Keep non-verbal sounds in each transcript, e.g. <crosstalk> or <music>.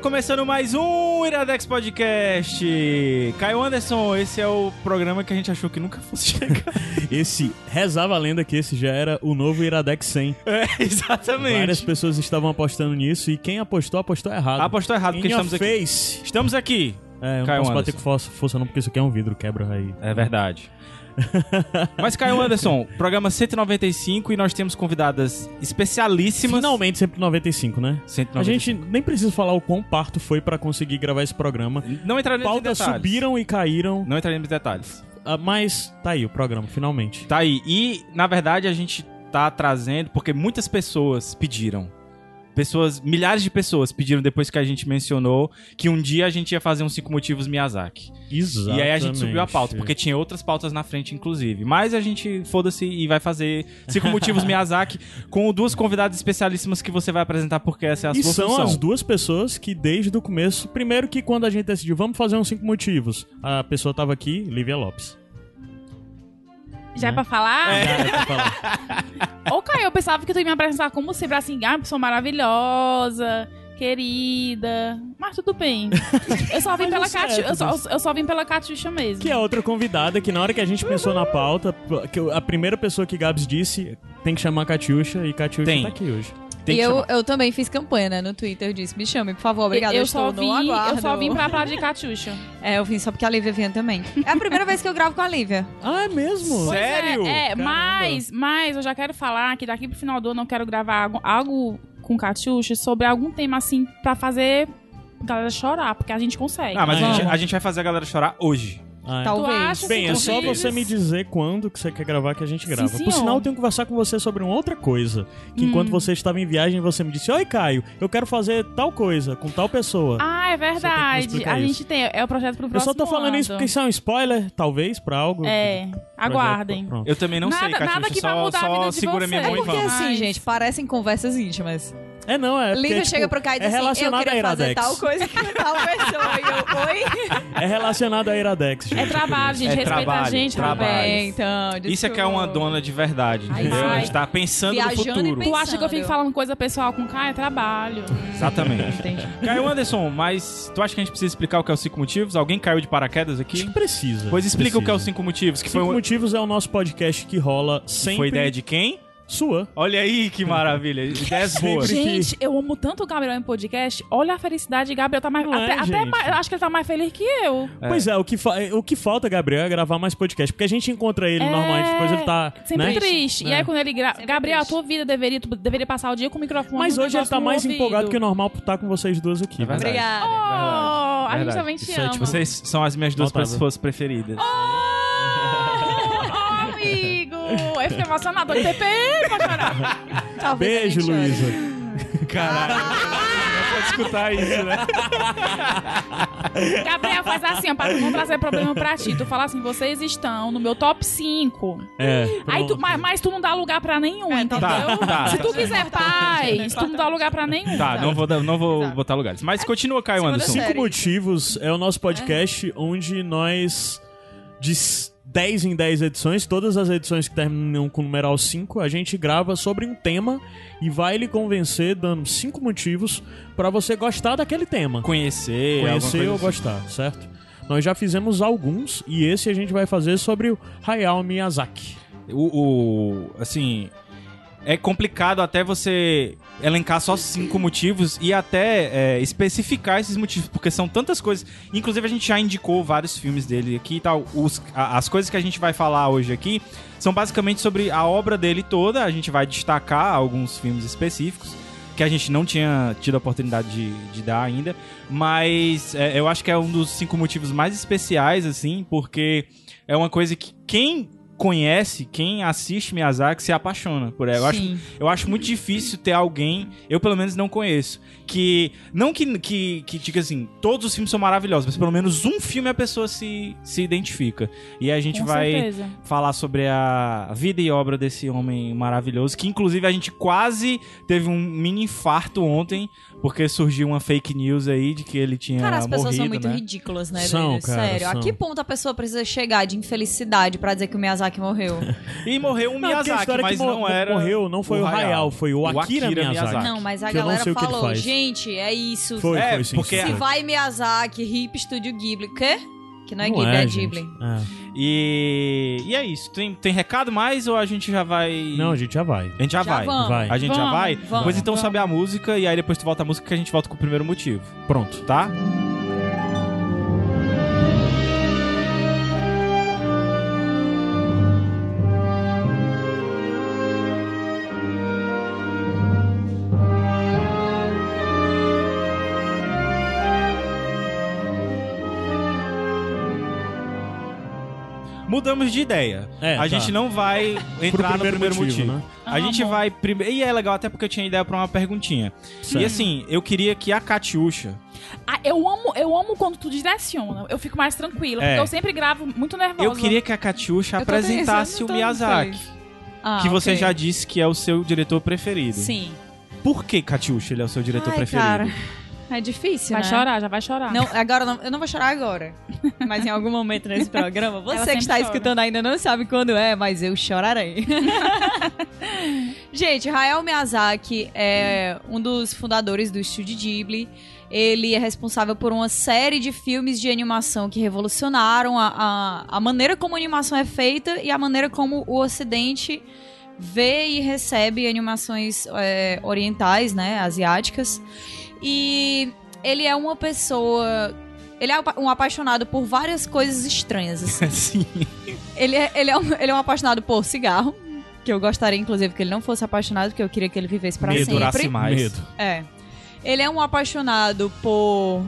Começando mais um Iradex Podcast. Caio Anderson, esse é o programa que a gente achou que nunca fosse chegar. <laughs> Esse, rezava a lenda que esse já era o novo Iradex 100. É, exatamente. Várias pessoas estavam apostando nisso e quem apostou, apostou errado. Apostou errado, porque estamos your aqui. face. Estamos aqui. É, eu não Caio posso bater Anderson. com força, força não, porque isso aqui é um vidro, quebra aí. É verdade. Mas, Caio Anderson, programa 195 e nós temos convidadas especialíssimas. Finalmente, sempre 95, né? 195. A gente nem precisa falar o quão parto foi pra conseguir gravar esse programa. Não entraremos em Pautas detalhes. subiram e caíram, Não entraremos em detalhes. ah, mas tá aí o programa, finalmente. Tá aí. E, na verdade, a gente tá trazendo porque muitas pessoas pediram. Pessoas, milhares de pessoas pediram depois que a gente mencionou que um dia a gente ia fazer uns cinco motivos Miyazaki. Exatamente. E aí a gente subiu a pauta, porque tinha outras pautas na frente, inclusive. Mas a gente, foda-se, e vai fazer cinco <laughs> motivos Miyazaki com duas convidadas especialíssimas que você vai apresentar, porque essa é a E sua são função. as duas pessoas que desde o começo, primeiro que quando a gente decidiu, vamos fazer uns cinco motivos, a pessoa tava aqui, Lívia Lopes. Já é Né? pra falar? Já era pra falar. <laughs> Ô, Caio, eu pensava que tu ia me apresentar como sempre, assim, ah, pessoa maravilhosa, querida. Mas tudo bem. <laughs> Eu só vim pela é certo, Cati... eu, só, eu só vim pela Catiuxa mesmo. Que é outra convidada que na hora que a gente pensou na pauta, que a primeira pessoa que Gabs disse tem que chamar a Catiuxa e Catiuxa Tem. tá aqui hoje. Tem e eu, chamar. eu também fiz campanha, né, no Twitter. Eu disse, me chame, por favor, obrigada. eu, Eu, só estou vim, no aguardo. eu só vim pra falar de Catiuxa. <laughs> É, eu vim só porque a Lívia vinha também. É a primeira vez que eu gravo com a Lívia. Ah, é mesmo? Pois é, Sério? É, Caramba. mas, mas eu já quero falar que daqui pro final do ano eu quero gravar algo, algo com Catiuxa sobre algum tema assim pra fazer a galera chorar, porque a gente consegue. Ah, mas a gente, a gente vai fazer a galera chorar hoje. Ah, é. Talvez. Bem, é só você me dizer quando que você quer gravar que a gente grava. Por senhor. sinal, eu tenho que conversar com você sobre uma outra coisa. Que Hum. enquanto você estava em viagem, você me disse, Oi, Caio, eu quero fazer tal coisa com tal pessoa. Ah, é verdade. A isso. gente tem. É o projeto pro eu próximo só tô falando isso ano. porque isso é um spoiler, talvez, pra algo. É, aguardem. Pronto. Eu também não Nada- sei, Catiuxa. nada que vai só mudar a só vida de segura minha vocês. mão É e porque vamos. assim, Mas- gente, parecem conversas íntimas. É, não, é. Lívia tipo, chega pro Caio e é diz assim, eu relacionado queria a fazer Iradex. tal coisa que tal pessoa. E eu, oi? É relacionado a Iradex, gente. É trabalho, gente. É Respeita a trabalho, gente, trabalho. É, então, Isso é que é uma dona de verdade, entendeu? ai. A gente tá pensando Viajando no e futuro. pensando. Tu acha que eu fico falando coisa pessoal com o Caio? É trabalho. Exatamente. Entendi. Caio Anderson, mas tu acha que a gente precisa explicar o que é os cinco motivos? Alguém caiu de paraquedas Acho aqui? que precisa. Pois explica o que é os Precisa. cinco motivos, que Cinco foi, motivos é o nosso podcast que rola que sempre. foi ideia de quem? Sua. Olha aí que maravilha, <laughs> ideias boas. Gente, eu amo tanto o Gabriel em podcast. Olha a felicidade. Gabriel tá mais. Não até é, até mais- acho que ele tá mais feliz que eu. É. Pois é, o que, o que falta, Gabriel, é gravar mais podcast. Porque a gente encontra ele É, normalmente, depois ele tá. Sempre né? triste. E É. aí, quando ele grava. Gabriel, triste. a tua vida deveria, tu deveria passar o dia com o microfone. Mas hoje ele tá mais ouvido. empolgado que o normal por estar com vocês duas aqui. É verdade. Obrigada. Oh, a gente Verdade. também te Isso é, ama. tipo, Vocês são as minhas duas pessoas preferidas. Oh! Eu fiquei emocionado. Eu TPM pra chorar. <laughs> Talvez a Beijo, gente. Luísa. Caralho. Não pode escutar isso, né? Gabriel, faz assim, ó, pra não trazer problema pra ti. Tu fala assim, vocês estão no meu top 5. É. Aí tu, mas, mas tu não dá lugar pra nenhum, É, entendeu? tá, tá. Se tu quiser paz, tu não dá lugar pra nenhum. Tá, não vou, dar- não vou Tá. botar lugares. Mas continua, Caio Segunda Anderson. série. Cinco Motivos é o nosso podcast onde nós, s- 10 em 10 edições, todas as edições que terminam com o numeral 5, a gente grava sobre um tema e vai lhe convencer dando cinco motivos pra você gostar daquele tema. Conhecer, Conhecer ou assim. gostar, certo? Nós já fizemos alguns e esse a gente vai fazer sobre o Hayao Miyazaki. o, o- assim é complicado até você elencar só cinco motivos e até é, especificar esses motivos porque são tantas coisas. Inclusive a gente já indicou vários filmes dele aqui e tal. Os- a- as coisas que a gente vai falar hoje aqui são basicamente sobre a obra dele toda. A gente vai destacar alguns filmes específicos que a gente não tinha tido a oportunidade de, de dar ainda, mas é, eu acho que é um dos cinco motivos mais especiais, assim, porque é uma coisa que quem conhece, quem assiste Miyazaki se apaixona por ela. Eu acho, eu acho muito difícil ter alguém, eu pelo menos não conheço, que. Não que, que, que diga assim, todos os filmes são maravilhosos, mas pelo menos um filme a pessoa se, se identifica. E a gente Com vai certeza. falar sobre a vida e obra desse homem maravilhoso, que inclusive a gente quase teve um mini infarto ontem, porque surgiu uma fake news aí de que ele tinha Cara, as pessoas morrido, são muito né? ridículas, né, São, cara, Sério. são. A que ponto a pessoa precisa chegar de infelicidade pra dizer que o Miyazaki morreu? <laughs> E morreu um Não, porque a Miyazaki, história é mas que não era morreu, não foi o Hayao, foi o Akira Miyazaki. Não, mas a Que eu não galera sei o que ele falou, faz. gente, é isso. Foi, É, foi sim. porque- sim, Se foi. vai Miyazaki, Hip Studio Ghibli. O quê? Que não é Não Ghibli, é, gente. Ghibli. É. E, e é isso. Tem, tem recado mais ou a gente já vai. Não, a gente já vai. A gente já, Já vai. vamos. Vai. A gente já Vamos, vai? vamos, pois então vamos. sobe a música e aí depois tu volta a música que a gente volta com o primeiro motivo, Pronto. tá? Mudamos de ideia. É, a tá. gente não vai entrar no primeiro primeiro motivo. motivo, né? A Ah, gente bom. vai primeiro. E é legal até porque eu tinha ideia pra uma perguntinha. Certo. E assim, eu queria que a Katiusha. Ah, eu amo, eu amo quando tu direciona. Eu fico mais tranquila, É. porque eu sempre gravo muito nervosa. Eu queria que a tô apresentasse o Miyazaki. Ah, que você ok. já disse que é o seu diretor preferido. Sim. Por que, Katiusha, ele é o seu diretor Ai, preferido? cara. É difícil, Vai né? chorar, já vai chorar. Não, agora não, eu não vou chorar agora. <laughs> Mas em algum momento nesse <laughs> programa, você que está chora. escutando ainda não sabe quando é, mas eu chorarei. <laughs> Gente, Hayao Miyazaki é um dos fundadores do estúdio Ghibli. Ele é responsável por uma série de filmes de animação que revolucionaram a, a, a maneira como a animação é feita e a maneira como o Ocidente vê e recebe animações é, orientais, né, asiáticas. E ele é uma pessoa. Ele é um apaixonado por várias coisas estranhas. assim. <laughs> Sim. Ele é, ele, é um, ele é um apaixonado por cigarro. Que eu gostaria, inclusive, que ele não fosse apaixonado, porque eu queria que ele vivesse pra Medo durasse sempre. mais. Medo. É. Ele é um apaixonado por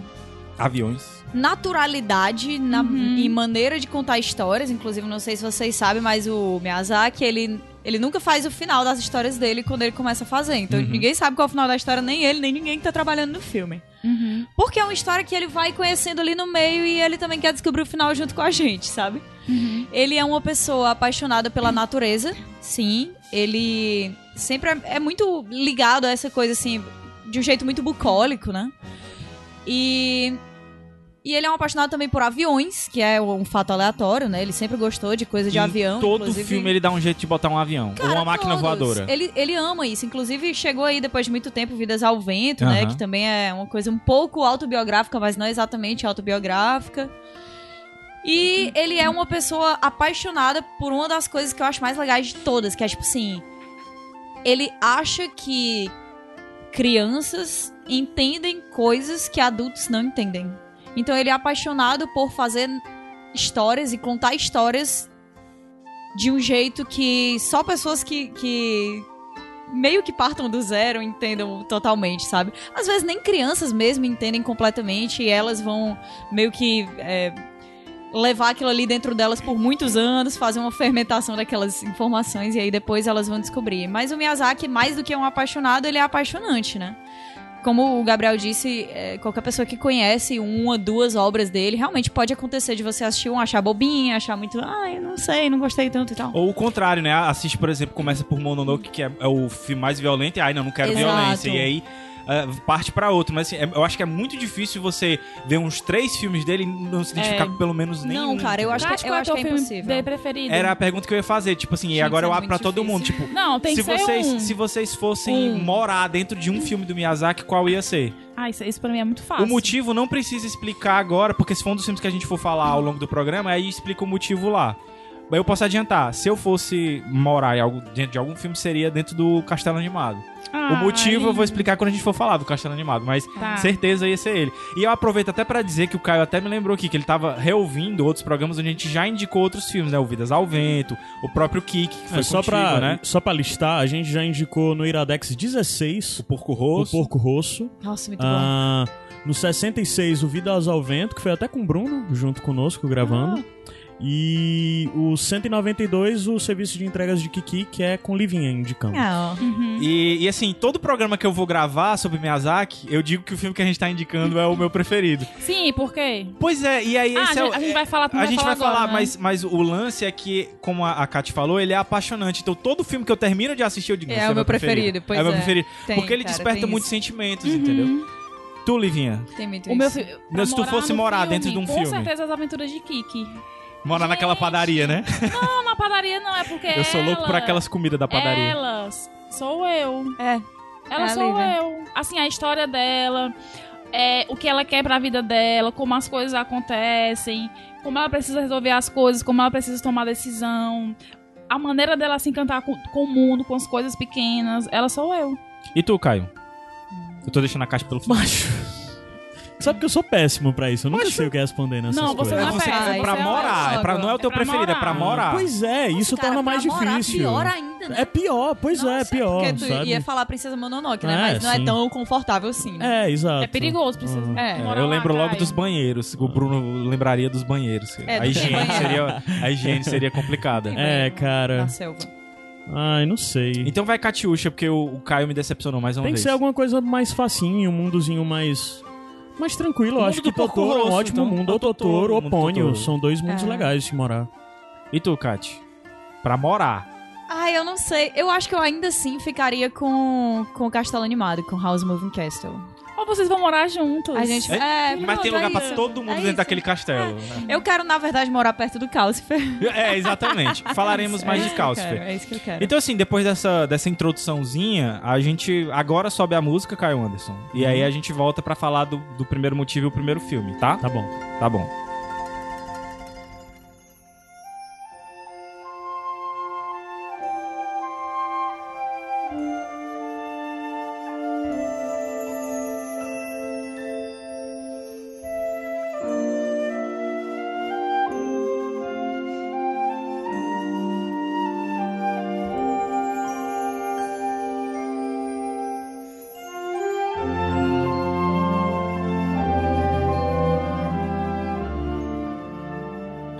Aviões. naturalidade na, Uhum. e maneira de contar histórias. Inclusive, não sei se vocês sabem, mas o Miyazaki, ele, ele nunca faz o final das histórias dele quando ele começa a fazer. Então, Uhum. ninguém sabe qual é o final da história, nem ele, nem ninguém que tá trabalhando no filme. Uhum. Porque é uma história que ele vai conhecendo ali no meio e ele também quer descobrir o final junto com a gente, sabe? Uhum. Ele é uma pessoa apaixonada pela natureza, sim. Ele sempre é, é muito ligado a essa coisa, assim, de um jeito muito bucólico, né? E. E ele é um apaixonado também por aviões, que é um fato aleatório, né? Ele sempre gostou de coisa de Em avião. Todo inclusive... filme ele dá um jeito de botar um avião. ou uma máquina Todos. voadora. Ele, ele ama isso. Inclusive, chegou aí depois de muito tempo Vidas ao Vento, né? Que também é uma coisa um pouco autobiográfica, mas não exatamente autobiográfica. E ele é uma pessoa apaixonada por uma das coisas que eu acho mais legais de todas, que é tipo assim. Ele acha que crianças entendem coisas que adultos não entendem. Então ele é apaixonado por fazer histórias e contar histórias de um jeito que só pessoas que, que meio que partam do zero entendam totalmente, sabe? Às vezes nem crianças mesmo entendem completamente e elas vão meio que é, levar aquilo ali dentro delas por muitos anos, fazer uma fermentação daquelas informações e aí depois elas vão descobrir. Mas o Miyazaki, mais do que um apaixonado, ele é apaixonante, né? Como o Gabriel disse, é, qualquer pessoa que conhece uma, duas obras dele, realmente pode acontecer de você assistir um, achar bobinha, achar muito, ah, eu não sei, não gostei tanto e tal. Ou o contrário, né? Assiste, por exemplo, começa por Mononoke, que é, é o filme mais violento, e ai, não, não quero Exato. violência. E aí ah, parte pra outro. Mas assim, é- eu acho que é muito difícil você ver uns três filmes dele e não se identificar É. com pelo menos nenhum. Não, cara, eu acho que, eu é acho o que é impossível. dele preferido? Era a pergunta que eu ia fazer, tipo assim, e Gente, agora eu é abro pra muito todo mundo, difícil. tipo, Não, tem se que ser vocês, um. se vocês fossem Um. morar dentro de um filme do Miyazaki, qual ia ser? Ah, isso, isso pra mim é muito fácil. O motivo não precisa explicar agora, porque se for um dos filmes que a gente for falar ao longo do programa, aí explica o motivo lá. Mas eu posso adiantar, se eu fosse morar em algo, dentro de algum filme, seria dentro do Castelo Animado. O motivo eu vou explicar quando a gente for falar do Castelo Animado, mas Tá. certeza ia ser ele. E eu aproveito até pra dizer que o Caio até me lembrou aqui que ele tava reouvindo outros programas onde a gente já indicou outros filmes, né? O Vidas ao Vento, o próprio Kik, que foi É, só, contigo, pra, né? só pra listar, a gente já indicou no Iradex 16 O Porco o Rosso. Porco Rosso. Nossa, muito bom. Ah, no 66, o Vidas ao Vento, que foi até com o Bruno, junto conosco, gravando. E o 192, o serviço de entregas de Kiki, que é com Livinha indicando. Ah, ó. Uhum. E, e, assim, todo programa que eu vou gravar sobre Miyazaki, eu digo que o filme que a gente tá indicando é o meu preferido. Sim, por quê? Pois é, e aí Ah, esse a é gente, a gente vai falar A gente vai falar, agora, né? mas, mas o lance é que, como a, a Kat falou, ele é apaixonante. Então, todo filme que eu termino de assistir, eu digo, É, "Esse é o meu preferido, pois é. meu é. preferido. Tem, porque ele cara, desperta muitos isso. sentimentos, Uhum. entendeu? Tu, Livinha, Tem muito O meu isso. pra se tu fosse morar dentro de um Com filme. certeza as aventuras de Kiki. Mora naquela padaria, né? Não, na padaria não, é porque Eu sou louco por ela- aquelas comidas da padaria. Elas. Sou eu. É. Ela É sou Lívia. eu. Assim, a história dela, é, o que ela quer pra vida dela, como as coisas acontecem, como ela precisa resolver as coisas, como ela precisa tomar decisão. A maneira dela se encantar com, com o mundo, com as coisas pequenas. Ela sou eu. E tu, Caio? Eu tô deixando a caixa pelo <laughs> final. Sabe que eu sou péssimo pra isso, eu nunca Macho. sei o que responder nessas Não, você coisas. É, não é você, péssimo, é pra você é morar, é pra, não é o teu É pra preferido, é pra morar. Pois é, isso Cara, torna mais pra morar, difícil. Pior ainda, né? É pior, pois é, é pior, Porque tu sabe? ia falar Princesa Mononoke, né? É, Mas não sim. é tão confortável assim, né? É, exato. É perigoso, precisa. Uhum. É. É, morar eu lá, lembro logo dos banheiros. O Bruno lembraria dos banheiros. É, a, dos higiene banheiros. seria, a higiene seria complicada. É, cara. Na selva. Ai, não sei. Então vai Catiuxa, porque o, o Caio me decepcionou mais uma Tem que vez. ser alguma coisa mais facinho, um mundozinho mais. Mais tranquilo. Eu acho que Totoro é um ótimo então. mundo. O Ou Totoro, ou o mundo Pônio. Totoro. São dois mundos É. legais de se morar. E tu, Cati? Pra morar. Ai, eu não sei. Eu acho que eu ainda assim ficaria com, com o castelo animado, com House Moving Castle. Ou vocês vão morar juntos. A gente. É? É, Mas tem lugar é pra todo mundo É dentro isso. daquele castelo. Eu quero, na verdade, morar perto do Calcifer. É, exatamente. <laughs> Falaremos mais é de Calcifer. quero, É isso que eu quero. Então, assim, depois dessa, dessa introduçãozinha, a gente agora sobe a música, Caio Anderson. E aí a gente volta pra falar do, do primeiro motivo e o primeiro filme, tá? Tá bom. Tá bom.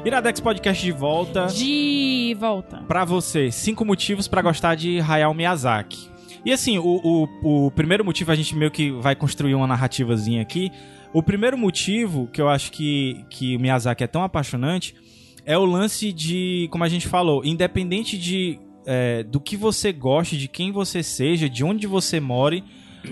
Iradex Podcast de volta. De volta. Pra você, cinco motivos pra gostar de Hayao Miyazaki. E assim, o, o, o primeiro motivo a gente meio que vai construir uma narrativazinha aqui. O primeiro motivo que eu acho que, que o Miyazaki é tão apaixonante é o lance de, como a gente falou, independente de é, do que você goste, de quem você seja, de onde você more,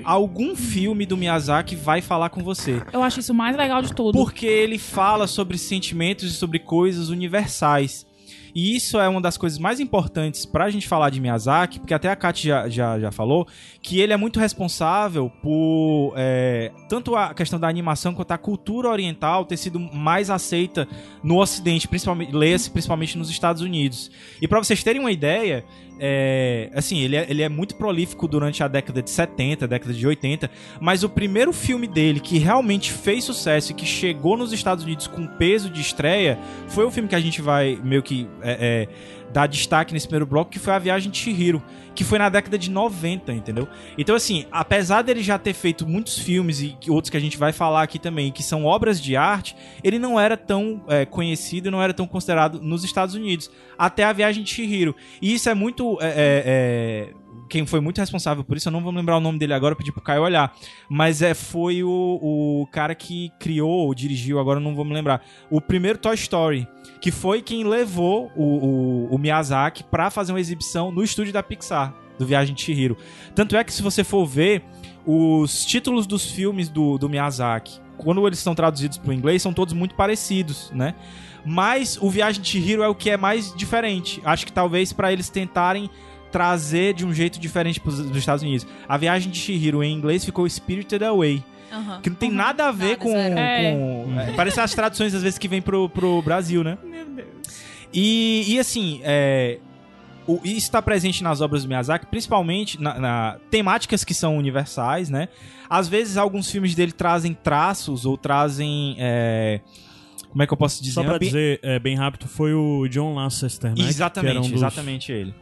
algum filme do Miyazaki vai falar com você. Eu acho isso o mais legal de tudo. Porque ele fala sobre sentimentos e sobre coisas universais. E isso é uma das coisas mais importantes pra gente falar de Miyazaki, porque até a Kat já, já, já falou, que ele é muito responsável por é, tanto a questão da animação quanto a cultura oriental ter sido mais aceita no Ocidente, principalmente, leia-se principalmente nos Estados Unidos. E pra vocês terem uma ideia, é, assim, ele é, ele é muito prolífico durante a década de 70, década de 80, mas o primeiro filme dele que realmente fez sucesso e que chegou nos Estados Unidos com peso de estreia foi o filme que a gente vai meio que é, é, dar destaque nesse primeiro bloco, que foi A Viagem de Chihiro, que foi na década de 90, entendeu? Então, assim, apesar dele já ter feito muitos filmes e outros que a gente vai falar aqui também, que são obras de arte, ele não era tão é, conhecido não era tão considerado nos Estados Unidos, até A Viagem de Chihiro. E isso é muito. é, é, é, quem foi muito responsável por isso, eu não vou lembrar o nome dele agora, eu pedi pro Caio olhar. Mas é, foi o, o cara que criou ou dirigiu, agora não vou me lembrar, o primeiro Toy Story. Que foi quem levou o, o, o Miyazaki pra fazer uma exibição no estúdio da Pixar, do Viagem de Chihiro. Tanto é que se você for ver os títulos dos filmes do, do Miyazaki, quando eles são traduzidos pro inglês, são todos muito parecidos, né? Mas o Viagem de Chihiro é o que é mais diferente. Acho que talvez pra eles tentarem trazer de um jeito diferente pros, dos Estados Unidos. A Viagem de Chihiro em inglês ficou Spirited Away, Aham. que não tem nada a ver Nada, com... zero. com- é, parece as traduções às vezes que vem pro, pro Brasil, né? Meu Deus. E, e assim, é, o, isso está presente nas obras do Miyazaki, principalmente na, na- temáticas que são universais, né? Às vezes alguns filmes dele trazem traços ou trazem. é, como é que eu posso dizer? Só pra dizer é, bem rápido, foi o John Lasseter, né? que era Exatamente, um dos- exatamente ele.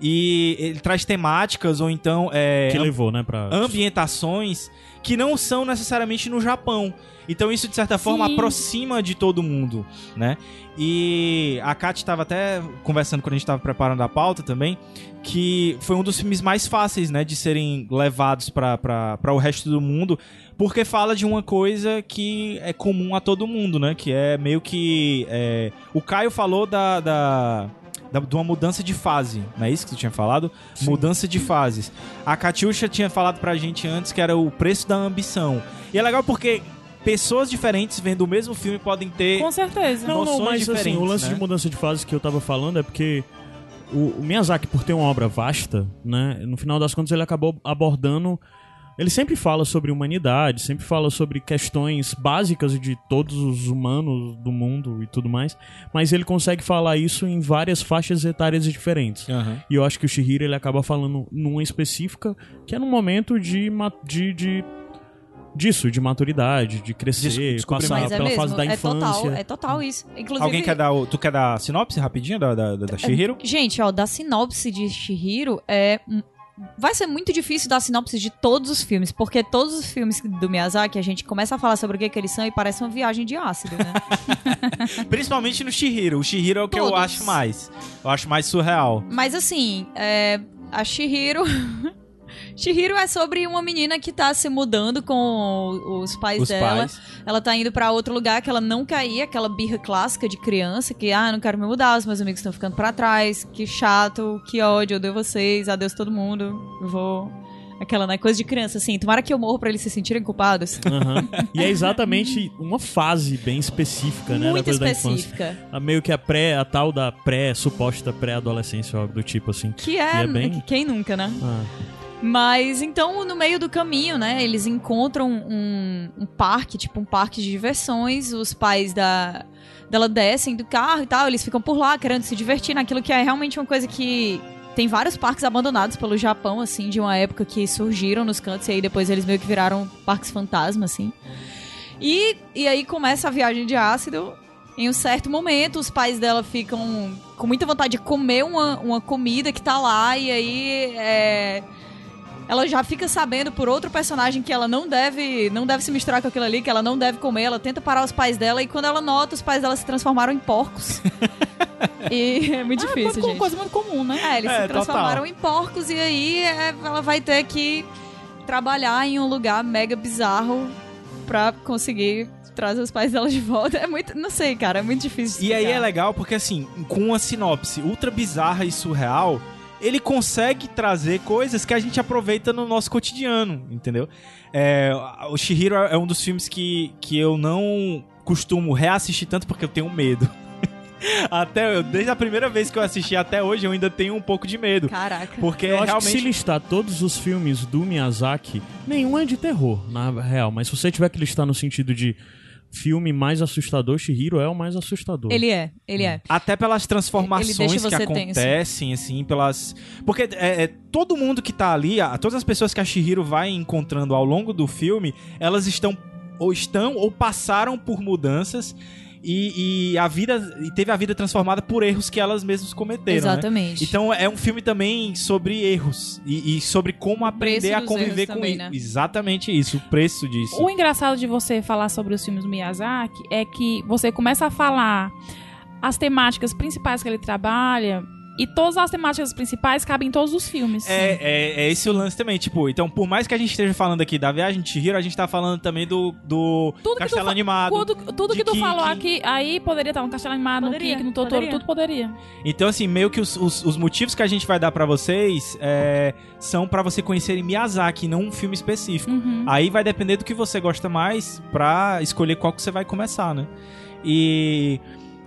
E ele traz temáticas ou então é, Que levou, né, pra... ambientações que não são necessariamente no Japão. Então isso, de certa forma, Sim. aproxima de todo mundo, né? E a Kat estava até conversando quando a gente estava preparando a pauta também, que foi um dos filmes mais fáceis, né, de serem levados para o resto do mundo, porque fala de uma coisa que é comum a todo mundo, né? Que é meio que... é, O Caio falou da... da da- de uma mudança de fase, não é isso que tu tinha falado? Mudança de fases. A Katiusha tinha falado pra gente antes que era o preço da ambição. E é legal porque pessoas diferentes vendo o mesmo filme podem ter. Com certeza. Não, não, mas assim, o lance né? de mudança de fase que eu tava falando é porque o, o Miyazaki, por ter uma obra vasta, né, no final das contas ele acabou abordando. Ele sempre fala sobre humanidade, sempre fala sobre questões básicas de todos os humanos do mundo e tudo mais, mas ele consegue falar isso em várias faixas etárias diferentes. Aham. E eu acho que o Shihiro ele acaba falando numa específica que é num momento de, de, de disso, de maturidade, de crescer, Des- descobrimento. passar Mas é pela mesmo, fase da é infância. total, é total isso. Inclusive, Alguém quer dar o. Tu quer dar a sinopse rapidinho da, da, da, da Shihiro? Gente, ó, da sinopse de Shihiro é. Vai ser muito difícil dar sinopse de todos os filmes, porque todos os filmes do Miyazaki a gente começa a falar sobre o que, que eles são e parece uma viagem de ácido, né? <laughs> Principalmente no Shihiro. O Shihiro é o que eu Todos. acho mais. Eu acho mais surreal. Mas assim, é, a Shihiro. Shihiro é sobre uma menina que tá se mudando com os pais Os dela. pais. Ela tá indo pra outro lugar que ela não ir, aquela birra clássica de criança, que, ah, não quero me mudar, os meus amigos estão ficando pra trás, que chato, que ódio, eu odeio vocês, adeus todo mundo, eu vou. Aquela, né, coisa de criança, assim, tomara que eu morro pra eles se sentirem culpados. Aham. <laughs> E é exatamente uma fase bem específica, né? Muito específica. A meio que a pré, a tal da pré, suposta pré-adolescência ou algo do tipo assim. Que é, é bem- quem nunca, né? Ah, Mas então, no meio do caminho, né, eles encontram um, um parque, tipo um parque de diversões. Os pais da, dela descem do carro e tal, eles ficam por lá querendo se divertir naquilo que é realmente uma coisa que. Tem vários parques abandonados pelo Japão, assim, de uma época que surgiram nos cantos e aí depois eles meio que viraram parques fantasma, assim. E, e aí começa a viagem de ácido. Em um certo momento, os pais dela ficam com muita vontade de comer uma, uma comida que tá lá, e aí é, ela já fica sabendo por outro personagem que ela não deve não deve se misturar com aquilo ali, que ela não deve comer, ela tenta parar os pais dela, e quando ela nota, os pais dela se transformaram em porcos. <laughs> e é muito Ah, difícil, uma gente. coisa muito comum, né? É, eles É, se transformaram total. em porcos, e aí é, ela vai ter que trabalhar em um lugar mega bizarro pra conseguir trazer os pais dela de volta. É muito. Não sei, cara, é muito difícil. de E aí é explicar. legal porque, assim, com uma sinopse ultra bizarra e surreal, ele consegue trazer coisas que a gente aproveita no nosso cotidiano, entendeu? É, o Shihiro é um dos filmes que, que eu não costumo reassistir tanto porque eu tenho medo. <laughs> Até eu- desde a primeira vez que eu assisti até hoje, eu ainda tenho um pouco de medo. Caraca. Porque eu acho realmente. que se listar todos os filmes do Miyazaki, nenhum é de terror, na real. Mas se você tiver que listar no sentido de filme mais assustador, Shihiro é o mais assustador. Ele é, ele é. Até pelas transformações que acontecem, assim, pelas. Porque é, é, todo mundo que tá ali, a- todas as pessoas que a Shihiro vai encontrando ao longo do filme, elas estão ou estão ou passaram por mudanças e, e a vida. E teve a vida transformada por erros que elas mesmas cometeram. né? Exatamente. Então é um filme também sobre erros e, e sobre como aprender a conviver com também, né? Exatamente isso, o preço disso. O engraçado de você falar sobre os filmes do Miyazaki é que você começa a falar as temáticas principais que ele trabalha e todas as temáticas principais cabem em todos os filmes. É, é, é esse o lance também, tipo, então por mais que a gente esteja falando aqui da viagem de Chihiro, a gente tá falando também do, do Tudo que tu Castelo fa- Animado. Tudo, tudo que tu Kiki. falou aqui, aí poderia estar no Castelo Animado, no Poderia, Kiki, no Totoro, poderia. tudo poderia. Então, assim, meio que os, os, os motivos que a gente vai dar pra vocês é, são pra você conhecerem Miyazaki, não um filme específico. Uhum. Aí vai depender do que você gosta mais pra escolher qual que você vai começar, né? E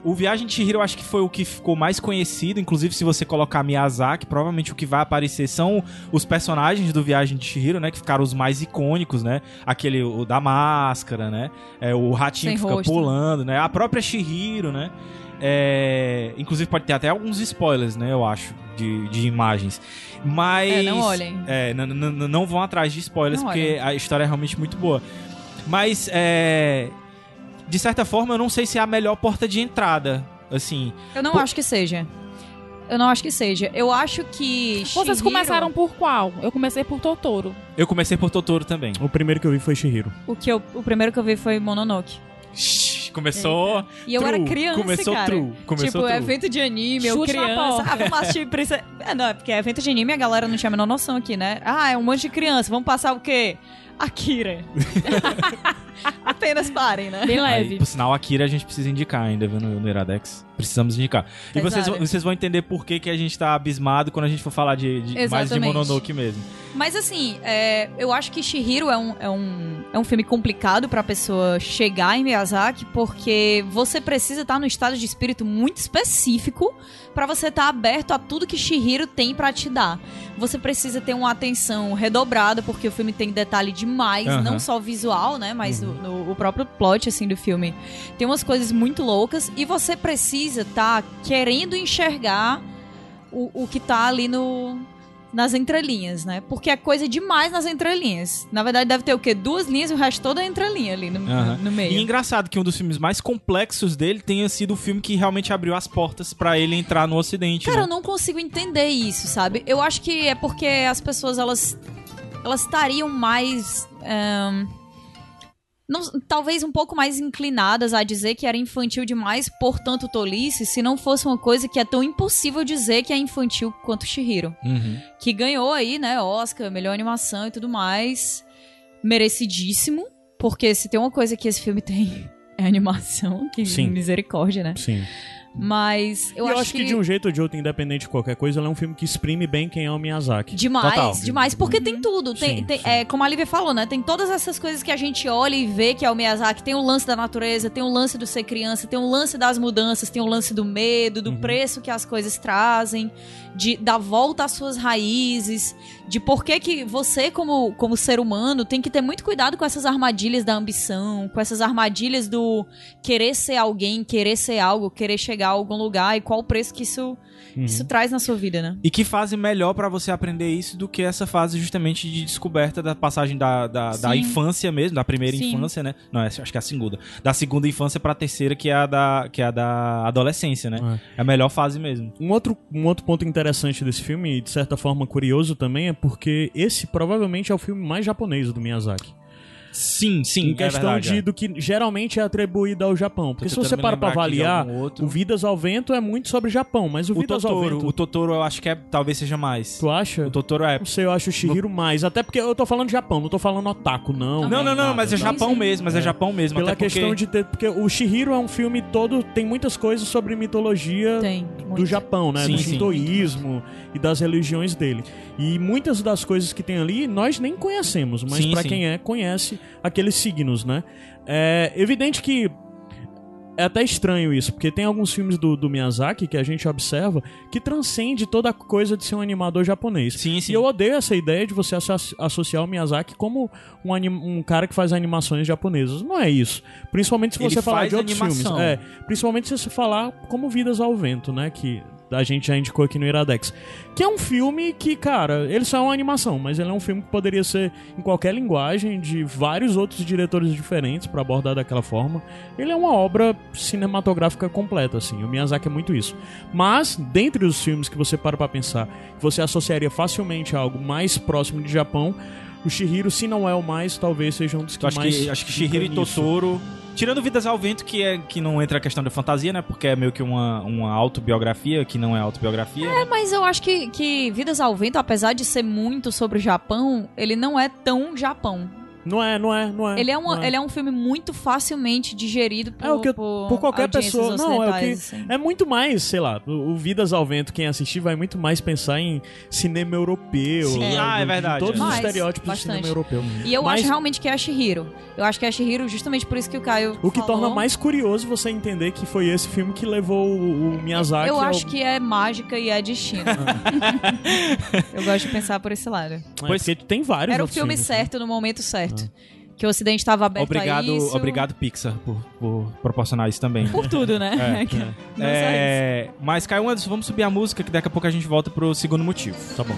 o Viagem de Chihiro eu acho que foi o que ficou mais conhecido, inclusive se você colocar Miyazaki, provavelmente o que vai aparecer são os personagens do Viagem de Chihiro, né, que ficaram os mais icônicos, né? Aquele o da máscara, né? É, o ratinho Sem que fica rosto. pulando, né? A própria Chihiro, né? É, inclusive pode ter até alguns spoilers, né? Eu acho, de, de imagens. Mas. É, não olhem. É, não vão atrás de spoilers, Não porque a história é realmente muito boa. Mas, é. De certa forma, eu não sei se é a melhor porta de entrada. Assim. Eu não Pô- acho que seja. Eu não acho que seja. Eu acho que. Vocês Chihiro- começaram por qual? Eu comecei por Totoro. Eu comecei por Totoro também. O primeiro que eu vi foi Shihiro. O, que eu, o primeiro que eu vi foi Mononoke. Shhh, Começou. E eu true. era criança, Começou cara. true. Começou tipo, true. evento de anime, eu Chute criança. Ah, vamos assistir Princesa... É, não, é porque evento de anime a galera não tinha a menor noção aqui, né? Ah, é um monte de criança. Vamos passar o quê? Akira. <laughs> Apenas parem, né? Bem Aí, leve. por sinal, Akira a gente precisa indicar ainda, viu, no, no Iradex. Precisamos indicar. E vocês, vão- vocês vão entender por que, que a gente tá abismado quando a gente for falar de, de- mais de. Mononoke mesmo. Mas assim, é, eu acho que Shihiro é um, é um, é um filme complicado pra pessoa chegar em Miyazaki, porque você precisa estar num estado de espírito muito específico pra você estar aberto a tudo que Shihiro tem pra te dar. Você precisa ter uma atenção redobrada, porque o filme tem detalhe demais, Aham. não só visual, né, mas o, no- o próprio plot assim do filme. Tem umas coisas muito loucas e você precisa estar querendo enxergar o, o que tá ali no nas entrelinhas, né? Porque é coisa demais nas entrelinhas. Na verdade, deve ter o quê? Duas linhas e o resto toda é entrelinha ali no, Aham. no E meio. engraçado que um dos filmes mais complexos dele tenha sido o filme que realmente abriu as portas pra ele entrar no ocidente. Cara, né? eu não consigo entender isso, sabe? Eu acho que é porque as pessoas, elas elas estariam mais... ahn, não- talvez um pouco mais inclinadas a dizer que era infantil demais, portanto tolice, se não fosse uma coisa que é tão impossível dizer que é infantil quanto Shihiro. Uhum. que ganhou aí, né, Oscar, melhor animação e tudo mais. Merecidíssimo, porque se tem uma coisa que esse filme tem <laughs> é animação, que Sim. misericórdia, né? Sim. Mas eu, Eu, acho, que... de um jeito ou de outro, independente de qualquer coisa, ele é um filme que exprime bem quem é o Miyazaki. Demais, Total. demais, porque tem tudo. Tem, Sim, tem- sim. É, como a Lívia falou, né? Tem todas essas coisas que a gente olha e vê que é o Miyazaki. Tem o lance da natureza, tem o lance do ser criança, tem o lance das mudanças, tem o lance do medo, do Uhum. preço que as coisas trazem, de da volta às suas raízes, de por que, que você, como, como ser humano, tem que ter muito cuidado com essas armadilhas da ambição, com essas armadilhas do querer ser alguém, querer ser algo, querer chegar a algum lugar e qual o preço que isso, Uhum. isso traz na sua vida, né? E que fase melhor pra você aprender isso do que essa fase justamente de descoberta da passagem da, da, da infância mesmo, da primeira Sim. infância, né? Não, acho que é a segunda. Da segunda infância pra terceira, que é a da, que é a da adolescência, né? É a melhor fase mesmo. Um outro, um outro ponto interessante desse filme, e de certa forma curioso também, é porque esse provavelmente é o filme mais japonês do Miyazaki. Sim, sim. em questão é verdade, de, é. do que geralmente é atribuído ao Japão. Porque se você para pra aqui de avaliar, outro. o Vidas ao Vento é muito sobre Japão, mas o, O Vidas ao Totoro, Vento... o Totoro eu acho que é, talvez seja mais. Tu acha? O Totoro é. Não sei, eu acho o Shihiro mais. Até porque eu tô falando de Japão, não tô falando otaku, não. Não, não, não, nada, mas é? Japão mesmo, mas é, Japão mesmo. Pela até porque... questão de ter. Porque o Shihiro é um filme todo. Tem muitas coisas sobre mitologia Tem. do muito. Japão, né? Sim, do sim. shintoísmo e das religiões dele. E muitas das coisas que tem ali nós nem conhecemos, mas Sim, pra sim. quem é, conhece aqueles signos, né? É evidente que. É até estranho isso, porque tem alguns filmes do, do Miyazaki que a gente observa que transcende toda a coisa de ser um animador japonês. Sim, sim. E eu odeio essa ideia de você asso- associar o Miyazaki como um, um cara que faz animações japonesas. Não é isso. Principalmente se Ele você falar faz de outros animação. filmes. É, principalmente se você falar como Vidas ao Vento, né? Que a gente já indicou aqui no Iradex. Que é um filme que, cara, ele só é uma animação, mas ele é um filme que poderia ser em qualquer linguagem, de vários outros diretores diferentes pra abordar daquela forma. Ele é uma obra cinematográfica completa, assim. O Miyazaki é muito isso. Mas, dentre os filmes que você para pra pensar, que você associaria facilmente a algo mais próximo de Japão, o Shihiro, se não é o mais, talvez seja um dos que acho mais. que, acho que Shihiro e fica nisso. Tirando Vidas ao Vento, que, é, que não entra a questão da fantasia, né? Porque é meio que uma, uma autobiografia, que não é autobiografia. É, mas eu acho que, que Vidas ao Vento, apesar de ser muito sobre o Japão, ele não é tão Japão. Não é, não é, não é. Ele é, uma, não ele é um filme muito facilmente digerido por, É, o que eu- por, por qualquer pessoa. Não, é o que. assim. É muito mais, sei lá, o, o Vidas ao Vento, quem assistir, vai muito mais pensar em cinema europeu. Sim, né, ah, é de verdade, Todos é. os estereótipos do bastante. cinema europeu. E eu Mas acho realmente que é a Shihiro. Eu acho que é a Shihiro justamente por isso que o Caio O que falou. torna mais curioso você entender que foi esse filme que levou o, o Miyazaki Eu ao- acho que é mágica e é destino. <laughs> eu gosto de pensar por esse lado. É, Pois- porque tem vários Era o filme filmes, né? certo no momento certo. Que o Ocidente estava aberto Obrigado, a isso. obrigado Pixar, por, por proporcionar isso também. Por tudo, né? É, <laughs> isso. É, mas, Caio Anderson, vamos subir a música, que daqui a pouco a gente volta pro segundo motivo. Tá bom.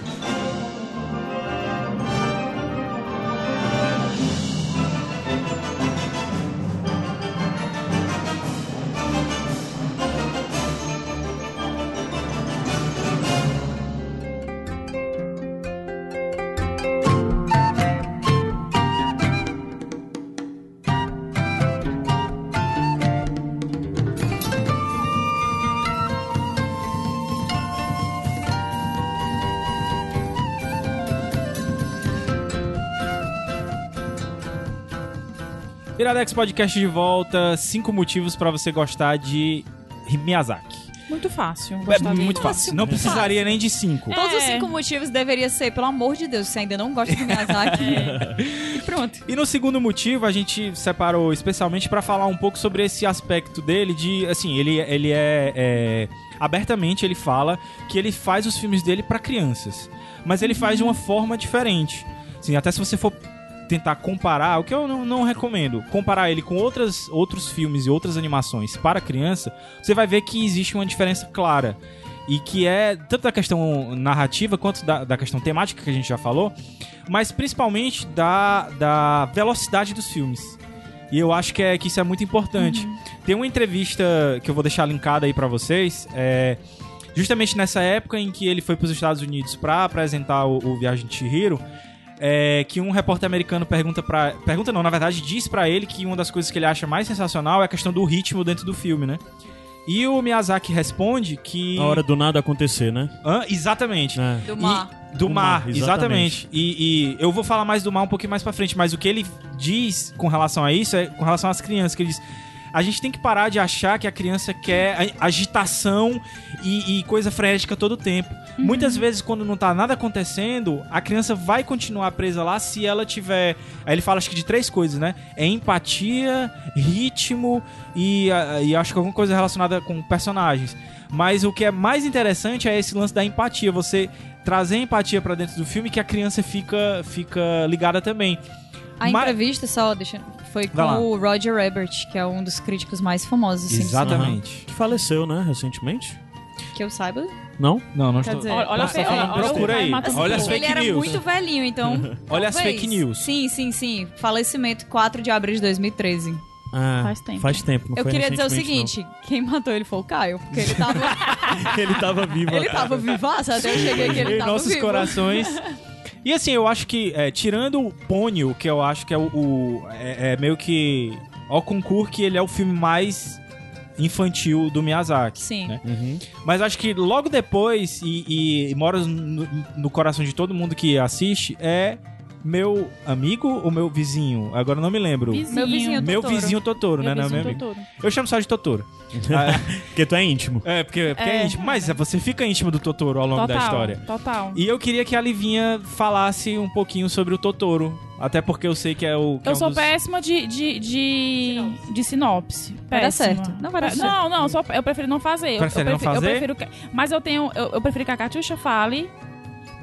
Iradex Podcast de volta. Cinco motivos pra você gostar de Miyazaki. Muito fácil. É muito fácil. Não precisaria nem de cinco. É. Todos os cinco motivos deveria ser, pelo amor de Deus, se ainda não gosta de Miyazaki. <laughs> E pronto. E no segundo motivo, a gente separou especialmente pra falar um pouco sobre esse aspecto dele de, assim, ele, ele é, é- abertamente ele fala que ele faz os filmes dele pra crianças, mas ele faz de uma forma diferente. Assim, até se você for tentar comparar, o que eu não, não recomendo, comparar ele com outras, outros filmes e outras animações para criança, você vai ver que existe uma diferença clara. E que é tanto da questão narrativa quanto da, da questão temática que a gente já falou, mas principalmente da, da velocidade dos filmes. E eu acho que, é, que isso é muito importante. Tem uma entrevista que eu vou deixar linkada aí pra vocês, é, justamente nessa época em que ele foi pros Estados Unidos pra apresentar o, o Viagem de Chihiro, é, que um repórter americano pergunta pra... Pergunta não, na verdade diz pra ele que uma das coisas que ele acha mais sensacional é a questão do ritmo dentro do filme, né? E o Miyazaki responde que... A hora do nada acontecer, né? Hã? Exatamente. É. Do E- mar. do, Do mar, mar, exatamente. E, e eu vou falar mais do mar um pouquinho mais pra frente, mas o que ele diz com relação a isso é com relação às crianças, que ele diz. A gente tem que parar de achar que a criança quer agitação e, e coisa frenética todo o tempo. Muitas vezes, quando não tá nada acontecendo, a criança vai continuar presa lá se ela tiver. Aí ele fala, acho que de três coisas, né? É empatia, ritmo e, e acho que alguma coisa relacionada com personagens. Mas o que é mais interessante é esse lance da empatia. Você trazer empatia pra dentro do filme que a criança fica, fica ligada também. A entrevista, só deixa, foi com o Roger Ebert, que é um dos críticos mais famosos, assim, Exatamente. Que faleceu, né, recentemente? que eu saiba. Não? Não, não Quer estou. dizer, Olha, olha, fe- tá olha, procura aí. mata- Olha as ele fake era news. muito velhinho, então. <laughs> Olha as fake news. Sim, sim, sim. Falecimento 4 de abril de 2013. Ah, Faz tempo. Faz tempo, não eu foi queria dizer o seguinte: quem matou ele foi o Caio, porque ele tava. não. <laughs> ele tava vivo. ele tava vivaço, até eu cheguei aqui, ele em tava nossos vivo. corações. <laughs> E assim, eu acho que, é, tirando o Pônio, que eu acho que é o. o- é, é meio que. Ao concurso que ele é o filme mais infantil do Miyazaki. Sim. né? Uhum. Mas acho que logo depois, e, e mora no, no coração de todo mundo que assiste, é meu amigo ou meu vizinho? Agora eu não me lembro. Vizinho. Meu vizinho Meu Totoro. vizinho Totoro, né? Meu Não, vizinho meu amigo. Totoro. Eu chamo só de Totoro. Ah, <laughs> Porque tu é íntimo. é, porque, porque é. É. íntimo. Mas você fica íntimo do Totoro ao longo Total, da história. Total. E eu queria que a Livinha falasse um pouquinho sobre o Totoro. Até porque eu sei que é o. que é Eu um sou dos- péssima de, de, de, de sinopse. Vai dar certo. Não vai dar certo. Não, não, só, eu prefiro não fazer. Eu- Prefere eu, não prefiro, fazer? Eu prefiro que, mas eu tenho. Eu, eu prefiro que a Catiuxa fale.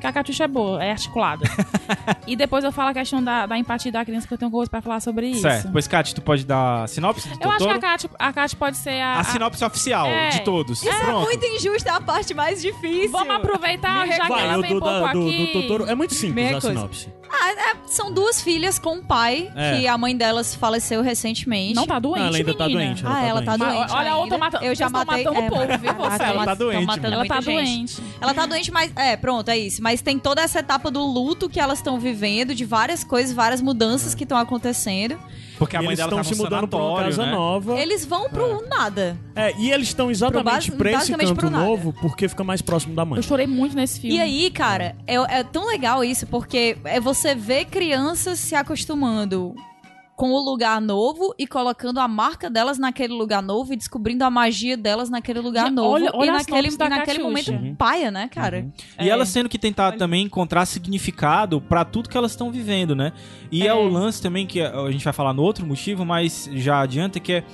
Que a Catiuxa é boa, é articulada. <laughs> e depois eu falo a questão da, da empatia da criança, que eu tenho coisa pra falar sobre isso. Certo. Pois, Kat, tu pode dar a sinopse do Eu acho que a Cati, a Cati pode ser a. A sinopse oficial É. de todos. Isso é Pronto. muito injusto, é a parte mais difícil. Vamos aproveitar, Me já que ela o vem do, pouco da- do, aqui. do Totoro é muito simples Meia a coisa. sinopse. Ah, é, são duas filhas com um pai, É. que a mãe delas faleceu recentemente. Não tá doente, ela ainda tá menina. doente. Ah, ela tá Mas, doente. olha a outra ainda. matando. Eu já vocês tão matei. matando é, o povo, viu, caraca, vocês? Ela tá doente. Ela tá gente. doente. Ela tá doente, mas. É, pronto, é isso. Mas tem toda essa etapa do luto que elas estão vivendo, de várias coisas, várias mudanças que estão acontecendo. Porque a mãe eles dela estão tá se mudando pra uma casa né? nova. Eles vão pro nada. É, e eles estão exatamente pra esse canto pro nada. novo porque fica mais próximo da mãe. Eu chorei muito nesse filme. E aí, cara, é, é tão legal isso, porque é você ver crianças se acostumando com o lugar novo e colocando a marca delas naquele lugar novo e descobrindo a magia delas naquele lugar novo. olha- olha e naquele, e naquele momento paia, né, cara? E É. elas tendo que tentar também encontrar significado pra tudo que elas estão vivendo, né? E é. É. o lance também que a gente vai falar no outro motivo, mas já adianta que é,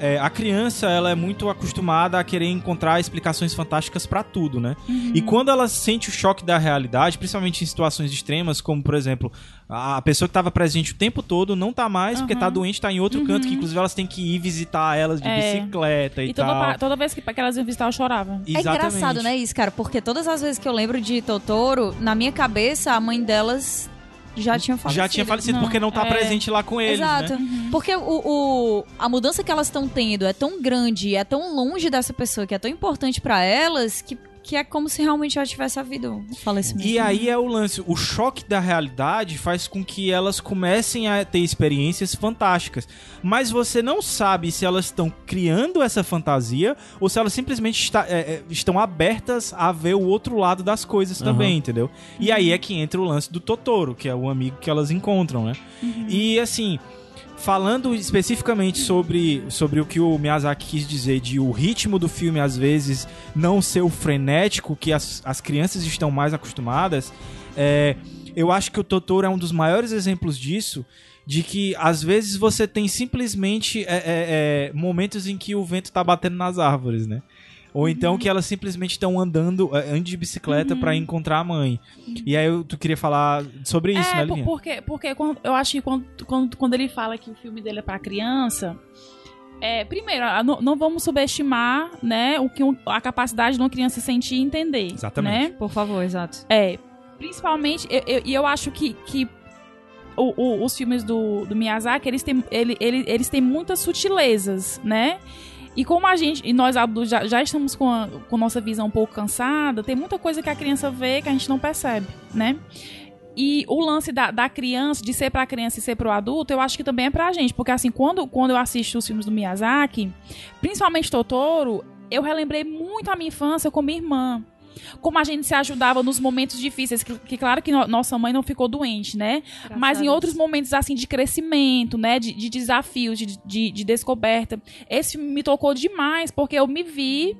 é, a criança ela é muito acostumada a querer encontrar explicações fantásticas pra tudo, né? E quando ela sente o choque da realidade, principalmente em situações extremas, como por exemplo, a pessoa que estava presente o tempo todo não tá mais porque tá doente, tá em outro canto, que inclusive elas têm que ir visitar elas de É. bicicleta e, E toda, tal. toda vez que, que elas iam visitar, eu chorava. É engraçado, né, isso, cara? Porque todas as vezes que eu lembro de Totoro, na minha cabeça, a mãe delas já tinha falecido. Já tinha falecido Não, porque não tá é. presente lá com eles, Exato. né? Porque o, o- a mudança que elas estão tendo é tão grande, é tão longe dessa pessoa, que é tão importante pra elas, que, que é como se realmente já tivesse havido um falecimento. E aí é o lance, o choque da realidade faz com que elas comecem a ter experiências fantásticas. Mas você não sabe se elas estão criando essa fantasia ou se elas simplesmente está- é, é, estão abertas a ver o outro lado das coisas também, entendeu? E aí é que entra o lance do Totoro, que é o amigo que elas encontram, né? E assim. Falando especificamente sobre, sobre o que o Miyazaki quis dizer de o ritmo do filme às vezes não ser o frenético que as, as crianças estão mais acostumadas, é, eu acho que o Totoro é um dos maiores exemplos disso, de que às vezes você tem simplesmente é, é, é, momentos em que o vento tá batendo nas árvores, né? Ou então que elas simplesmente estão andando, é, andando de bicicleta pra encontrar a mãe. E aí eu, tu queria falar sobre isso, é, né, Livinha? porque, porque quando- eu acho que quando, quando, quando ele fala que o filme dele é pra criança. É, primeiro, não, não vamos subestimar né, o que um- a capacidade de uma criança sentir e entender. Exatamente. Né? Por favor, exato. É, principalmente, e eu, eu, eu acho que, que o- o- os filmes do, do Miyazaki, eles têm, ele, ele- eles têm muitas sutilezas, né? E como a gente, e nós adultos já, já estamos com a com nossa visão um pouco cansada, tem muita coisa que a criança vê que a gente não percebe, né? E o lance da, da criança, de ser pra criança e ser pro adulto, eu acho que também é pra gente. Porque assim, quando, quando eu assisto os filmes do Miyazaki, principalmente Totoro, eu relembrei muito a minha infância com minha irmã como a gente se ajudava nos momentos difíceis, que, que claro que no- nossa mãe não ficou doente, né? Mas em outros momentos, assim, de crescimento, né? De, de desafios, de, de, de descoberta. Esse me tocou demais, porque eu me vi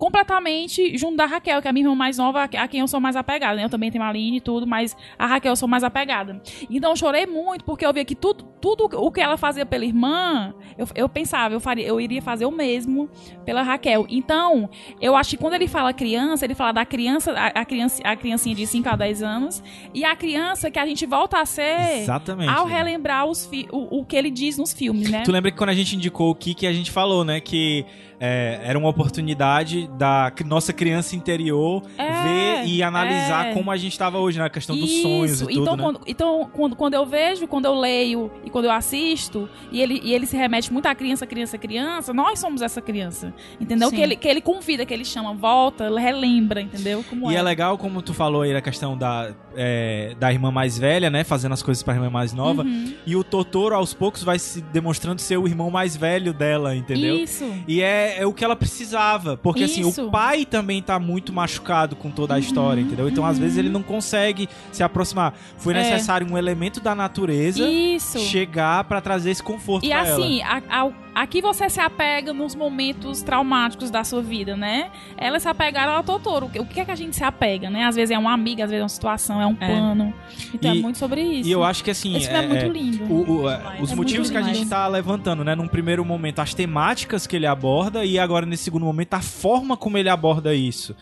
completamente junto da Raquel, que é a minha irmã mais nova, a quem eu sou mais apegada, né? Eu também tenho a Aline e tudo, mas a Raquel eu sou mais apegada. Então eu chorei muito, porque eu via que tudo, tudo o que ela fazia pela irmã, eu, eu pensava, eu, faria, eu iria fazer o mesmo pela Raquel. Então, eu acho que quando ele fala criança, ele fala da criança, a, a criança, a criancinha de 5 a 10 anos, e a criança que a gente volta a ser Exatamente. ao Livinha. relembrar os o, o que ele diz nos filmes, né? Tu lembra que quando a gente indicou o Kiki, a gente falou, né? Que é, era uma oportunidade da nossa criança interior É, ver e analisar é. como a gente estava hoje, na questão dos Isso, sonhos e tudo, então, né? quando, então quando, quando eu vejo, quando eu leio e quando eu assisto, e ele, e ele se remete muito à criança, criança, criança, nós somos essa criança. Entendeu? Sim. Que ele, que ele convida, que ele chama, volta, relembra, entendeu? Como E é. é legal, como tu falou aí, a questão da, é, da irmã mais velha, né? Fazendo as coisas pra irmã mais nova. Uhum. E o Totoro, aos poucos, vai se demonstrando ser o irmão mais velho dela, entendeu? Isso. E é, é o que ela precisava. Porque, assim, Isso. o pai também tá muito machucado com toda a história, entendeu? Então, às vezes, ele não consegue se aproximar. Foi É. necessário um elemento da natureza Isso. chegar pra trazer esse conforto E pra ela. assim, a- ao- aqui você se apega nos momentos traumáticos da sua vida, né? Elas se apegaram ao Totoro. O que- é que a gente se apega, né? Às vezes é uma amiga, às vezes é uma situação, é um É. plano. Então é E- muito sobre isso. E eu acho que, assim... Esse filme é, muito é- lindo. o- o- é, os É motivos que a gente demais. tá levantando, né? Num primeiro momento, as temáticas que ele aborda e agora, nesse segundo momento, a forma como ele aborda isso.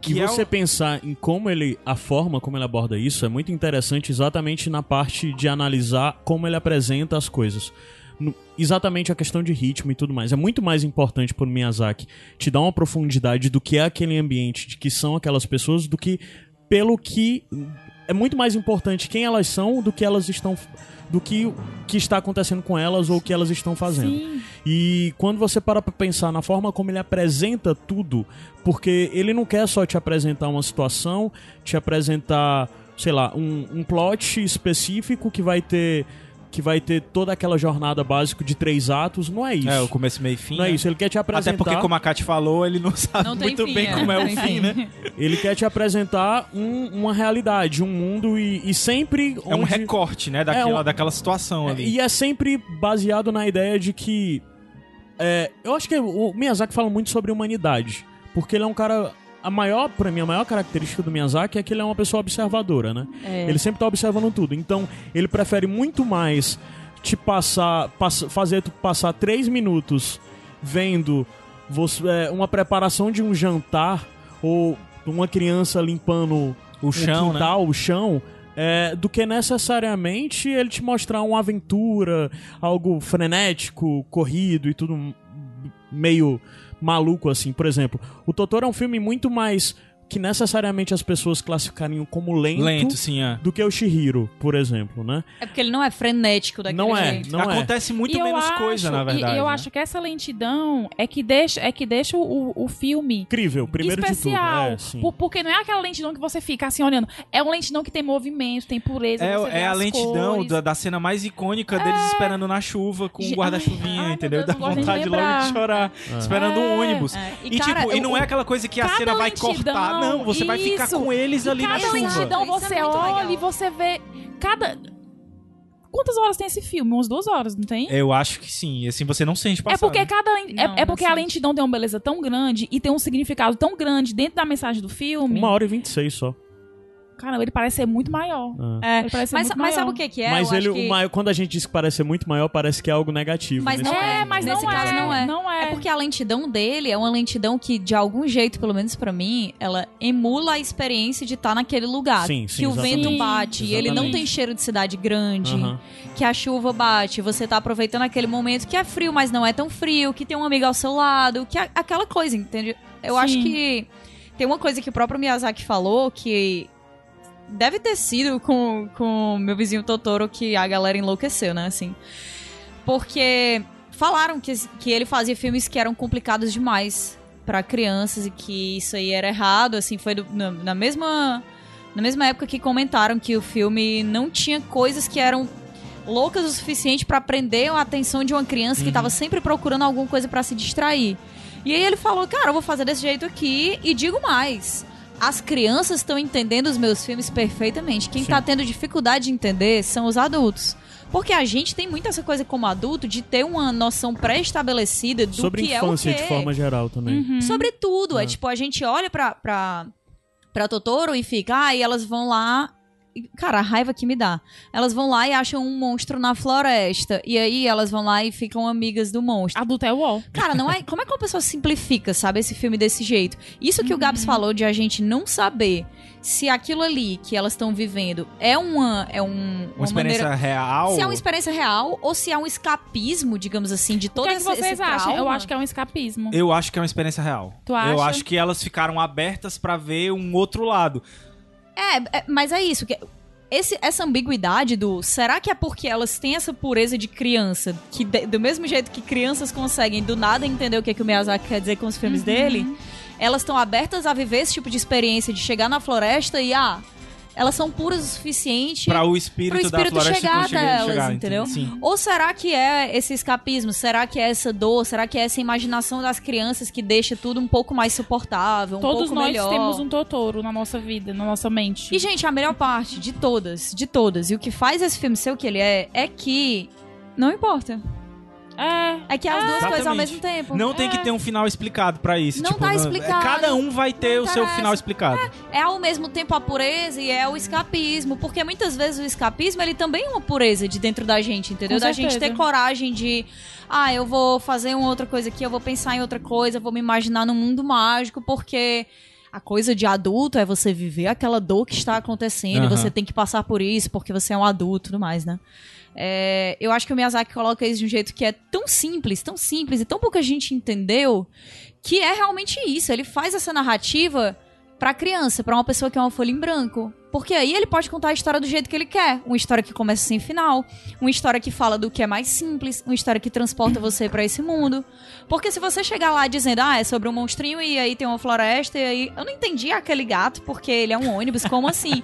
Que Que é você o- pensar em como ele. a forma como ele aborda isso é muito interessante exatamente na parte de analisar como ele apresenta as coisas. No- exatamente a questão de ritmo e tudo mais. É muito mais importante pro Miyazaki te dar uma profundidade do que é aquele ambiente, de que são aquelas pessoas, do que pelo que. É muito mais importante quem elas são do que elas estão. do que o que está acontecendo com elas ou o que elas estão fazendo. Sim. E quando você para pra pensar na forma como ele apresenta tudo, porque ele não quer só te apresentar uma situação, te apresentar, sei lá, um, um plot específico que vai ter que vai ter toda aquela jornada básica de três atos, não é isso. É, o começo, meio e fim. não é né? isso, ele quer te apresentar. Até porque, como a Kat falou, ele não <laughs> sabe Não muito fim, bem é. como é o fim, fim. né? <laughs> Ele quer te apresentar um- uma realidade, um mundo e, e sempre É um onde- recorte, né? Daquela, um- daquela situação ali. E é sempre baseado na ideia de que. é, eu acho que o Miyazaki fala muito sobre humanidade. Porque ele é um cara. A maior, pra mim, a maior característica do Miyazaki é que ele é uma pessoa observadora, né? É. Ele sempre tá observando tudo. Então, ele prefere muito mais te passar. pass- fazer tu passar três minutos vendo você- é, uma preparação de um jantar ou uma criança limpando O chão, um né? quintal, o chão, é, do que necessariamente ele te mostrar uma aventura, algo frenético, corrido e tudo meio maluco assim. Por exemplo, o Totoro é um filme muito mais que necessariamente as pessoas classificariam como lento, Lento, sim, é. do que o Shihiro, por exemplo, né? É porque ele não é frenético daquele Não é, jeito. não é. Acontece muito E menos acho- coisa, na e- verdade. E eu né? acho que essa lentidão é que deixa, é que deixa o, o filme Incrível, primeiro especial. de tudo. É, porque não é aquela lentidão que você fica assim olhando. É uma lentidão que tem movimento, tem pureza. É, é a lentidão da, da cena mais icônica deles esperando na chuva com Ge- um guarda-chuvinha, entendeu? Dá Deus, gosto nem de vontade logo de chorar. Esperando um É. ônibus. É. E, E, cara, tipo, e eu- não é aquela coisa que a cena vai lentidão, Não, você vai ficar com eles ali na Cada chuva. lentidão é você muito olha legal. e você vê cada Quantas horas tem esse filme? Umas duas horas, não tem? Eu acho que sim. Assim, você não sente passar. É porque né? cada len- Não, é, é porque não a sente. lentidão tem uma beleza tão grande e tem um significado tão grande dentro da mensagem do filme. Uma hora e vinte e seis só. Caramba, ele parece ser muito maior. Ah. É, Ele parece ser mas, muito mas maior. sabe o que que é? mas Eu ele, acho que... o maior- quando a gente diz que parece ser muito maior, parece que é algo negativo. Mas nesse não caso. É, mas Nesse não caso é. não é. Não é. É porque a lentidão dele é uma lentidão que, de algum jeito, pelo menos pra mim, ela emula a experiência de estar naquele lugar. Sim, sim, que o exatamente. vento bate, e ele não Exatamente. tem cheiro de cidade grande, Aham. que a chuva bate, você tá aproveitando aquele momento que é frio, mas não é tão frio, que tem um amigo ao seu lado, que é aquela coisa, entende? Eu Sim. acho que tem uma coisa que o próprio Miyazaki falou que deve ter sido com com meu vizinho Totoro que a galera enlouqueceu, né, assim. Porque falaram que, que ele fazia filmes que eram complicados demais pra crianças e que isso aí era errado, assim, foi do- na, na mesma na mesma época que comentaram que o filme não tinha coisas que eram loucas o suficiente pra prender a atenção de uma criança que tava sempre procurando alguma coisa pra se distrair. E aí ele falou, cara, eu vou fazer desse jeito aqui e digo mais. As crianças estão entendendo os meus filmes perfeitamente. Quem Sim. tá tendo dificuldade de entender são os adultos. Porque a gente tem muito essa coisa como adulto de ter uma noção pré-estabelecida do Sobre que é o infância quê. de forma geral também. Uhum. Sobre tudo. É. É. tipo, a gente olha pra, pra, pra Totoro e fica, ah, e elas vão lá. Cara, a raiva que me dá. Elas vão lá e acham um monstro na floresta. E aí elas vão lá e ficam amigas do monstro. Adulto é o UOL. Cara, não é. Como é que uma pessoa simplifica, sabe, esse filme desse jeito? Isso que o Gabs Uhum. falou de a gente não saber se aquilo ali que elas estão vivendo é uma. É um, Uma uma experiência maneira. real. Se é uma experiência real ou se é um escapismo, digamos assim, de O todo que, é que esse, vocês esse acham? Eu acho que é um escapismo. Eu acho que é uma experiência real. Tu acha? Eu acho que elas ficaram abertas pra ver um outro lado. É, é, mas é isso. Que esse, essa ambiguidade do será que é porque elas têm essa pureza de criança, que de- do mesmo jeito que crianças conseguem do nada entender o que, que o Miyazaki quer dizer com os filmes dele, elas estão abertas a viver esse tipo de experiência de chegar na floresta e ah, elas são puras o suficiente. Pra o espírito, Pro espírito da floresta chegar conseguir até elas, chegar, entendeu? Sim. Ou será que é esse escapismo? Será que é essa dor? Será que é essa imaginação das crianças que deixa tudo um pouco mais suportável, um Todos pouco nós melhor? temos um Totoro na nossa vida, na nossa mente. E, gente, a melhor parte de todas, de todas, e o que faz esse filme ser o que ele é, é que não importa. É. É que é as duas coisas ao Exatamente. mesmo tempo. Não tem que ter um final explicado pra isso. Não tipo, tá explicado. Cada um vai ter o seu interessa. final explicado. É ao mesmo tempo a pureza e é o escapismo. Porque muitas vezes o escapismo, ele também é uma pureza de dentro da gente, entendeu? Com da gente ter coragem de... Ah, eu vou fazer uma outra coisa aqui, eu vou pensar em outra coisa, eu vou me imaginar num mundo mágico, porque... A coisa de adulto é você viver aquela dor que está acontecendo e Aham. você tem que passar por isso porque você é um adulto e tudo mais, né? É, eu acho que o Miyazaki coloca isso de um jeito que é tão simples, tão simples e tão pouca gente entendeu que é realmente isso. Ele faz essa narrativa pra criança, pra uma pessoa que é uma folha em branco. Porque aí ele pode contar a história do jeito que ele quer. Uma história que começa sem final, uma história que fala do que é mais simples, uma história que transporta você pra esse mundo. Porque se você chegar lá dizendo, ah, é sobre um monstrinho e aí tem uma floresta e aí. Eu não entendi aquele gato porque ele é um ônibus, como assim?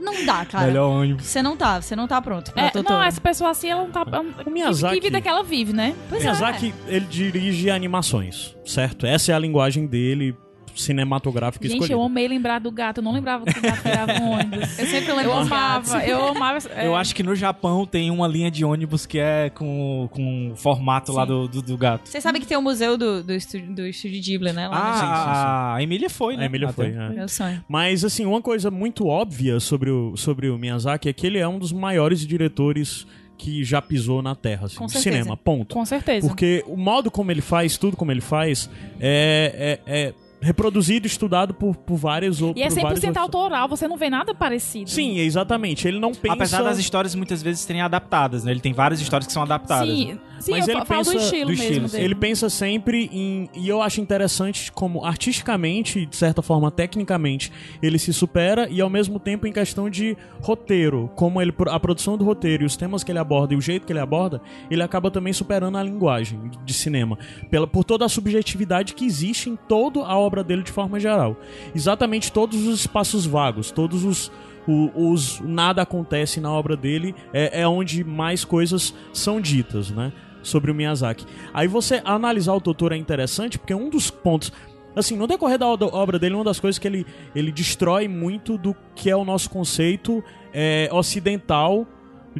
Não dá, cara. Melhor ônibus. Você não tá, você não tá pronto pra É, Totoro. não, essa pessoa assim, ela não tá. O Miyazaki- Que vida que ela vive, né? Pois Miyazaki, ele dirige animações, certo? Essa é a linguagem dele cinematográfica Gente, escolhida. eu amei lembrar do gato. Eu não lembrava que o gato virava <laughs> um ônibus. Eu sempre lembro Eu amava, eu amava. é, Eu acho que no Japão tem uma linha de ônibus que é com, com o formato lá Sim. do, do, do gato. Você sabe que tem o museu do, do, estúdio, do estúdio Ghibli, né? Lá no Japão. Ah, a Emília foi, né? A Emília foi, é. Meu sonho. Mas, assim, uma coisa muito óbvia sobre o, sobre o Miyazaki é que ele é um dos maiores diretores que já pisou na Terra, assim, Com de certeza. cinema, ponto. Com certeza. Porque o modo como ele faz, tudo como ele faz, é, é, é reproduzido, estudado por, por vários outros. E é 100% autoral, você não vê nada parecido. Sim, exatamente. Ele não pensa... Apesar das histórias muitas vezes serem adaptadas, né? Ele tem várias histórias que são adaptadas. Sim, né? Sim Mas eu ele falo do pensa- estilo do mesmo estilo. Ele pensa sempre em. E eu acho interessante como, artisticamente, de certa forma, tecnicamente, ele se supera e, ao mesmo tempo, em questão de roteiro, como ele, a produção do roteiro e os temas que ele aborda e o jeito que ele aborda, ele acaba também superando a linguagem de cinema. Pela, por toda a subjetividade que existe em toda a obra dele de forma geral. Exatamente todos os espaços vagos, todos os. o- os nada acontece na obra dele é, é onde mais coisas são ditas, né? Sobre o Miyazaki. Aí você analisar o Totoro é interessante porque um dos pontos. Assim, no decorrer da obra dele, uma das coisas que ele, ele destrói muito do que é o nosso conceito é, ocidental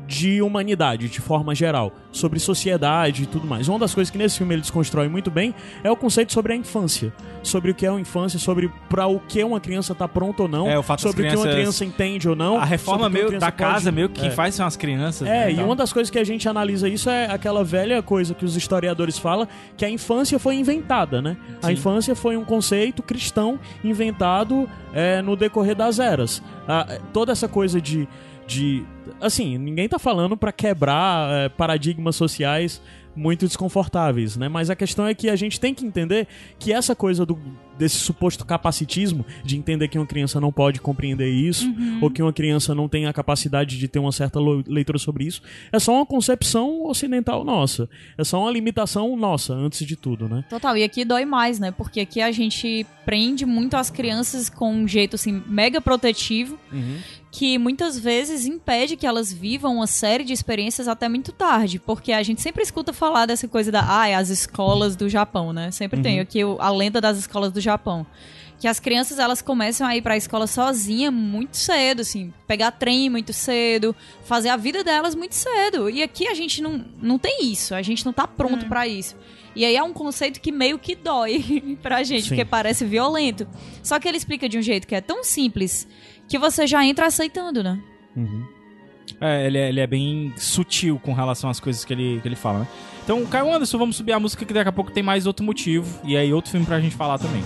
de humanidade, de forma geral, sobre sociedade e tudo mais. Uma das coisas que nesse filme ele desconstrói muito bem é o conceito sobre a infância, sobre o que é uma infância, sobre para o que uma criança tá pronta ou não, É, o fato das sobre o que uma criança entende ou não. A reforma meio da criança casa, pode- meio que É. faz são as crianças. É, né, e tal. uma das coisas que a gente analisa isso é aquela velha coisa que os historiadores falam, que a infância foi inventada, né? A Sim. infância foi um conceito cristão inventado é, no decorrer das eras. Toda essa coisa de, de... Assim, ninguém tá falando pra quebrar é, paradigmas sociais muito desconfortáveis, né? Mas a questão é que a gente tem que entender que essa coisa do, desse suposto capacitismo de entender que uma criança não pode compreender isso ou que uma criança não tem a capacidade de ter uma certa leitura sobre isso é só uma concepção ocidental nossa. É só uma limitação nossa, antes de tudo, né? Total, e aqui dói mais, né? Porque aqui a gente prende muito as crianças com um jeito assim mega protetivo, que muitas vezes impede que elas vivam uma série de experiências até muito tarde, porque a gente sempre escuta falar dessa coisa da, ah, as escolas do Japão, né? Sempre tem aqui a lenda das escolas do Japão. Que as crianças elas começam a ir pra escola sozinha muito cedo, assim, pegar trem muito cedo, fazer a vida delas muito cedo. E aqui a gente não, não tem isso, a gente não tá pronto pra isso. E aí é um conceito que meio que dói <laughs> pra gente, Sim. porque parece violento. Só que ele explica de um jeito que é tão simples que você já entra aceitando, né? É, ele é, ele é bem sutil com relação às coisas que ele, que ele fala, né? Então, Caio Anderson, vamos subir a música que daqui a pouco tem mais outro motivo. E aí, outro filme pra gente falar também.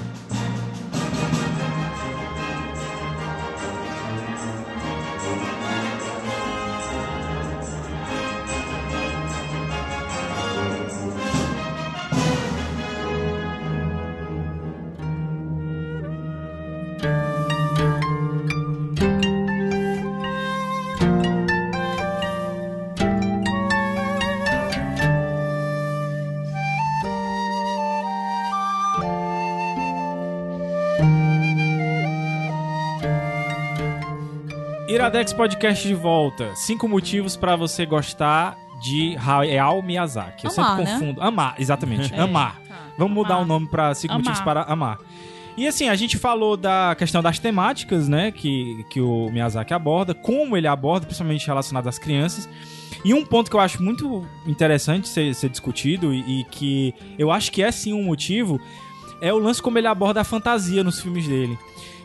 Iradex Podcast de volta. Cinco motivos pra você gostar de Hayao Miyazaki. Eu Amar, sempre né? confundo. Amar, exatamente. É. Amar. Vamos mudar Amar. o nome pra cinco Amar. motivos para amar. E assim, a gente falou da questão das temáticas, né, que, que o Miyazaki aborda, como ele aborda, principalmente relacionado às crianças. E um ponto que eu acho muito interessante ser, ser discutido e, e que eu acho que é sim um motivo é o lance como ele aborda a fantasia nos filmes dele.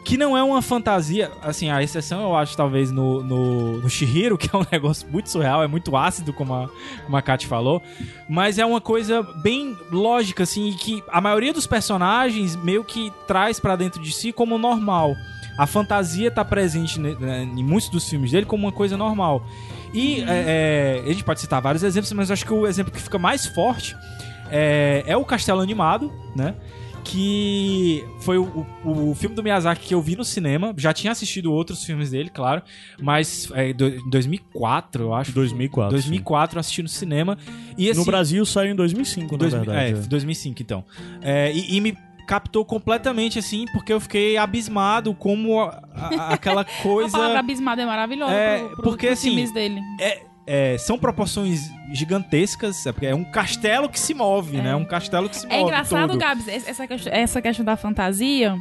Que não é uma fantasia, assim, a exceção eu acho talvez no, no, no Shihiro, <laughs> que é um negócio muito surreal, é muito ácido, como a, como a Kat falou. Mas é uma coisa bem lógica, assim, e que a maioria dos personagens meio que traz pra dentro de si como normal. A fantasia tá presente ne- né, em muitos dos filmes dele como uma coisa normal. E é, é, a gente pode citar vários exemplos, mas eu acho que o exemplo que fica mais forte é, é o Castelo Animado, né? Que foi o, o, o filme do Miyazaki que eu vi no cinema. Já tinha assistido outros filmes dele, claro. Mas é, em 2004, eu acho. 2004. 2004 eu assisti no cinema. E, sim. assim, No Brasil saiu em 2005, Dois- na verdade. É, 2005, então. É, e, e me captou completamente, assim, porque eu fiquei abismado como a- a- aquela <laughs> A coisa... palavra abismado é maravilhosa É, pro, pro, porque, assim, filmes dele. é, é, são proporções gigantescas, é porque é um castelo que se move, né? Um castelo que se move É engraçado, todo. Gabs, essa essa questão da fantasia,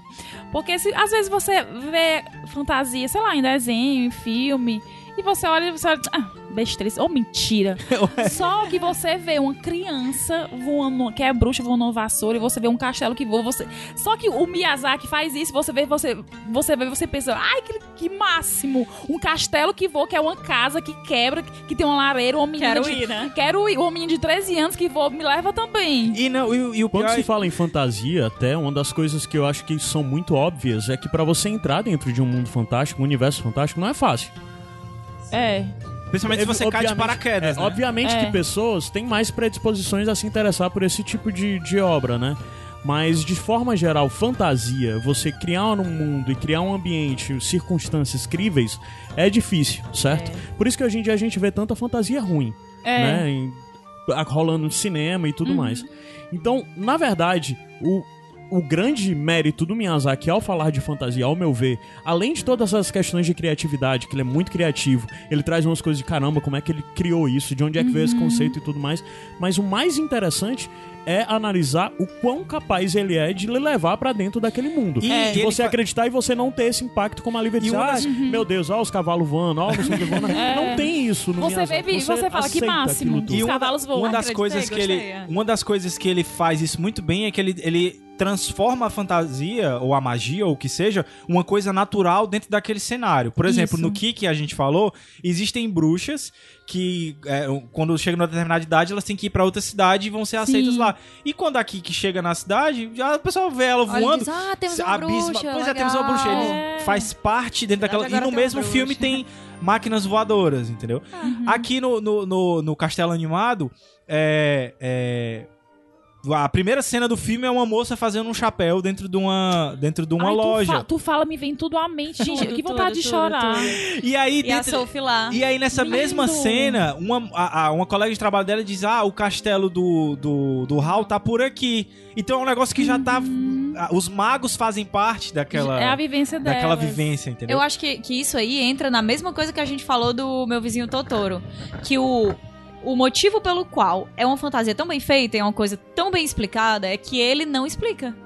porque se, às vezes você vê fantasia, sei lá, em desenho, em filme, e você olha e você olha, ah, besteira, ou mentira. <laughs> Só que você vê uma criança voando, que é bruxa voando uma vassoura, e você vê um castelo que voa, você... Só que o Miyazaki faz isso, você vê, você, você vê, você pensa, ai, que, que máximo! Um castelo que voa, que é uma casa que quebra, que tem uma lareira, uma menina Quero de... ir, né? Quero ir, uma menina de 13 anos que voa, me leva também. E, não, e, e o Quando pior se é- fala em fantasia, até uma das coisas que eu acho que são muito óbvias é que pra você entrar dentro de um mundo fantástico, um universo fantástico, não é fácil. É. Principalmente se você cai de Obviamente- paraquedas, é, né? Obviamente É. que pessoas têm mais predisposições a se interessar por esse tipo de, de obra, né? Mas, de forma geral, fantasia, você criar um mundo e criar um ambiente, circunstâncias críveis, é difícil, certo? Por isso que hoje em dia a gente vê tanta fantasia ruim, É. né? Em- rolando no cinema e tudo mais. Então, na verdade, o, o grande mérito do Miyazaki ao falar de fantasia, ao meu ver, além de todas as questões de criatividade, que ele é muito criativo, ele traz umas coisas de caramba, como é que ele criou isso, de onde é que veio esse conceito e tudo mais. Mas o mais interessante é analisar o quão capaz ele é de lhe levar pra dentro daquele mundo. E de ele você acreditar e você não ter esse impacto como a Lívia disse. Ah, meu Deus, ó os cavalos voando, ó não sei o que voando. <laughs> Não tem isso no Você vê e você fala, que máximo. Os uma, cavalos voam. uma das coisas que ele, é. uma das coisas que ele faz isso muito bem é que ele, ele transforma a fantasia ou a magia ou o que seja uma coisa natural dentro daquele cenário. Por exemplo, Isso. no que a gente falou, existem bruxas que é, quando chegam numa determinada idade elas têm que ir pra outra cidade e vão ser aceitas lá. E quando a Kiki chega na cidade, já a pessoa vê ela Olha, voando. diz, ah, temos uma abisma- bruxa, Pois é, temos uma bruxa. legal. Ele É. faz parte dentro daquela. E no mesmo filme tem máquinas voadoras, entendeu? Aqui no, no, no, no Castelo Animado, é, é, a primeira cena do filme é uma moça fazendo um chapéu dentro de uma, dentro de uma Ai, tu loja. fa- Tu fala, me vem tudo à mente. Gente, <laughs> Tudo, que vontade de tudo, chorar. tudo. E aí, E a dentro- Sophie lá. e aí nessa Lindo. mesma cena, uma, a- a- uma colega de trabalho dela diz: Ah, o castelo do, do, do Hal tá por aqui. Então é um negócio que já tá. ah, Os magos fazem parte daquela, É a vivência dela. daquela vivência, entendeu? Eu acho que, que isso aí entra na mesma coisa que a gente falou do meu vizinho Totoro. Que o, o motivo pelo qual é uma fantasia tão bem feita, é uma coisa tão bem explicada, é que ele não explica.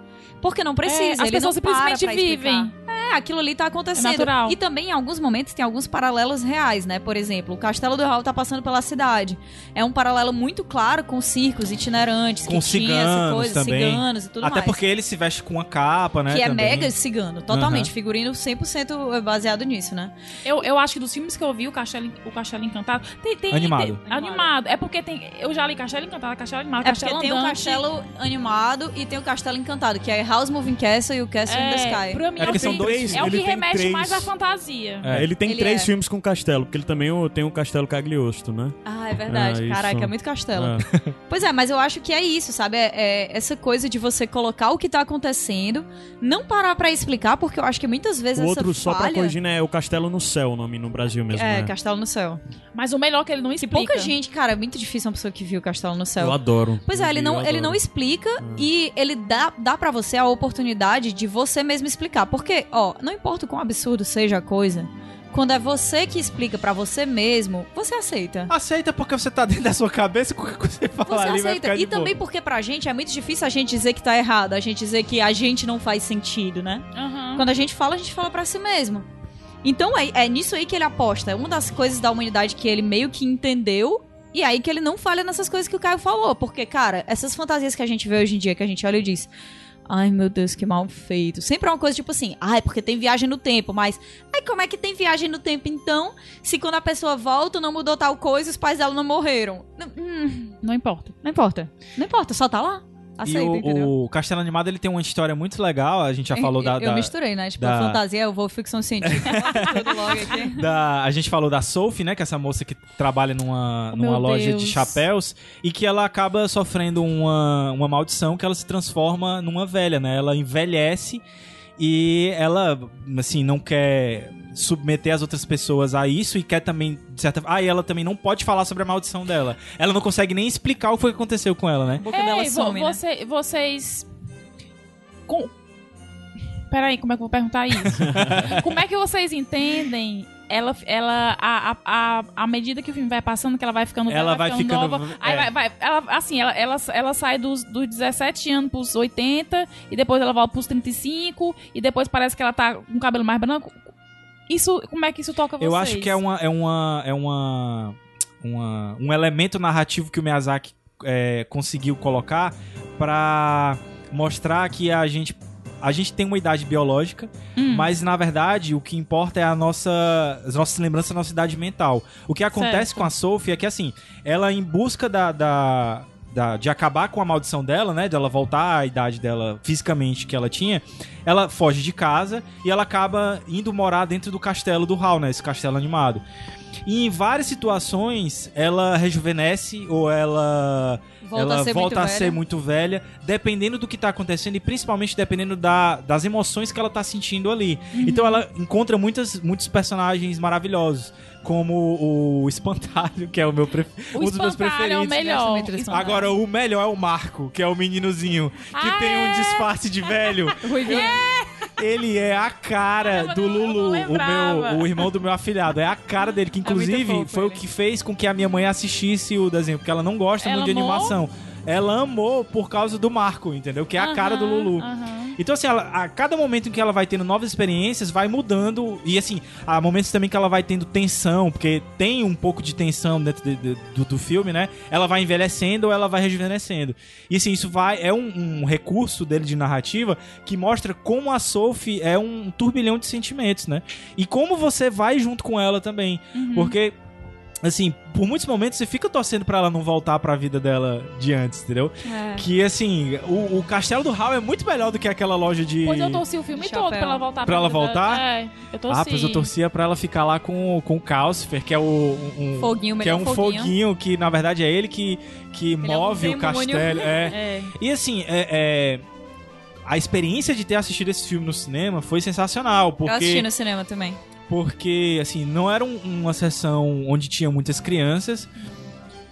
Porque não precisa, É, as pessoas simplesmente vivem. É, aquilo ali tá acontecendo. É natural. E também, em alguns momentos, tem alguns paralelos reais, né? Por exemplo, o Castelo do Raul tá passando pela cidade. É um paralelo muito claro com circos itinerantes, Com que tinha essa ciganos coisa, também. ciganos e tudo Até mais. porque ele se veste com uma capa, né? que é também. mega cigano, totalmente. Aham. Figurino 100% baseado nisso, né? Eu, eu acho que dos filmes que eu vi, o Castelo, o Castelo Encantado. Tem, tem, Animado. tem- animado. É porque tem. Eu já li Castelo Encantado, Castelo Animado, É Castelo porque tem o Andante. castelo animado e tem o castelo encantado, que é House Moving Castle e o Castle in the É, Sky. pra mim, É porque são dois- É o que remete três- mais à fantasia. É. Ele tem Ele três é. filmes com castelo, porque ele também tem o Castelo Cagliostro, né? Ah, é verdade. Ah, Caraca, isso. é muito castelo. É. <laughs> Pois é, mas eu acho que é isso, sabe? É, é essa coisa de você colocar o que tá acontecendo, não parar pra explicar, porque eu acho que muitas vezes O essa outro, só pra falha... corrigir, né? É o Castelo no Céu, o nome no Brasil mesmo, É, né? Castelo no Céu. Mas o melhor é que ele não explica. pouca gente, cara, é muito difícil uma pessoa que viu Castelo no Céu. Eu adoro. Pois é, ele vi, não, ele não explica e ele dá, dá para você a oportunidade de você mesmo explicar. Porque, ó, não importa o quão absurdo seja a coisa, quando é você que explica pra você mesmo, você aceita. Aceita porque você tá dentro da sua cabeça, qualquer coisa que você falar Você ali vai aceita. E também boa. porque pra gente é muito difícil a gente dizer que tá errado, a gente dizer que a gente não faz sentido, né? Aham. Quando a gente fala, a gente fala pra si mesmo. Então é, é nisso aí que ele aposta. É uma das coisas da humanidade que ele meio que entendeu. E aí que ele não falha nessas coisas que o Caio falou. Porque, cara, essas fantasias que a gente vê hoje em dia, que a gente olha e diz. Ai, meu Deus, que mal feito. Sempre é uma coisa tipo assim, ai, porque tem viagem no tempo, mas. Ai, como é que tem viagem no tempo então? Se quando a pessoa volta não mudou tal coisa, os pais dela não morreram. Não, hum, Não importa. não importa. Não importa, só tá lá. E Aceita, entendeu? o, o Castelo Animado ele tem uma história muito legal, a gente já falou eu, da, eu da- misturei, né? Tipo, da- a fantasia, eu vou ficção científica. <laughs> tudo logo aqui. <laughs> da- a gente falou da Sophie, né, que é essa moça que trabalha numa, Oh, numa loja Deus. de chapéus e que ela acaba sofrendo uma, uma maldição que ela se transforma numa velha, né? Ela envelhece e ela, assim, não quer submeter as outras pessoas a isso e quer também, de certa Ah, e ela também não pode falar sobre a maldição dela. Ela não consegue nem explicar o que foi que aconteceu com ela, né? A boca dela Ei, vo- some, né? você- vocês. Com... Peraí, como é que eu vou perguntar isso? <laughs> como é que vocês entendem ela, ela a, a, a, a medida que o filme vai passando, que ela vai ficando velha, Ela vai ficando- nova. Aí é. vai, vai- ela, assim, ela, ela, ela sai dos, dos 17 anos pros 80, e depois ela volta pros 35, e depois parece que ela tá com o cabelo mais branco. Isso, como é que isso toca vocês? Eu acho que é uma é uma é uma, uma- um elemento narrativo que o Miyazaki é, conseguiu colocar pra mostrar que a gente a gente tem uma idade biológica, Hum. mas na verdade o que importa é a nossa as nossas lembranças, a nossa idade mental. O que acontece Certo. com a Sophie é que assim, ela em busca da, da- da- de acabar com a maldição dela, né, dela voltar à idade dela fisicamente que ela tinha, ela foge de casa e ela acaba indo morar dentro do castelo do Hal, né, esse castelo animado. E em várias situações ela rejuvenesce ou ela Volta ela a ser volta muito a velha. ser muito velha, dependendo do que tá acontecendo e principalmente dependendo da- das emoções que ela tá sentindo ali. Uhum. Então ela encontra muitas, muitos personagens maravilhosos, como o Espantalho, que é o meu pref... O um dos meus espantalho é o preferidos. melhor. Espantalho. Agora, o melhor é o Marco, que é o meninozinho, que Ah, tem um é? disfarce de velho. <laughs> Ele é a cara do Lulu, o, meu, o irmão do meu afilhado. É a cara dele, que inclusive fofo foi o ele. que fez com que a minha mãe assistisse o desenho, porque ela não gosta Ela muito de amou? animação. Ela amou por causa do Marco, entendeu? Que é a cara do Lulu. aham. Então, assim, ela- a cada momento em que ela vai tendo novas experiências, vai mudando. E, assim, há momentos também que ela vai tendo tensão, porque tem um pouco de tensão dentro de- de- do, do filme, né? Ela vai envelhecendo ou ela vai rejuvenescendo. E, assim, isso vai. É um, um recurso dele de narrativa que mostra como a Sophie é um turbilhão de sentimentos, né? E como você vai junto com ela também. Porque. Assim, por muitos momentos você fica torcendo pra ela não voltar pra vida dela de antes, entendeu? É. Que assim, o, o castelo do Hal é muito melhor do que aquela loja de. Pois eu torci o filme todo pra ela voltar Pra ela vida- voltar? É, eu torci. Ah, pois eu torcia pra ela ficar lá com, com o Calcifer, que é o. Um, Foguinho, Que é um foguinho. foguinho. que na verdade é ele que, que é um move o castelo. É. <laughs> É. E assim, é, é, a experiência de ter assistido esse filme no cinema foi sensacional, Eu assisti porque, no cinema também. Porque assim, não era um- uma sessão onde tinha muitas crianças.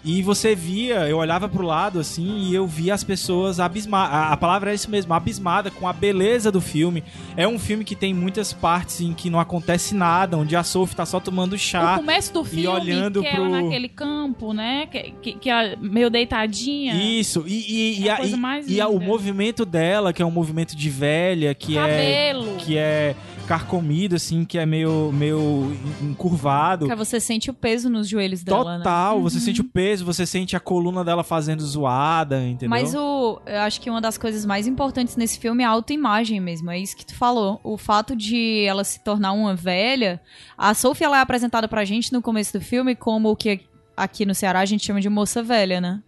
E você via, eu olhava pro lado assim e eu via as pessoas abismadas. A, a palavra é isso mesmo, abismada com a beleza do filme. É um filme que tem muitas partes em que não acontece nada, onde a Sophie tá só tomando O chá. começo do filme, olhando que pro- ela naquele campo, né? Que, que, que ela meio deitadinha. Isso, e, e, e, É a- e- e o movimento dela, que é um movimento de velha, que é cabelo. que é carcomido, assim, que é meio, meio encurvado. Porque você sente o peso nos joelhos dela, né? Total, você sente o peso, você sente a coluna dela fazendo zoada, entendeu? Mas o, eu acho que uma das coisas mais importantes nesse filme é a autoimagem mesmo. É isso que tu falou. O fato de ela se tornar uma velha. A Sophie ela é apresentada pra gente no começo do filme como o que aqui no Ceará a gente chama de moça velha, né?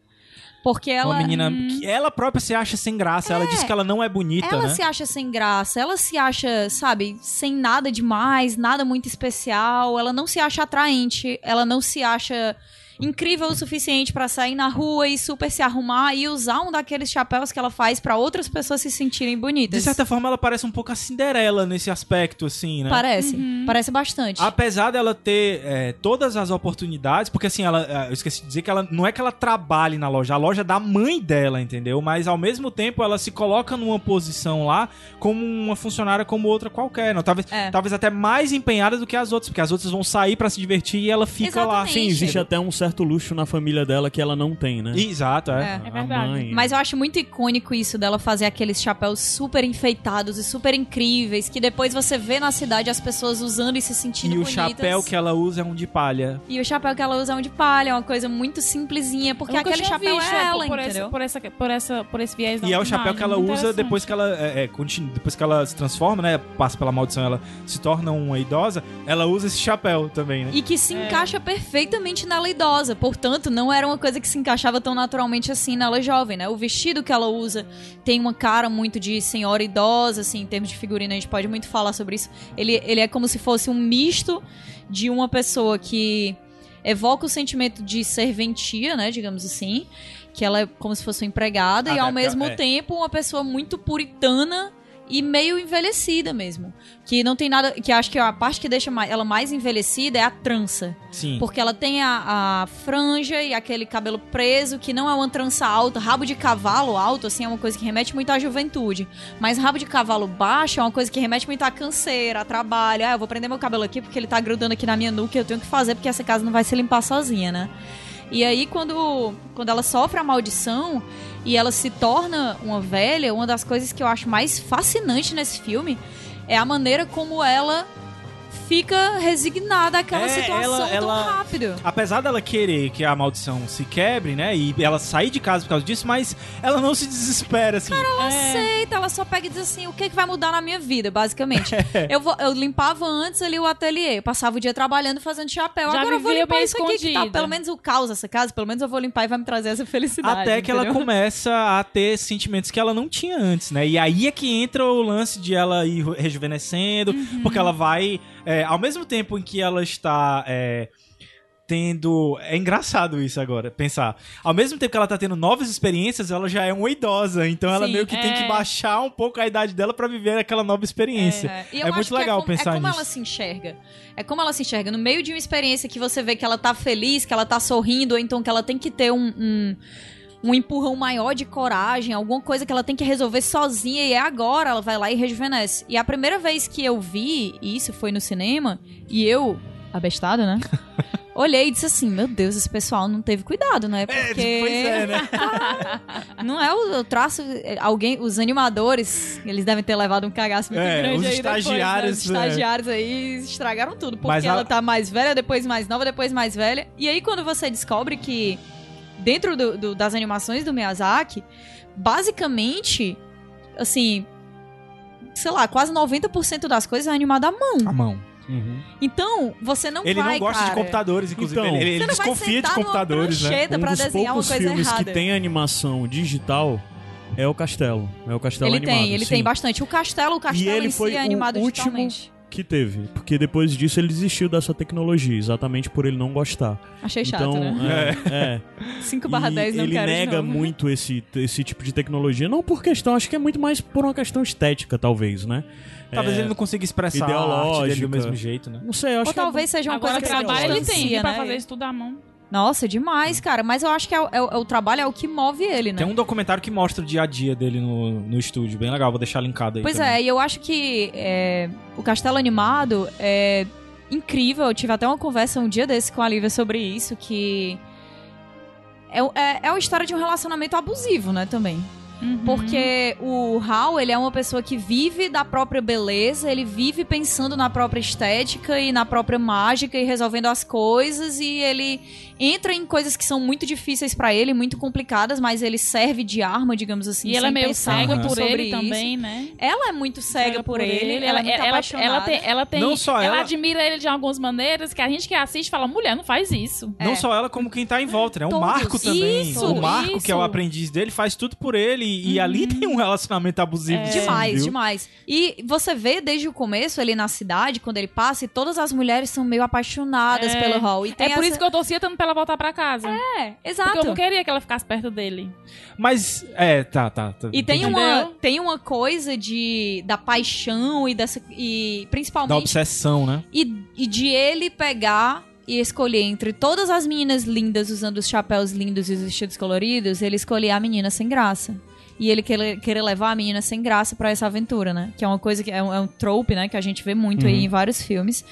Porque ela. Uma menina que ela própria se acha sem graça, ela diz que ela não é bonita, Ela né? se acha sem graça, ela se acha, sabe, sem nada demais, nada muito especial, ela não se acha atraente, ela não se acha incrível o suficiente pra sair na rua e super se arrumar e usar um daqueles chapéus que ela faz pra outras pessoas se sentirem bonitas. De certa forma, ela parece um pouco a Cinderela nesse aspecto, assim, né? Parece, parece bastante. Apesar dela ter é, todas as oportunidades, porque assim, ela, é, eu esqueci de dizer que ela não é que ela trabalhe na loja, a loja é da mãe dela, entendeu? Mas ao mesmo tempo ela se coloca numa posição lá como uma funcionária como outra qualquer, não? Talvez, É. talvez até mais empenhada do que as outras, porque as outras vão sair pra se divertir e ela fica lá. Exatamente. Sim, existe até um certo luxo na família dela que ela não tem, né? Exato, é. É. É verdade. mãe. Mas eu acho muito icônico isso dela fazer aqueles chapéus super enfeitados e super incríveis, que depois você vê na cidade as pessoas usando e se sentindo E o bonitas. chapéu que ela usa é um de palha. E o chapéu que ela usa é um de palha, é uma coisa muito simplesinha, porque aquele chapéu visto, é ela, por entendeu? Esse, por, essa, por, essa, por esse viés da E é o chapéu que ela usa depois que ela é, é, continua- depois que ela se transforma, né? Passa pela maldição, ela se torna uma idosa. Ela usa esse chapéu também, né? E que se encaixa perfeitamente nela idosa. Portanto, não era uma coisa que se encaixava tão naturalmente assim nela jovem, né? O vestido que ela usa tem uma cara muito de senhora idosa, assim, em termos de figurino, a gente pode muito falar sobre isso. Ele, ele é como se fosse um misto de uma pessoa que evoca o sentimento de serventia, né? Digamos assim. Que ela é como se fosse uma empregada, Ah, e ao é, mesmo é. tempo uma pessoa muito puritana e meio envelhecida mesmo. Que não tem nada. Que acho que a parte que deixa ela mais envelhecida é a trança. Sim. Porque ela tem a, a franja e aquele cabelo preso, que não é uma trança alta. Rabo de cavalo alto, assim, é uma coisa que remete muito à juventude. Mas rabo de cavalo baixo é uma coisa que remete muito à canseira, a trabalho. Ah, eu vou prender meu cabelo aqui porque ele tá grudando aqui na minha nuca e eu tenho que fazer porque essa casa não vai se limpar sozinha, né? E aí, quando, quando ela sofre a maldição e ela se torna uma velha, uma das coisas que eu acho mais fascinante nesse filme é a maneira como ela fica resignada àquela É, situação ela- tão ela- rápido. Apesar dela querer que a maldição se quebre, né? E ela sair de casa por causa disso, mas ela não se desespera, assim. Ela É. aceita, ela só pega e diz assim: o que, que vai mudar na minha vida, basicamente. <laughs> eu, vou, eu limpava antes ali o ateliê, eu passava o dia trabalhando fazendo chapéu. Já Agora eu vou limpar isso aqui, que tá escondida. pelo menos o caos essa casa, pelo menos eu vou limpar e vai me trazer essa felicidade. Até que ela começa a ter sentimentos que ela não tinha antes, né? E aí é que entra o lance de ela ir rejuvenescendo, Uhum. porque ela vai. É, ao mesmo tempo em que ela está. é, Tendo. É engraçado isso agora, pensar. Ao mesmo tempo que ela tá tendo novas experiências, ela já é uma idosa. Então ela Sim, meio que tem é. que baixar um pouco a idade dela pra viver aquela nova experiência. É, É muito que legal é como, pensar É como nisso. ela se enxerga. É como ela se enxerga. No meio de uma experiência que você vê que ela tá feliz, que ela tá sorrindo, ou então que ela tem que ter um. um um empurrão maior de coragem, alguma coisa que ela tem que resolver sozinha e é agora ela vai lá e rejuvenesce. E a primeira vez que eu vi isso foi no cinema e eu, abestado, né? <laughs> Olhei e disse assim: Meu Deus, esse pessoal não teve cuidado, né? Porque. pois é, né? <laughs> Não é o, traço. é, Alguém, os animadores, eles devem ter levado um cagaço muito É, grande os aí depois, né? estagiários, Os estagiários aí estragaram tudo. Porque a- ela tá mais velha, depois mais nova, depois mais velha. E aí, quando você descobre que dentro do- do- das animações do Miyazaki, basicamente, assim. Sei lá, quase 90% das coisas é animada à mão. A mão. Então, você não Ele vai, não gosta de cara, computadores, inclusive. Então, ele ele desconfia de computadores, né? Um pra dos poucos coisa filmes errada. que tem animação digital é o Castelo. É o Castelo Ele animado. tem, ele sim. tem bastante. O castelo, o castelo ele em foi si é o animado último- digitalmente. Que teve. Porque depois disso ele desistiu dessa tecnologia, exatamente por ele não gostar. Achei chato, então, né? é, é. <laughs> 5 barra E 10 não ele quero de nega novo. muito esse, esse tipo de tecnologia. Não por questão, acho que é muito mais por uma questão estética, talvez, né? Talvez É, ele não consiga expressar a arte dele do mesmo jeito, né? Não sei, acho Ou que é talvez seja uma Agora, coisa que trabalho ele tem distancia, pra né? fazer isso tudo à mão. Nossa, demais, cara. Mas eu acho que é, o- é é o trabalho é o que move ele, né? Tem um documentário que mostra o dia a dia dele no, no estúdio. Bem legal, vou deixar linkado aí. Pois também. é, e eu acho que é, o Castelo Animado é incrível. Eu tive até uma conversa um dia desse com a Lívia sobre isso, que é, é, é uma história de um relacionamento abusivo, né, também. Uhum. Porque o Hal, ele é uma pessoa que vive da própria beleza, ele vive pensando na própria estética e na própria mágica e resolvendo as coisas e ele entra em coisas que são muito difíceis pra ele, muito complicadas, mas ele serve de arma, digamos assim, E ela é meio cega por sobre ele isso. também, né? Ela é muito cega, por, ele, ela, é muito ela, apaixonada. ela tem, ela tem, Não só ela- admira ele de algumas maneiras que a gente que assiste fala, mulher, não faz isso. Não É. só ela, como quem tá em volta, né? O Todos. Marco também. Isso, o Marco, que é o isso. aprendiz dele, faz tudo por ele. E, e ali tem um relacionamento abusivo. É. sim, Demais, viu? demais. E você vê desde o começo ali na cidade, quando ele passa, e todas as mulheres são meio apaixonadas É. pelo Hal. E tem É por essa- isso que eu torcia tanto pra ela voltar pra casa. É, exato. Porque eu não queria que ela ficasse perto dele. Mas, é, tá, tá. tá E tem uma, tem uma coisa de da paixão e dessa e Da principalmente obsessão, né? e, e de ele pegar e escolher entre todas as meninas lindas usando os chapéus lindos e os vestidos coloridos, ele escolher a menina sem graça. E ele querer, querer levar a menina sem graça pra essa aventura, né? Que é uma coisa que é um, é um trope, né? Que a gente vê muito aí Uhum. em vários filmes.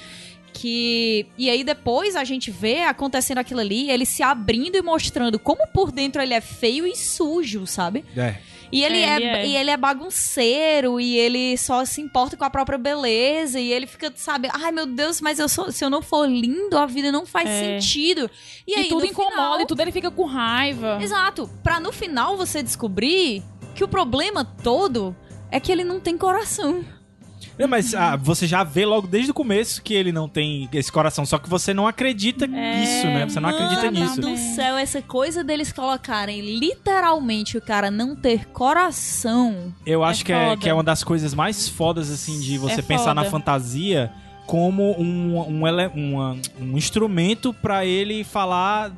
Que. E aí depois a gente vê acontecendo aquilo ali, ele se abrindo e mostrando como por dentro ele é feio e sujo, sabe? É. E ele É, é, ele é. e ele é bagunceiro e ele só se importa com a própria beleza e ele fica, sabe, ai meu Deus, mas eu sou, se eu não for lindo, a vida não faz É. sentido. E, E, aí tudo incomoda, final- e tudo ele fica com raiva. Exato, Pra no final você descobrir que o problema todo é que ele não tem coração. É, Mas ah, você já vê logo desde o começo que ele não tem esse coração, só que você não acredita nisso, né? Você não acredita Mano nisso. do céu, essa coisa deles colocarem literalmente o cara não ter coração. Eu acho É que, é, que é uma das coisas mais fodas, assim, de você É pensar na foda. fantasia como um, um, ele- uma- um instrumento pra ele falar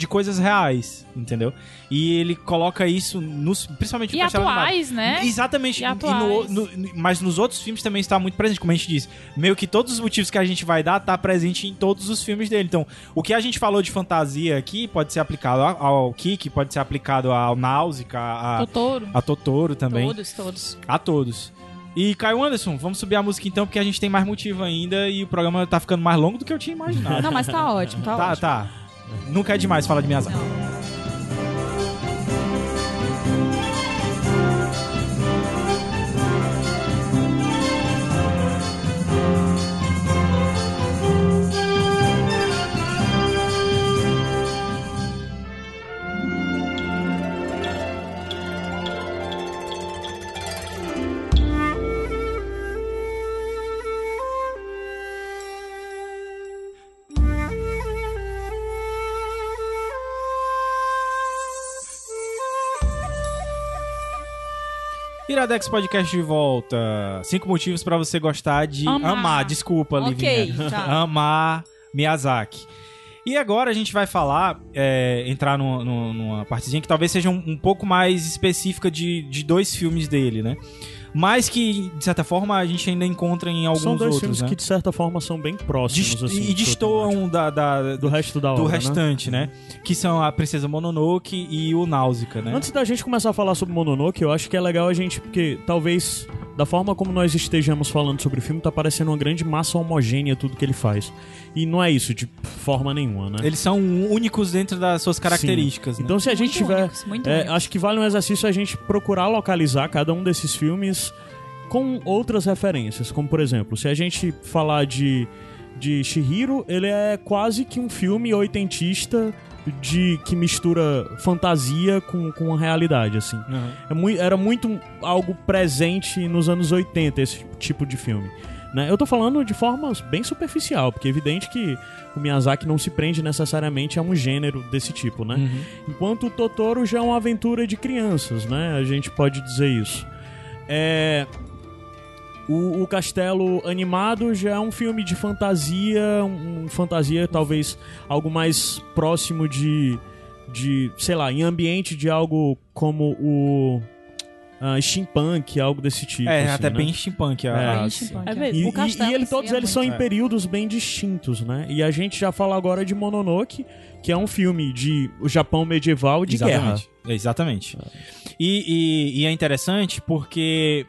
de coisas reais, entendeu? E ele coloca isso, nos, principalmente E no atuais, né? Exatamente. E E no- atuais. no- mas nos outros filmes também está muito presente, como a gente disse. Meio que todos os motivos que a gente vai dar tá presente em todos os filmes dele. Então, o que a gente falou de fantasia aqui pode ser aplicado ao, Kiki, pode ser aplicado ao Náusica, a, Totoro. a Totoro também. Todos, todos. A todos. E Caio Anderson, vamos subir a música então, porque a gente tem mais motivo ainda e o programa tá ficando mais longo do que eu tinha imaginado. Não, mas tá ótimo, tá, tá, ótimo. tá. Nunca é demais falar de Miyazaki. Iradex Podcast de volta. Cinco motivos pra você gostar de amar. Amar. Desculpa, Livinha. tá. <laughs> Amar Miyazaki. E agora a gente vai falar, é, entrar numa, numa- numa partezinha que talvez seja um, um pouco mais específica de, de dois filmes dele, né? Mas que, de certa forma, a gente ainda encontra em alguns São dois outros, filmes né? que, de certa forma, são bem próximos, Dist- assim. e destoam da, da- do resto da do obra, né? restante, né? Que são a Princesa Mononoke e o Náusea, né? Antes da gente começar a falar sobre Mononoke, eu acho que é legal a gente, porque talvez, da forma como nós estejamos falando sobre o filme, tá parecendo uma grande massa homogênea tudo que ele faz. E não é isso, de forma nenhuma, né? Eles são únicos dentro das suas características, né? Então, se a gente Muito tiver. únicos, muito é, únicos. acho que vale um exercício a gente procurar localizar cada um desses filmes com outras referências. Como, por exemplo, se a gente falar de, de Shihiro, ele é quase que um filme oitentista de que mistura fantasia com, com a realidade, assim. Uhum. É era muito algo presente nos anos 80, esse tipo de filme. Né? Eu tô falando de forma bem superficial, porque é evidente que o Miyazaki não se prende necessariamente a um gênero desse tipo, né? Uhum. Enquanto o Totoro já é uma aventura de crianças, né? A gente pode dizer isso. É... O, o Castelo Animado já é um filme de fantasia, um, um fantasia talvez algo mais próximo de, de, sei lá, em ambiente de algo como o ah, steampunk, algo desse tipo. É, assim, até né? bem steampunk. É. Bem steampunk, É é. mesmo. E, e- e ele, todos é eles são em É. períodos bem distintos, né? E a gente já fala agora de Mononoke, que é um filme de o Japão medieval de guerra. Exatamente. Exatamente. E, e- e é interessante porque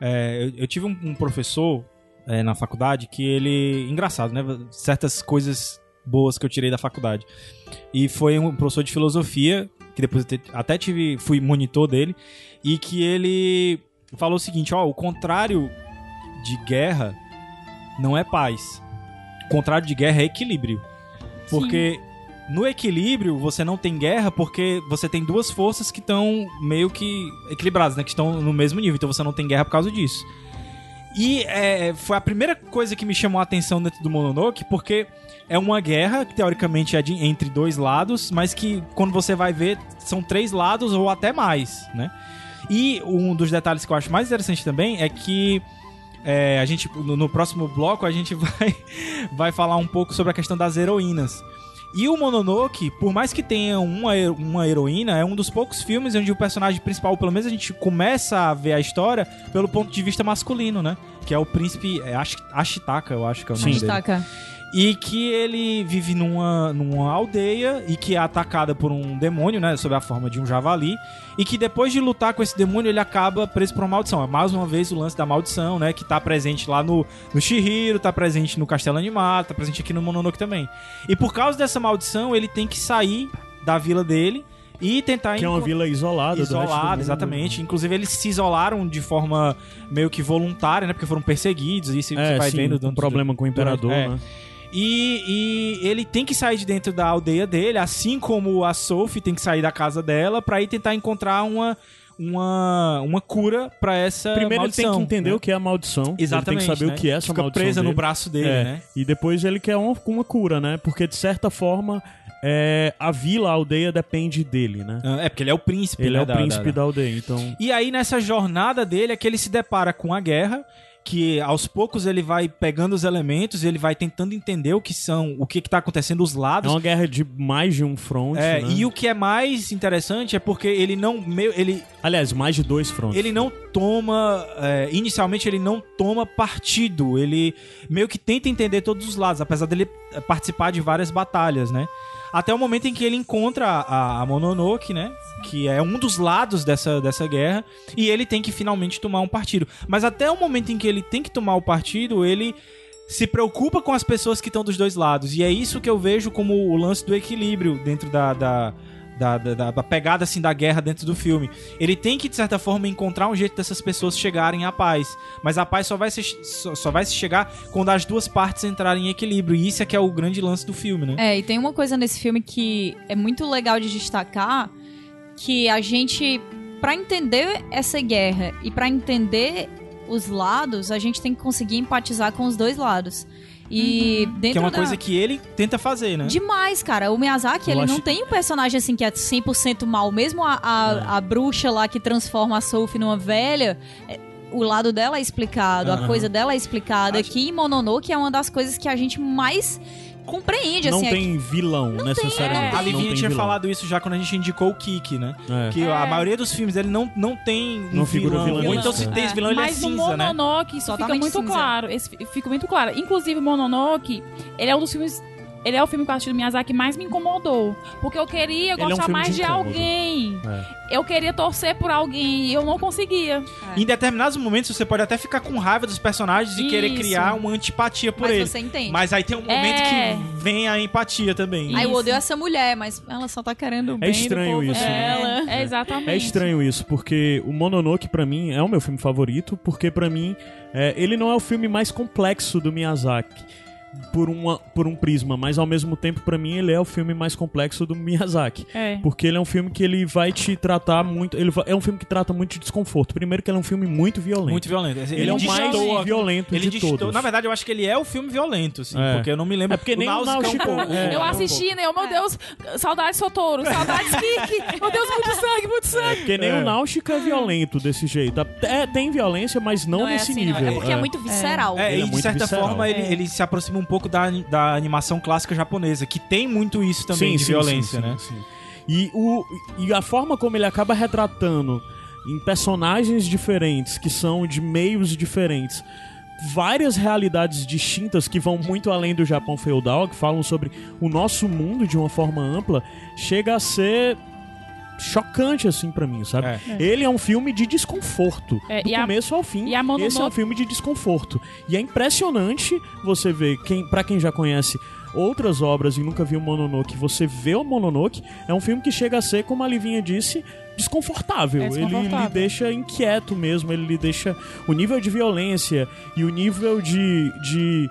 é, eu, eu tive um, um professor é, na faculdade que ele. Engraçado, né? Certas coisas boas que eu tirei da faculdade. E foi um professor de filosofia, que depois até tive, fui monitor dele, e que ele falou o seguinte: ó, o contrário de guerra não é paz. O contrário de guerra é equilíbrio. Porque no equilíbrio você não tem guerra porque você tem duas forças que estão meio que equilibradas, né? Que estão no mesmo nível. Então você não tem guerra por causa disso. E é, foi a primeira coisa que me chamou a atenção dentro do Mononoke, porque é uma guerra que teoricamente é de- entre dois lados, mas que quando você vai ver são três lados ou até mais, né? E um dos detalhes que eu acho mais interessante também é que é, a gente no, no próximo bloco a gente <laughs> vai vai falar um pouco sobre a questão das heroínas. E o Mononoke, por mais que tenha uma, uma heroína, é um dos poucos filmes onde o personagem principal, pelo menos a gente começa a ver a história pelo ponto de vista masculino, né? Que é o príncipe é Ash- Ashitaka, eu acho que é o nome dele. Destaca. E que ele vive numa, numa aldeia e que é atacada por um demônio, né? Sob a forma de um javali. E que depois de lutar com esse demônio, ele acaba preso por uma maldição. É mais uma vez o lance da maldição, né? Que tá presente lá no, no Shihiro, tá presente no Castelo Animado, tá presente aqui no Mononoke também. E por causa dessa maldição, ele tem que sair da vila dele e tentar Que é uma vila isolada do do mundo. exatamente. Inclusive, eles se isolaram de forma meio que voluntária, né? Porque foram perseguidos. E isso você É, vai sim, vendo. um problema com o imperador, é. né? E, e ele tem que sair de dentro da aldeia dele, assim como a Sophie tem que sair da casa dela pra ir tentar encontrar uma, uma, uma cura pra essa Primeiro ele tem maldição, que entender né? o que é a maldição. Exatamente. Ele tem que saber né? o que é essa Fica maldição presa no dele. braço dele, É, né? E depois ele quer uma, uma cura, né? Porque de certa forma é, a vila, a aldeia depende dele, né? Ah, É, porque ele é o príncipe, Ele né, é o da- príncipe da- da aldeia, então... E aí, nessa jornada dele, é que ele se depara com a guerra, que aos poucos ele vai pegando os elementos, ele vai tentando entender o que são, o que, que tá acontecendo dos É lados. uma guerra de mais de um front, É, né? e o que é mais interessante é porque ele não meio, ele, Aliás, mais de dois fronts. ele não toma é, inicialmente ele não toma partido ele meio que tenta entender todos os lados apesar dele é, participar de várias batalhas né até o momento em que ele encontra a, a Mononoke né? Que é um dos lados dessa, dessa guerra. E ele tem que finalmente tomar um partido. Mas até o momento em que ele tem que tomar o partido ele se preocupa com as pessoas que estão dos dois lados. E é isso que eu vejo como o lance do equilíbrio dentro da, da da, da, da- da pegada assim da guerra dentro do filme. Ele tem que, de certa forma, encontrar um jeito dessas pessoas chegarem à paz. Mas a paz só vai se, só, só vai se chegar quando as duas partes entrarem em equilíbrio. E isso é que é o grande lance do filme, né? É, e tem uma coisa nesse filme que é muito legal de destacar, que a gente, pra entender essa guerra e pra entender os lados, a gente tem que conseguir empatizar com os dois lados. E dentro Que é uma da... coisa que ele tenta fazer, né? Demais, cara. O Miyazaki, Eu ele acho- não tem um personagem assim que é 100% mal. Mesmo a, a, É. a bruxa lá que transforma a Sophie numa velha, é, o lado dela é explicado, a Aham. coisa dela é explicada. Acho- Aqui em Mononoke é uma das coisas que a gente mais compreende, não assim. tem vilão, necessariamente. A não Livinha tem tinha vilão. falado isso já quando a gente indicou o Kiki, né? É. Que a maioria dos filmes ele não, não tem um Não figura vilão. vilão. Ou então se É. tem esse vilão, ele Mas é cinza, né? Mononoke isso Totalmente fica muito cinza. claro. Esse fi- fica muito claro. Inclusive, Mononoke, ele é um dos filmes. Ele é o filme que eu assisti do Miyazaki que mais me incomodou. Porque eu queria Ele é um gostar mais de de, alguém. É. Eu queria torcer por alguém e eu não conseguia. Em determinados momentos você pode até ficar com raiva dos personagens e querer Isso. criar uma antipatia por Mas eles. você entende. Mas aí tem um momento É. que vem a empatia também. Aí eu Isso. odeio essa mulher, mas ela só tá querendo o bem estranho do povo isso, né? dela. É, exatamente. É estranho isso, porque o Mononoke, pra mim, é o meu filme favorito, porque pra mim, é, ele não é o filme mais complexo do Miyazaki. Por, uma, por um prisma, mas ao mesmo tempo, pra mim, ele é o filme mais complexo do Miyazaki. É. Porque ele é um filme que ele vai te tratar muito. Ele va- é um filme que trata muito de desconforto. Primeiro, que ele é um filme muito violento. Muito violento. Ele, é o mais violento Ele de destoa- todos. Na verdade, eu acho que ele é o filme violento, assim, É. porque eu não me lembro. É porque nem o Náusea é um Náusica- pouco. é. Eu um assisti, né? Oh, meu Deus, saudades Sotoro, saudades <laughs> Kiki. Meu Deus, muito sangue, muito sangue. Porque nem É. o Náusica é violento desse jeito. É, tem violência, mas não, Não é nesse assim, não. nível. É porque é, muito visceral. É, Ele é e de certa visceral. forma ele, É. ele se aproxima um pouco da, da animação clássica japonesa, que tem muito isso também de violência, sim, né? sim, sim. E, o, e a forma como ele acaba retratando em personagens diferentes, que são de meios diferentes, várias realidades distintas que vão muito além do Japão feudal, que falam sobre o nosso mundo de uma forma ampla, chega a ser chocante assim pra mim, sabe? É. Ele é um filme de desconforto, É, do e a- começo ao fim. e a Mononoke- Esse é um filme de desconforto. E é impressionante você ver quem, para quem já conhece outras obras e nunca viu Mononoke, você vê o Mononoke, é um filme que chega a ser, como a Livinha disse, desconfortável. É Ele desconfortável. lhe deixa inquieto mesmo, ele lhe deixa o nível de violência e o nível de, de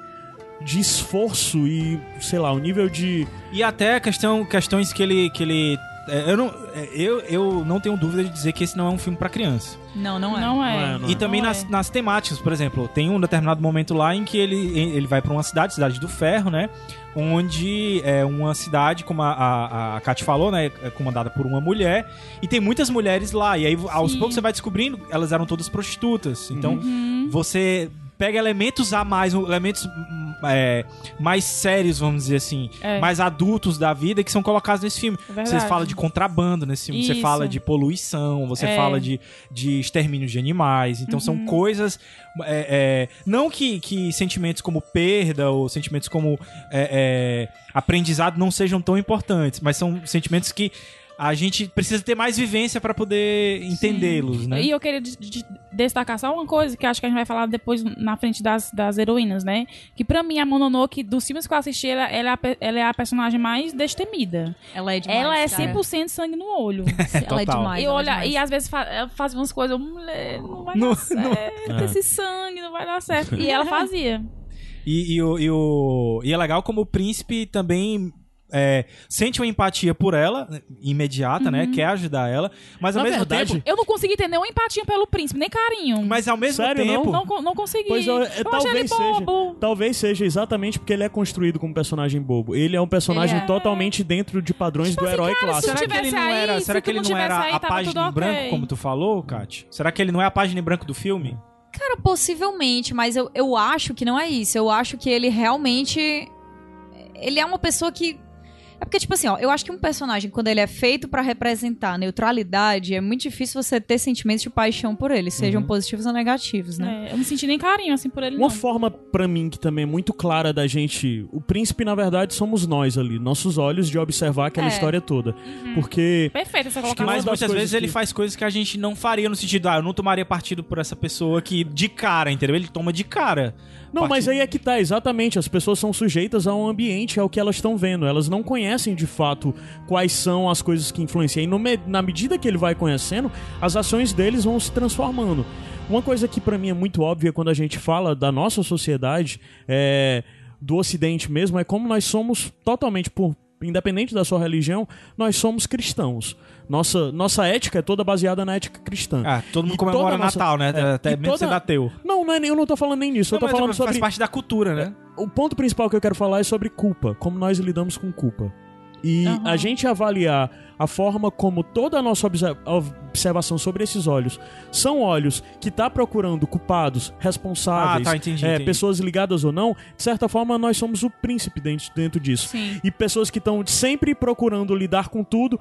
de esforço e, sei lá, o nível de E até questão, questões que ele. Que ele é, eu, não, é, eu, eu não tenho dúvida de dizer que esse não é um filme pra criança. Não, não é. Não é. Não é, não E também Não nas, é. nas temáticas, por exemplo, tem um determinado momento lá em que ele, ele vai pra uma cidade, cidade do ferro, né? Onde é uma cidade, como a, a, a Kat falou, né? É comandada por uma mulher. E tem muitas mulheres lá. E aí, aos Sim. poucos, você vai descobrindo elas eram todas prostitutas. Então, Uhum. você pega elementos a mais, elementos hum, é, mais sérios, vamos dizer assim, É. mais adultos da vida que são colocados nesse filme. É você verdade. fala de contrabando nesse filme, você Isso. fala de poluição, você É. fala de, de extermínio de animais. Então Uhum. são coisas. é, é, não que, que sentimentos como perda ou sentimentos como aprendizado não sejam tão importantes, mas são sentimentos que. A gente precisa ter mais vivência para poder entendê-los, né? E eu queria de- de- destacar só uma coisa que eu acho que a gente vai falar depois na frente das, das heroínas, né? Que pra mim a Mononoke, dos filmes que eu assisti, ela, ela é, a, ela é a personagem mais destemida. Ela é demais. ela é cara. 100% sangue no olho. <laughs> Ela é Total. demais. e, é olha, demais. e às vezes fa- ela fazia umas coisas, mulher, não vai Não- dar certo, não. esse sangue não vai dar certo. E ela <laughs> fazia. E, e o, e, o- e é legal como o príncipe também é, sente uma empatia por ela, né, imediata, né? Quer ajudar ela, mas ao Na mesmo verdade, tempo. Eu não consegui ter nenhuma empatia pelo príncipe, nem carinho. Mas ao mesmo Sério, tempo. não, co- não consegui. Pois é, é, eu achei ele talvez seja. bobo. Talvez seja exatamente porque ele é construído como um personagem bobo. Ele é um personagem é. totalmente dentro de padrões do assim, herói cara, clássico. se Será que ele não aí, era, se será que ele não não era aí, a tava página em branco, ok. como tu falou, Kat? Será que ele não é a página em branco do filme? Cara, possivelmente, mas eu, eu acho que não é isso. Eu acho que ele realmente. Ele é uma pessoa que. É porque, tipo assim, ó, eu acho que um personagem, quando ele é feito pra representar neutralidade, é muito difícil você ter sentimentos de paixão por ele, sejam Uhum. positivos ou negativos, né? É, eu não senti nem carinho assim por ele, Uma não. forma, pra mim, que também é muito clara da gente. O príncipe, na verdade, somos nós ali, nossos olhos de observar aquela É. história toda. Porque. Perfeito essa colocação. Mas muitas vezes ele que- faz coisas que a gente não faria no sentido, ah, eu não tomaria partido por essa pessoa que de cara, entendeu? Ele toma de cara. Não, mas aí é que tá, exatamente. As pessoas são sujeitas ao ambiente, ao que elas estão vendo. Elas não conhecem de fato quais são as coisas que influenciam. E no na medida que ele vai conhecendo, as ações deles vão se transformando. Uma coisa que pra mim é muito óbvia quando a gente fala da nossa sociedade, é, do Ocidente mesmo, é como nós somos totalmente, por, independente da sua religião, nós somos cristãos. Nossa, nossa ética é toda baseada na ética cristã. Ah, todo mundo E comemora nossa- Natal, né? é, Até e mesmo toda- sendo ateu. Não, não é, eu não tô falando nem nisso. eu tô Não, mas falando faz sobre parte da cultura, né? o ponto principal que eu quero falar é sobre culpa. Como nós lidamos com culpa. E Aham. a gente avaliar a forma como toda a nossa obser- observação sobre esses olhos são olhos que tá procurando culpados, responsáveis, Ah, tá, entendi, é, entendi. pessoas ligadas ou não, de certa forma nós somos o príncipe dentro, dentro disso. Sim. E pessoas que estão sempre procurando lidar com tudo,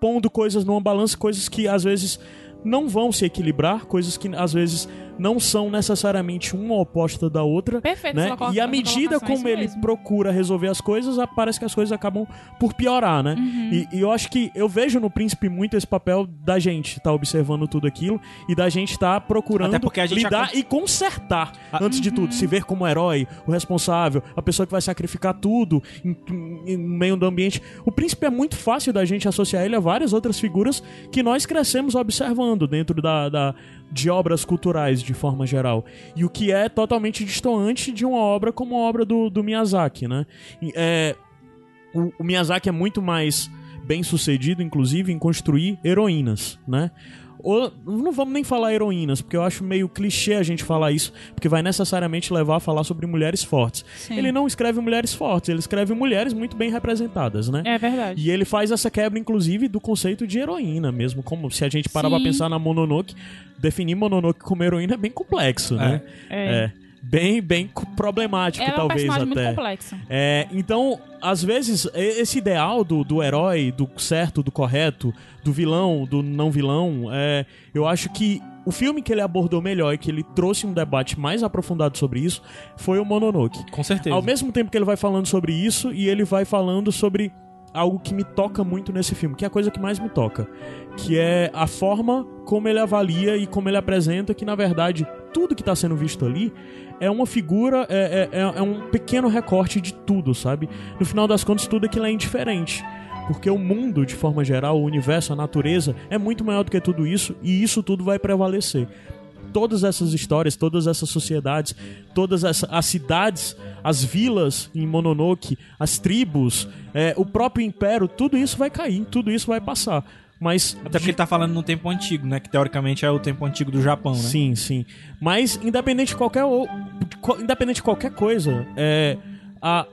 pondo coisas numa balança, coisas que às vezes não vão se equilibrar, coisas que às vezes não são necessariamente uma oposta da outra. Perfeito, Né? E à medida é como ele mesmo. procura resolver as coisas, parece que as coisas acabam por piorar, né? Uhum. E, e eu acho que eu vejo no Príncipe muito esse papel da gente tá observando tudo aquilo e da gente tá procurando Até porque a gente lidar acon- e consertar Ah, antes de Uhum. tudo. Se ver como herói, o responsável, a pessoa que vai sacrificar tudo em, em- em meio do ambiente. O Príncipe é muito fácil da gente associar ele a várias outras figuras que nós crescemos observando dentro da, da- de obras culturais de forma geral. E o que é totalmente distoante de uma obra como a obra do, do Miyazaki, né? É, o, o Miyazaki é muito mais bem sucedido, inclusive, em construir heroínas, né? Ou, não vamos nem falar heroínas, porque eu acho meio clichê a gente falar isso, porque vai necessariamente levar a falar sobre mulheres fortes. Sim. Ele não escreve mulheres fortes, ele escreve mulheres muito bem representadas, né? É verdade. E ele faz essa quebra, inclusive, do conceito de heroína mesmo. Como se a gente parar pra pensar na Mononoke, definir Mononoke como heroína é bem complexo, né? É. É. Bem, bem co- problemático, é um talvez personagem até. muito complexa. É, então, às vezes, esse ideal do, do herói, do certo, do correto, do vilão, do não vilão, é, eu acho que o filme que ele abordou melhor e que ele trouxe um debate mais aprofundado sobre isso foi o Mononoke. Com certeza. Ao mesmo tempo que ele vai falando sobre isso e ele vai falando sobre algo que me toca muito nesse filme, que é a coisa que mais me toca, que é a forma como ele avalia e como ele apresenta que, na verdade, tudo que está sendo visto ali é uma figura, é, é, é- é um pequeno recorte de tudo, sabe? No final das contas, tudo aquilo é indiferente. Porque o mundo, de forma geral, o universo, a natureza, é muito maior do que tudo isso e isso tudo vai prevalecer todas essas histórias, todas essas sociedades, todas as cidades, as vilas em Mononoke, as tribos, é, o próprio império, tudo isso vai cair, tudo isso vai passar. Mas Até porque ele tá falando num tempo antigo, né? Que teoricamente é o tempo antigo do Japão, né? Sim, sim. Mas independente de qualquer ou- independente de qualquer coisa, é a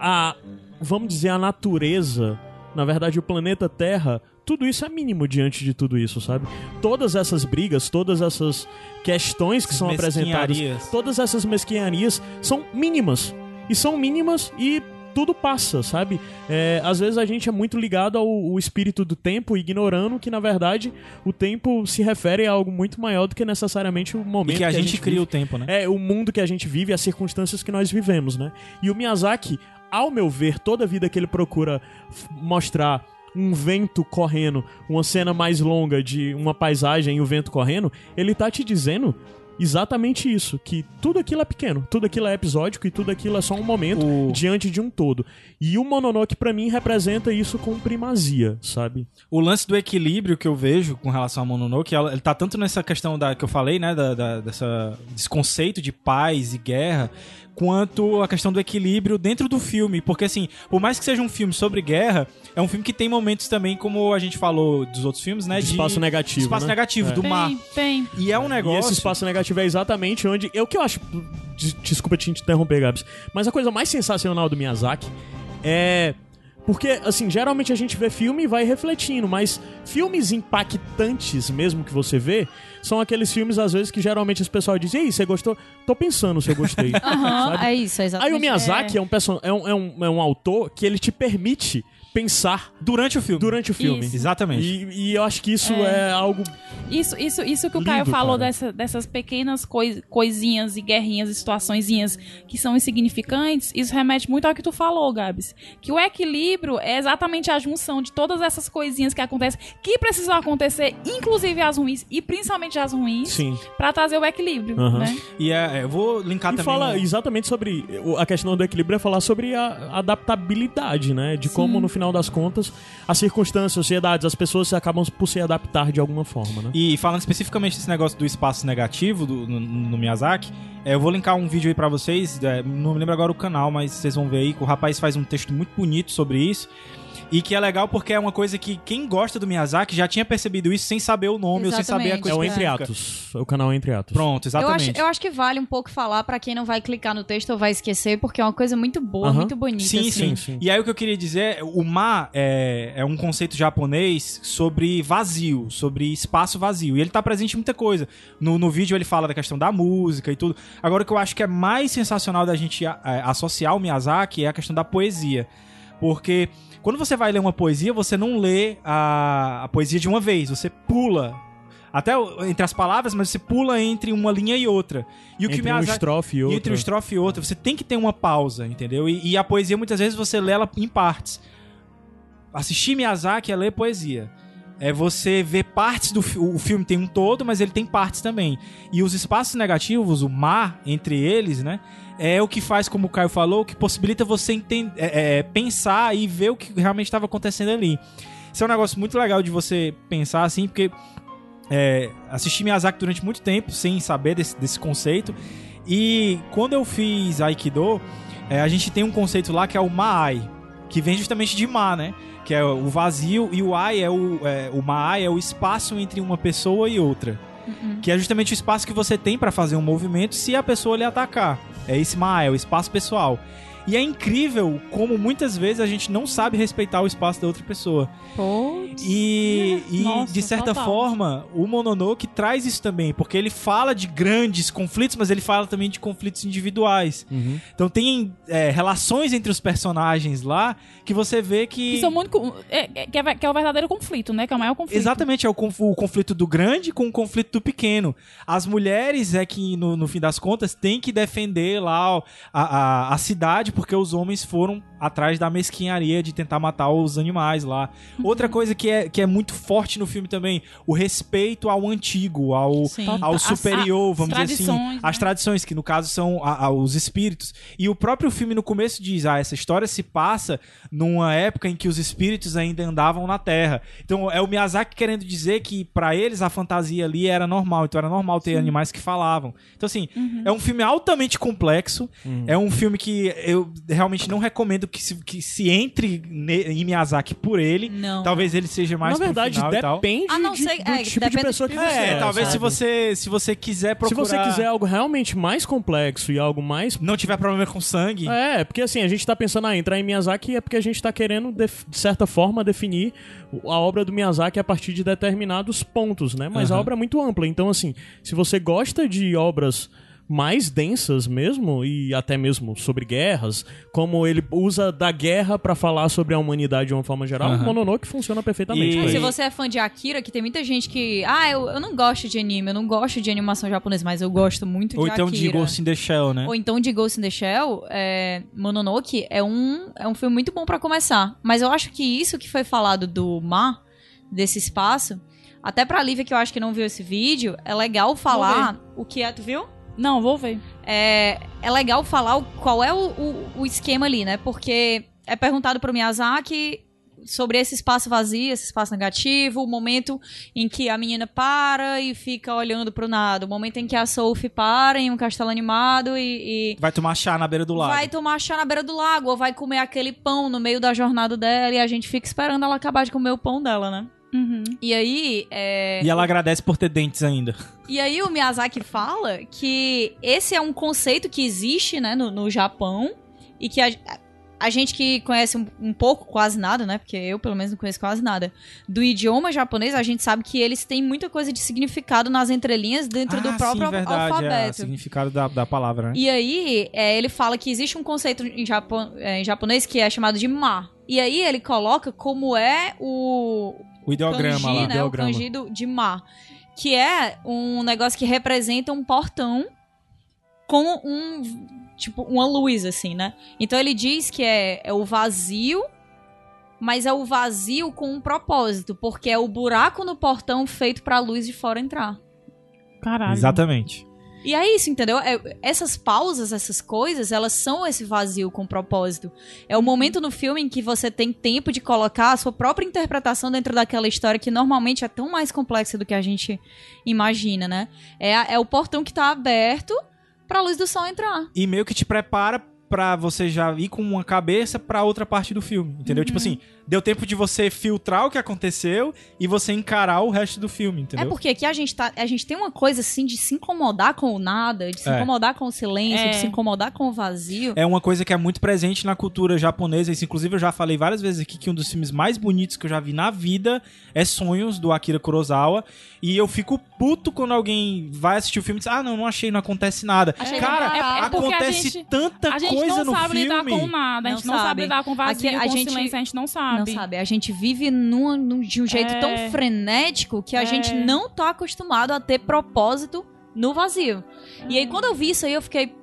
a vamos dizer a natureza, na verdade o planeta Terra, tudo isso é mínimo diante de tudo isso, sabe? Todas essas brigas, todas essas questões que são apresentadas, todas essas mesquinharias são mínimas. E são mínimas e tudo passa, sabe? É, às vezes a gente é muito ligado ao, ao espírito do tempo, ignorando que, na verdade, o tempo se refere a algo muito maior do que necessariamente o momento E que a gente cria vive. o tempo, né? É, o mundo que a gente vive, as circunstâncias que nós vivemos, né? E o Miyazaki, ao meu ver, toda a vida que ele procura mostrar um vento correndo, uma cena mais longa de uma paisagem e o vento correndo, ele tá te dizendo exatamente isso, que tudo aquilo é pequeno, tudo aquilo é episódico e tudo aquilo é só um momento O- diante de um todo. E o Mononoke pra mim representa isso com primazia, sabe? O lance do equilíbrio que eu vejo com relação a Mononoke, ele tá tanto nessa questão da que eu falei, né, da, da- dessa, desse conceito de paz e guerra, quanto a questão do equilíbrio dentro do filme, porque assim, por mais que seja um filme sobre guerra, é um filme que tem momentos também, como a gente falou dos outros filmes, né, De espaço negativo, de espaço né? negativo, É. do mar. Tem, tem. E é um E negócio. esse espaço negativo é exatamente onde. É o que eu acho. des- Desculpa te interromper, Gabs. Mas a coisa mais sensacional do Miyazaki é. Porque, assim, geralmente a gente vê filme e vai refletindo, mas filmes impactantes mesmo que você vê, são aqueles filmes, às vezes, que geralmente as pessoas dizem, e aí, você gostou? Tô pensando se eu gostei. <laughs> Sabe? é isso, é Aí exatamente. o Miyazaki é, um, person... é, um, é, um, é um autor que ele te permite pensar Durante o filme. durante o filme. Isso. Exatamente. E, e eu acho que isso é, algo Isso, isso, isso que o Lindo, Caio falou dessa- dessas pequenas coi- coisinhas e guerrinhas e situaçõezinhas que são insignificantes, isso remete muito ao que tu falou, Gabs. Que o equilíbrio é exatamente a junção de todas essas coisinhas que acontecem, que precisam acontecer, inclusive as ruins e principalmente as ruins, Sim. pra trazer o equilíbrio, Aham. né? E é, é, eu vou linkar E também. fala exatamente sobre. A questão do equilíbrio é falar sobre a adaptabilidade, né? De como, no final das contas, as circunstâncias, as sociedades, as pessoas acabam por se adaptar de alguma forma, né? E falando especificamente desse negócio do espaço negativo do- no, no Miyazaki, é, eu vou linkar um vídeo aí pra vocês, é, não me lembro agora o canal, mas vocês vão ver aí que o rapaz faz um texto muito bonito sobre isso. E que é legal porque é uma coisa que quem gosta do Miyazaki já tinha percebido isso sem saber o nome ou sem saber a Exatamente. coisa É o Entre. Atos. O canal Entre Atos. Pronto, Eu acho, exatamente. eu acho que vale um pouco falar pra quem não vai clicar no texto ou vai esquecer, porque é uma coisa muito boa, muito bonita. Sim, assim. sim, Sim. E aí o que eu queria dizer, é, o ma é, é um conceito japonês sobre vazio, sobre espaço vazio. E ele tá presente em muita coisa. No, no vídeo ele fala da questão da música e tudo. Agora o que eu acho que é mais sensacional da gente a- associar o Miyazaki é a questão da poesia. Porque quando você vai ler uma poesia, você não lê a, a poesia de uma vez, você pula. Até entre as palavras, mas você pula entre uma linha e outra. E o que Entre um Miyazaki, estrofe e outro. entre um estrofe e outro, você tem que ter uma pausa, entendeu? E, e a poesia, muitas vezes, você lê ela em partes. Assistir Miyazaki é ler poesia. É você ver partes do o filme tem um todo, mas ele tem partes também. E os espaços negativos, o mar entre eles, né? É o que faz, como o Caio falou, que possibilita você enten- é, é, pensar e ver o que realmente estava acontecendo ali. Isso é um negócio muito legal de você pensar assim, porque é, assisti Miyazaki durante muito tempo sem saber desse, desse conceito. E quando eu fiz Aikido, é, a gente tem um conceito lá que é o Maai, que vem justamente de Ma, né? Que é o vazio, e o Ai é o, é, o Maai é o espaço entre uma pessoa e outra. Que é justamente o espaço que você tem pra fazer um movimento se a pessoa lhe atacar. É o espaço pessoal. E é incrível como muitas vezes a gente não sabe respeitar o espaço da outra pessoa. Putz. E, e, Nossa, de certa total. forma, o Mononoke traz isso também, porque ele fala de grandes conflitos, mas ele fala também de conflitos individuais. Uhum. Então tem é, relações entre os personagens lá que você vê que. Que são muito. É, é- que, é, que é o verdadeiro conflito, né? Que é o maior conflito. Exatamente, é o, conf- o conflito do grande com o conflito do pequeno. As mulheres é que, no, no fim das contas, têm que defender lá a, a, a cidade, porque os homens foram atrás da mesquinharia de tentar matar os animais lá. Outra coisa que é, que é muito forte no filme também, o respeito ao antigo, ao, Sim. ao superior, as vamos dizer assim. tradições, As né? tradições, que no caso são a- a- os espíritos. E o próprio filme no começo diz: ah, essa história se passa numa época em que os espíritos ainda andavam na Terra. Então é o Miyazaki querendo dizer que pra eles a fantasia ali era normal. Então era normal ter animais que falavam. Então, assim, Uhum. é um filme altamente complexo. É um filme que eu realmente não recomendo que se, que se entre ne- em Miyazaki por ele. Não. Talvez ele seja mais Na pro verdade, e depende Ah, não de- sei, do é, tipo de pessoa que você de É, é, talvez se você, se você quiser Se procurar... você quiser algo realmente mais complexo e algo mais Não tiver problema com sangue... É, porque assim, a gente tá pensando, ah, entrar em Miyazaki é porque a gente tá querendo, def- de certa forma, definir a obra do Miyazaki a partir de determinados pontos, né? Mas a obra é muito ampla. Então, assim, se você gosta de obras mais densas mesmo, e até mesmo sobre guerras, como ele usa da guerra pra falar sobre a humanidade de uma forma geral, Aham. Mononoke funciona perfeitamente. E- Se você é fã de Akira, que tem muita gente que. Ah, eu, eu não gosto de anime, eu não gosto de animação japonesa, mas eu gosto muito Ou de então Akira. de Ghost in the Shell, né? Ou então de Ghost in the Shell, é, Mononoke é um, é um filme muito bom pra começar. Mas eu acho que isso que foi falado do mar, desse espaço, até pra Lívia que eu acho que não viu esse vídeo, é legal falar o que é. Tu viu? Não, vou ver. é, é legal falar o- qual é o, o, o esquema ali, né? Porque é perguntado pro Miyazaki sobre esse espaço vazio, esse espaço negativo, o momento em que a menina para e fica olhando pro nada, o momento em que a Sophie para em um castelo animado e, e Vai tomar chá na beira do lago. vai tomar chá na beira do lago, ou vai comer aquele pão no meio da jornada dela e a gente fica esperando ela acabar de comer o pão dela, né? Uhum. E aí, é, E ela agradece por ter dentes ainda. e aí o Miyazaki fala que esse é um conceito que existe, né, no, no Japão e que a, a gente que conhece um, um pouco, quase nada, né, porque eu pelo menos não conheço quase nada, do idioma japonês, a gente sabe que eles têm muita coisa de significado nas entrelinhas dentro do Ah, próprio sim, verdade, É, o alfabeto. significado da, da palavra, né? E aí, é, ele fala que existe um conceito em, japo- é, em japonês que é chamado de ma. E aí ele coloca como é o, O ideograma kanji, lá. né? Ideograma. O kanji do, de ma. Que é um negócio que representa um portão com um. Tipo, uma luz, assim, né? Então ele diz que é, é o vazio, mas é o vazio com um propósito, porque é o buraco no portão feito pra luz de fora entrar. Caralho. Exatamente. E é isso, entendeu? É- essas pausas, essas coisas, elas são esse vazio com propósito. É o momento no filme em que você tem tempo de colocar a sua própria interpretação dentro daquela história que normalmente é tão mais complexa do que a gente imagina, né? É, é o portão que tá aberto pra luz do sol entrar. E meio que te prepara pra você já ir com uma cabeça pra outra parte do filme, entendeu? Tipo assim, deu tempo de você filtrar o que aconteceu e você encarar o resto do filme, entendeu? É porque aqui a gente, tá, a gente tem uma coisa assim de se incomodar com o nada, de se É. incomodar com o silêncio, É. de se incomodar com o vazio. É uma coisa que é muito presente na cultura japonesa. Isso, inclusive, eu já falei várias vezes aqui que um dos filmes mais bonitos que eu já vi na vida é Sonhos, do Akira Kurosawa. E eu fico puto quando alguém vai assistir o filme e diz: Ah, não, não achei, não acontece nada. Achei Cara, barato. É porque a acontece gente- tanta A gente coisa não no sabe filme. lidar com nada, a Não gente não, sabe sabe. lidar com vazio, Aqui a com gente- silêncio, a gente não Não sabe. sabe, a gente vive num, num- de um jeito É. tão frenético que a É. gente não tá acostumado a ter propósito no vazio. E aí, quando eu vi isso aí, eu fiquei,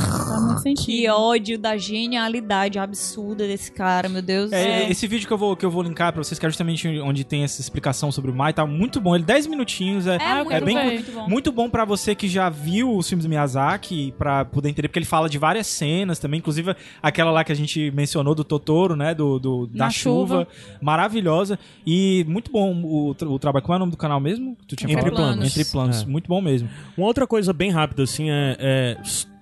Faz muito sentido. que ódio da genialidade absurda desse cara, meu Deus É, céu. Esse vídeo que eu, vou, que eu vou linkar pra vocês, que é justamente onde tem essa explicação sobre o Mai, tá muito bom. Ele 10 minutinhos, é, É, muito, é bem bom, bem- muito bom. Muito bom pra você que já viu os filmes do Miyazaki, pra poder entender, porque ele fala de várias cenas também, inclusive aquela lá que a gente mencionou do Totoro, né, do, do- da chuva. chuva. maravilhosa e muito bom o, o trabalho. Qual é o nome do canal mesmo? Tu tinha Entre falado? Planos. Entre Planos, É. muito bom mesmo. Uma outra coisa bem rápida, assim, é, é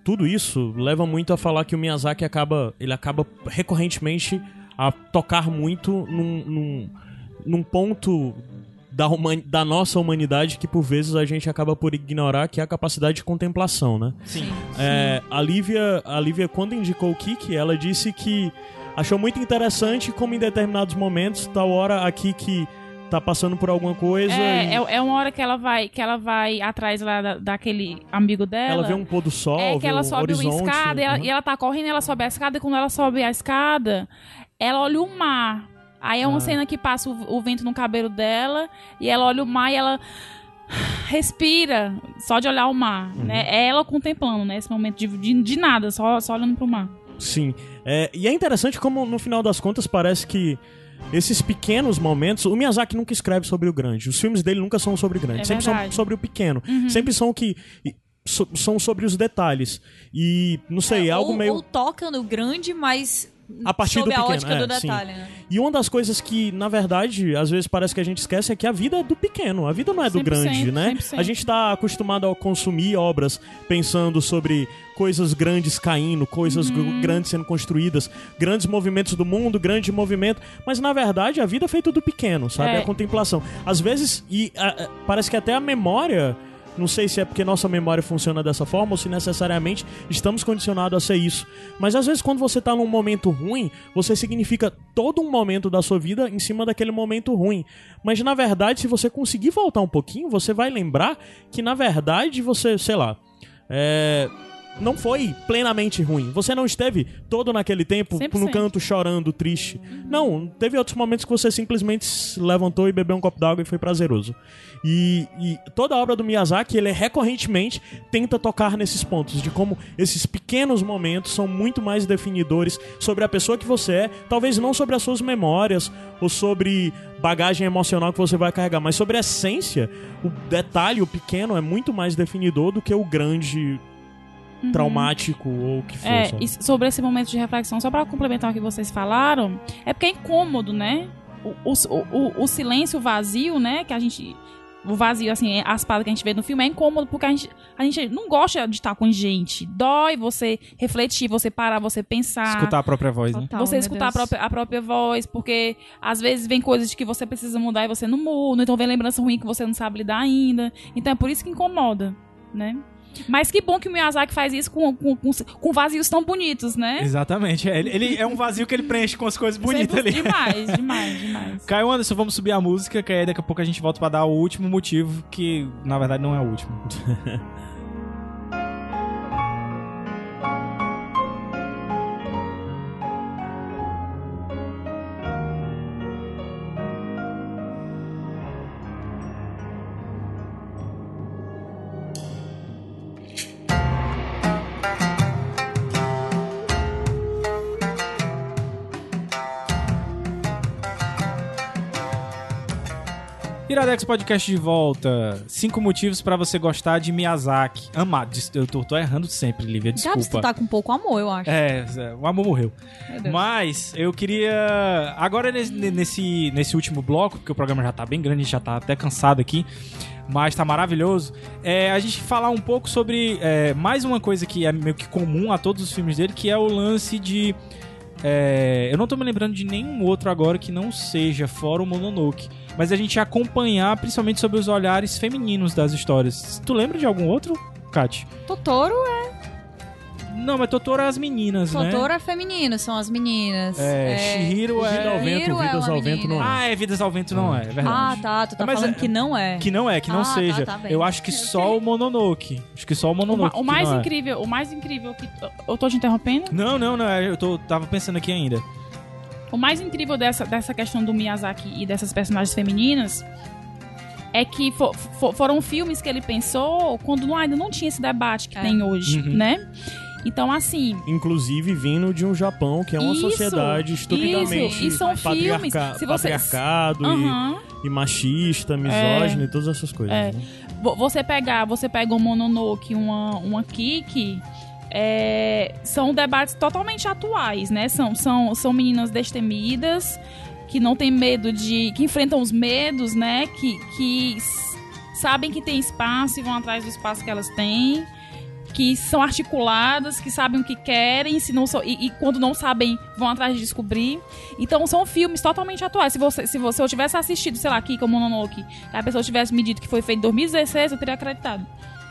tudo isso leva muito a falar que o Miyazaki acaba, ele acaba recorrentemente a tocar muito num, num, num ponto da, da nossa humanidade que por vezes a gente acaba por ignorar, que é a capacidade de contemplação, né? Sim. É, a, Lívia, a Lívia, quando indicou o Kiki, ela disse que achou muito interessante como em determinados momentos, tal hora a Kiki tá passando por alguma coisa É, e é, é uma hora que ela vai, que ela vai atrás lá da- daquele amigo dela. ela vê um pôr do sol, É que vê ela o sobe horizonte. uma escada e ela, Uhum. e ela tá correndo, ela sobe a escada, e quando ela sobe a escada, ela olha o mar. Aí é uma Ah. cena que passa o, o vento no cabelo dela, e ela olha o mar e ela respira, só de olhar o mar, Uhum. né? É ela contemplando, né? Esse momento de, de, de nada, só, só olhando pro mar. Sim. É, e é interessante como, no final das contas, parece que esses pequenos momentos. O Miyazaki nunca escreve sobre o grande. Os filmes dele nunca são sobre o grande. É sempre são verdade. sobre o pequeno. Uhum. Sempre são o que. so- são sobre os detalhes. E, não sei, é, algo ou, meio. ou toca no grande, mas A partir sob do a pequeno, ótica é, do sim. detalhe, né? E uma das coisas que, na verdade, às vezes parece que a gente esquece é que a vida é do pequeno, a vida não é do 100%, grande, né? 100%. A gente tá acostumado a consumir obras pensando sobre coisas grandes caindo, coisas Uhum. gr- grandes sendo construídas, grandes movimentos do mundo, grande movimento, mas na verdade a vida é feita do pequeno, sabe? É. A contemplação. Às vezes, e a- parece que até a memória. Não sei se é porque nossa memória funciona dessa forma ou se necessariamente estamos condicionados a ser isso. Mas às vezes, quando você tá num momento ruim, você significa todo um momento da sua vida em cima daquele momento ruim. Mas na verdade, se você conseguir voltar um pouquinho, você vai lembrar que na verdade você, sei lá, é, não foi plenamente ruim. Você não esteve todo naquele tempo 100%. no canto chorando, triste. Não, teve outros momentos que você simplesmente se levantou e bebeu um copo d'água e foi prazeroso. E, e toda a obra do Miyazaki, ele recorrentemente tenta tocar nesses pontos, de como esses pequenos momentos são muito mais definidores sobre a pessoa que você é, talvez não sobre as suas memórias ou sobre bagagem emocional que você vai carregar, mas sobre a essência, o detalhe, o pequeno, é muito mais definidor do que o grande traumático ou o que for. É, e sobre esse momento de reflexão, só pra complementar o que vocês falaram, é porque é incômodo, né? O, o, o, o silêncio vazio, né? Que a gente. O vazio, assim, as palavras que a gente vê no filme é incômodo porque a gente, a gente não gosta de estar com gente. Dói você refletir, você parar, você pensar. Escutar a própria voz, né? Total, você meu escutar a própria, a própria voz, porque às vezes vem coisas que você precisa mudar e você não muda, então vem lembrança ruim que você não sabe lidar ainda. Então é por isso que incomoda, né? Mas que bom que o Miyazaki faz isso com, com, com, com vazios tão bonitos, né? Exatamente. É, ele, ele é um vazio que ele preenche com as coisas bonitas ali. Demais, <laughs> demais, demais. Caio Anderson, vamos subir a música, que aí daqui a pouco a gente volta pra dar o último motivo, que na verdade não é o último. <laughs> Iradex Podcast de volta. Cinco motivos pra você gostar de Miyazaki. Amar. Eu tô, tô errando sempre, Lívia, Gabs, tu desculpa. tá com pouco amor, eu acho. É, o amor morreu. Mas eu queria. Agora nesse, nesse, nesse último bloco, porque o programa já tá bem grande, a gente já tá até cansado aqui. Mas tá maravilhoso. É, a gente falar um pouco sobre é, mais uma coisa que é meio que comum a todos os filmes dele, que é o lance de. é, eu não tô me lembrando de nenhum outro agora que não seja fora o Mononoke. Mas a gente acompanhar principalmente sobre os olhares femininos das histórias. Tu lembra de algum outro, Kat? Totoro Não, mas Totoro é as meninas, né? Totoro é feminino, são as meninas. É, Shihiro Vida é. ao vento, Shihiro é vidas uma ao vento menina. não é. Ah, é Vidas ao Vento não é, é verdade. Ah, tá. Tu tá Mas falando é- que não é. Que não é, que não Ah, tá, seja. tá bem. eu acho que só o Mononoke. Acho que só o O, Mononoke. o que mais não é. incrível, o mais incrível que. Eu tô te interrompendo? Não, não, não. Eu tô, tava pensando aqui ainda. O mais incrível dessa, dessa questão do Miyazaki e dessas personagens femininas é que fo- fo- foram filmes que ele pensou quando não- ainda não tinha esse debate que É. tem hoje, Uhum. né? Então, assim, Inclusive vindo de um Japão que é uma Isso, sociedade estupidamente isso, e são patriarca- filmes, se você- patriarcado e- aham, e, machista, misógino e todas essas coisas. É. né? vo- você pegar, você pega um Mononoke, uma, uma Kiki, é, são debates totalmente atuais, né? São, são, são meninas destemidas, que não têm medo de... que enfrentam os medos, né? Que, que sabem que tem espaço e vão atrás do espaço que elas têm. Que são articuladas, que sabem o que querem, se não sou- e, e quando não sabem, vão atrás de descobrir. Então são filmes totalmente atuais. Se você, se você eu tivesse assistido, sei lá, Kika Mononoke, que a pessoa tivesse me dito que foi feito em 2016, eu teria acreditado.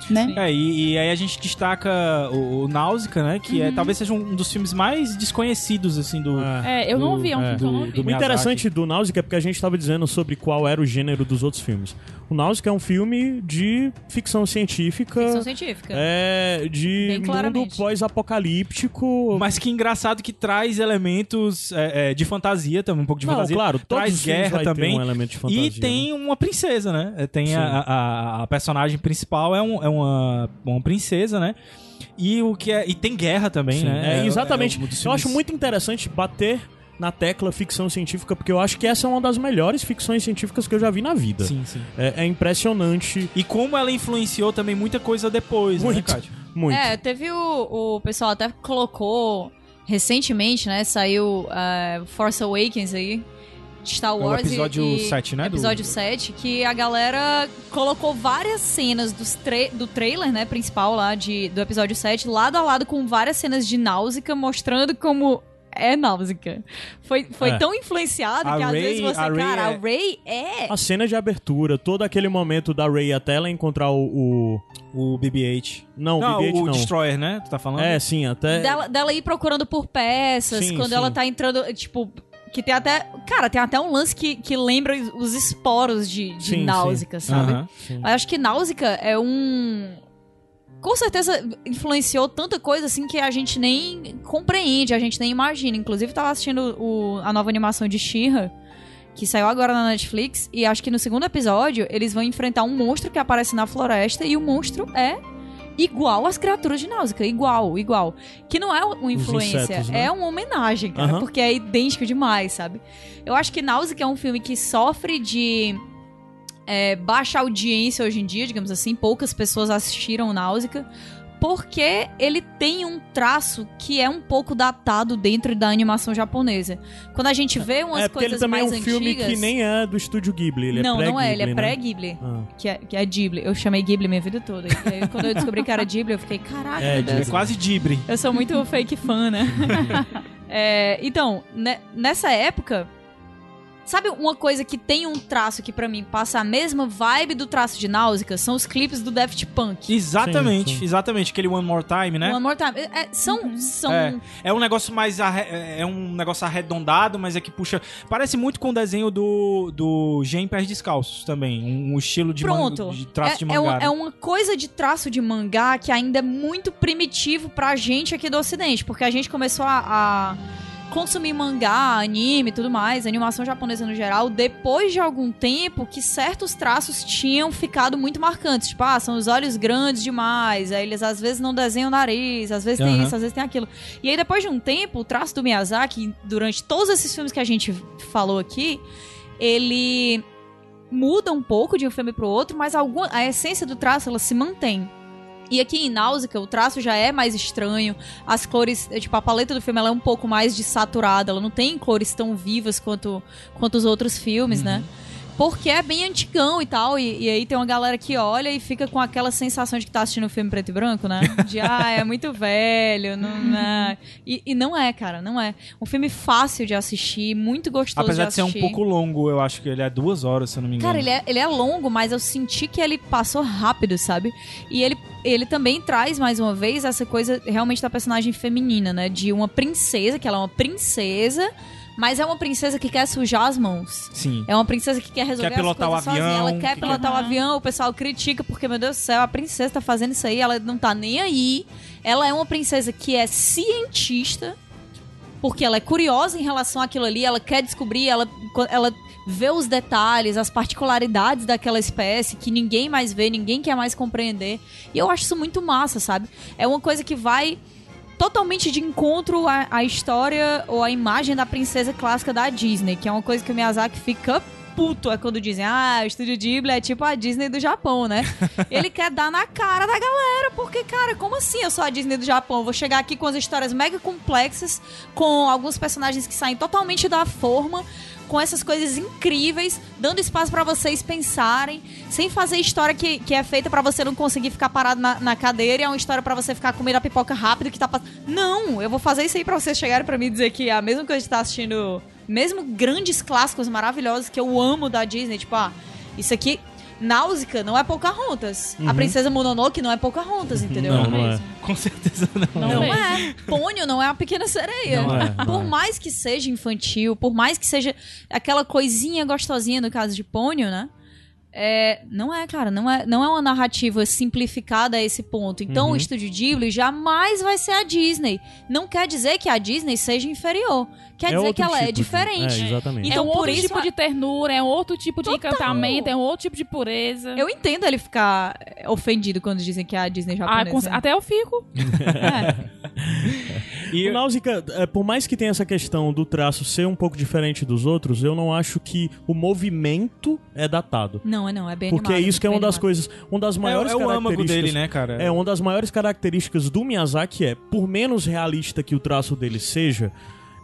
Né? É, e, e aí a gente destaca o, o Náusea, né? Que é, Uhum. talvez seja um dos filmes mais desconhecidos, assim, do. É. É, eu não vi, é um é, filme que eu não do- vi. do O interessante do Náusea é porque a gente estava dizendo sobre qual era o gênero dos outros filmes. O Náusea é um filme de ficção científica, Ficção científica. é, de mundo pós-apocalíptico. Mas que engraçado que traz elementos é, é, de fantasia também, um pouco de Não, fantasia. claro, todos traz guerra vai ter também. um elemento de fantasia. E tem uma princesa, né? É, Tem a, a, a personagem principal é, um- é uma, uma princesa, né? E o que é e tem guerra também, Sim, né? é, exatamente. um dos eu acho muito interessante bater na tecla ficção científica, porque eu acho que essa é uma das melhores ficções científicas que eu já vi na vida. Sim, sim. É, é impressionante. E como ela influenciou também muita coisa depois, Muito. né, Kátia? Muito. É, teve o, o pessoal até colocou recentemente, né? Saiu é, Force Awakens aí. De Star É o Wars episódio e, 7, né, do- Episódio 7, que a galera colocou várias cenas dos tra do trailer, né, principal lá de, do episódio 7, lado a lado com várias cenas de Náusea, mostrando como é Náusea. Foi, foi É. tão influenciado A que às vezes você, a Rey cara, é- a Ray é... A cena de abertura, todo aquele momento da Ray até ela encontrar o. o- O BB-8. Não, Não, o BB-8 o não. Destroyer, né? Tu tá falando? É, sim, até. dela, dela ir procurando por peças, Sim, quando sim. ela tá entrando, tipo, que tem até, cara, tem até um lance que, que lembra os esporos de, de Sim, Náusea, sim. sabe? Sim. Eu acho que Náusea é um. Com certeza influenciou tanta coisa assim que a gente nem compreende, a gente nem imagina. Inclusive, eu tava assistindo o- a nova animação de She-Ra, que saiu agora na Netflix, e acho que no segundo episódio eles vão enfrentar um monstro que aparece na floresta, e o monstro é igual às criaturas de Náusea, igual, igual. Que não é uma influência, insetos, né? é uma homenagem, cara, porque é idêntico demais, sabe? Eu acho que Náusea é um filme que sofre de é, baixa audiência hoje em dia, digamos assim, poucas pessoas assistiram Náusea, porque ele tem um traço que é um pouco datado dentro da animação japonesa. Quando a gente vê umas É porque ele coisas também é um mais filme antigas... que nem é do estúdio Ghibli, ele não, é pré-Ghibli. não é, ele é né? pré-Ghibli. Ah. Que é, que é Ghibli. Eu chamei Ghibli minha vida toda. Aí, quando eu descobri que era Ghibli, eu fiquei, caraca, É, Deus. É quase Dibre. Eu sou muito fake fã, né? <laughs> <laughs> É, então, ne- nessa época, sabe uma coisa que tem um traço que pra mim passa a mesma vibe do traço de Náusea? São os clipes do Daft Punk. Exatamente, Sim, sim. exatamente. Aquele One More Time, né? One More Time. É, é, são. são É. É um negócio mais. arre- É um negócio arredondado, mas é que puxa. Parece muito com o desenho do, do Gen Pés Descalços também. Um, um estilo de, Pronto. manga, de traço é, de é um- mangá. né? é uma coisa de traço de mangá que ainda é muito primitivo pra gente aqui do Ocidente, porque a gente começou a, a consumir mangá, anime e tudo mais, animação japonesa no geral, depois de algum tempo que certos traços tinham ficado muito marcantes. Tipo, ah, são os olhos grandes demais, aí eles às vezes não desenham o nariz, às vezes tem Aham. isso, às vezes tem aquilo. E aí depois de um tempo, o traço do Miyazaki, durante todos esses filmes que a gente falou aqui, ele muda um pouco de um filme pro outro, mas a essência do traço ela se mantém. E aqui em Náusea, o traço já é mais estranho. As cores, é, tipo, a paleta do filme ela é um pouco mais desaturada. Ela não tem cores tão vivas quanto, quanto os outros filmes, né? Porque é bem antigão e tal. E, e aí tem uma galera que olha e fica com aquela sensação de que tá assistindo um filme preto e branco, né? <laughs> De, ah, é muito velho. Não, não. E, e não é, cara, não é. Um filme fácil de assistir, muito gostoso Apesar de de ser assistir. um pouco longo, eu acho que ele é duas horas, se eu não me engano. Cara, ele é, ele é longo, mas eu senti que ele passou rápido, sabe? E ele, ele também traz, mais uma vez, essa coisa realmente da personagem feminina, né? De uma princesa, que ela é uma princesa, mas é uma princesa que quer sujar as mãos. Sim. É uma princesa que quer resolver Quer pilotar as coisas o avião, sozinha. Ela quer que pilotar o quer- avião, o pessoal critica porque, meu Deus do céu, a princesa tá fazendo isso aí, ela não tá nem aí. Ela é uma princesa que é cientista, porque ela é curiosa em relação àquilo ali, ela quer descobrir, ela, ela vê os detalhes, as particularidades daquela espécie que ninguém mais vê, ninguém quer mais compreender. E eu acho isso muito massa, sabe? É uma coisa que vai totalmente de encontro à, à história ou à imagem da princesa clássica da Disney, que é uma coisa que o Miyazaki fica puto é quando dizem, ah, o estúdio Ghibli é tipo a Disney do Japão, né? <laughs> Ele quer dar na cara da galera, porque, cara, como assim eu sou a Disney do Japão? Eu Vou chegar aqui com as histórias mega complexas, com alguns personagens que saem totalmente da forma, com essas coisas incríveis, dando espaço pra vocês pensarem, sem fazer história que, que é feita pra você não conseguir ficar parado na, na cadeira e é uma história pra você ficar comendo a pipoca rápido que tá passando. Não, eu vou fazer isso aí pra vocês chegarem pra mim e dizer que é a mesma coisa de estar assistindo, mesmo grandes clássicos maravilhosos que eu amo da Disney, tipo, ah, isso aqui. Náusica não é Pocahontas. A Princesa Mononoke não é Pocahontas, entendeu? Não, não é. Com certeza não. Não Não mesmo. é. Pônio não é a pequena sereia. Não é, não por é. mais que seja infantil, por mais que seja aquela coisinha gostosinha no caso de Pônio, né? É, não é, cara, não é, não é uma narrativa simplificada a esse ponto. Então Uhum. o estúdio Ghibli jamais vai ser a Disney. Não quer dizer que a Disney seja inferior. Quer dizer outro que ela é tipo de- diferente. É, exatamente. Então, é um por outro isso, tipo de ternura, é um outro tipo de encantamento, é um outro tipo de pureza. Eu entendo ele ficar é, ofendido quando dizem que é a Disney Ah, japonesa. com- até eu fico. <laughs> E O é, por mais que tenha essa questão do traço ser um pouco diferente dos outros, eu não acho que o movimento é datado. Não, é não, é bem Porque é animado, isso que é uma das animado. coisas, uma das é, maiores é o âmago características dele, né, cara? É, uma das maiores características do Miyazaki é, por menos realista que o traço dele seja,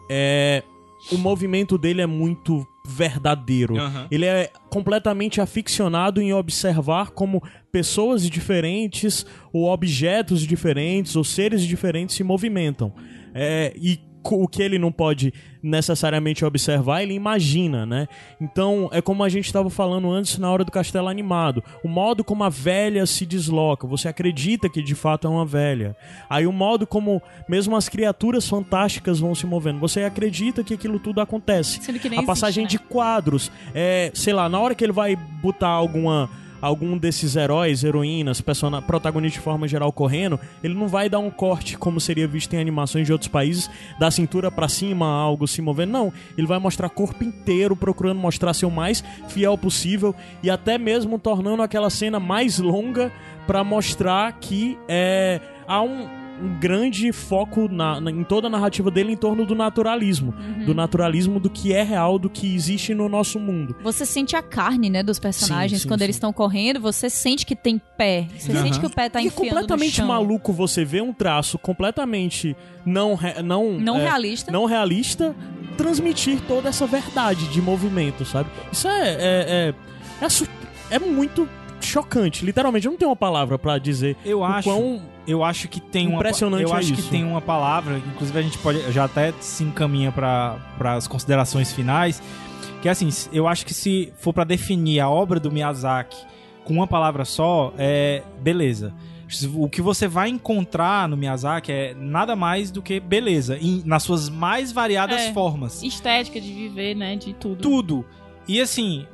é o movimento dele é muito verdadeiro. Aham. Ele é completamente aficionado em observar como pessoas diferentes, ou objetos diferentes, ou seres diferentes se movimentam. É, e o que ele não pode necessariamente observar, ele imagina, né? Então, é como a gente estava falando antes na hora do castelo animado. O modo como a velha se desloca, você acredita que de fato é uma velha. Aí o modo como mesmo as criaturas fantásticas vão se movendo, você acredita que aquilo tudo acontece. A passagem existe, de quadros, é, sei lá, na hora que ele vai botar alguma algum desses heróis, heroínas, persona- protagonistas de forma geral correndo, ele não vai dar um corte como seria visto em animações de outros países, da cintura pra cima, algo se movendo. Não, ele vai mostrar corpo inteiro, procurando mostrar ser o mais fiel possível e até mesmo tornando aquela cena mais longa pra mostrar que é há um um grande foco na, na- em toda a narrativa dele em torno do naturalismo. Uhum. Do naturalismo do que é real, do que existe no nosso mundo. Você sente a carne, né, dos personagens Sim, sim, quando sim. eles estão correndo, você sente que tem pé. Você Aham. sente que o pé tá e é completamente maluco você ver um traço completamente não re- não Não é, realista. não realista transmitir toda essa verdade de movimento, sabe? Isso é é, é, é, é muito chocante, literalmente. Eu não tenho uma palavra pra dizer Eu o acho, quão eu acho que tem uma Impressionante eu é acho isso. que tem uma palavra, inclusive a gente pode já até se encaminha para as considerações finais, que é assim, eu acho que se for pra definir a obra do Miyazaki com uma palavra só, é beleza. O que você vai encontrar no Miyazaki é nada mais do que beleza, em- nas suas mais variadas É. formas. Estética de viver, né? De tudo. Tudo. E assim,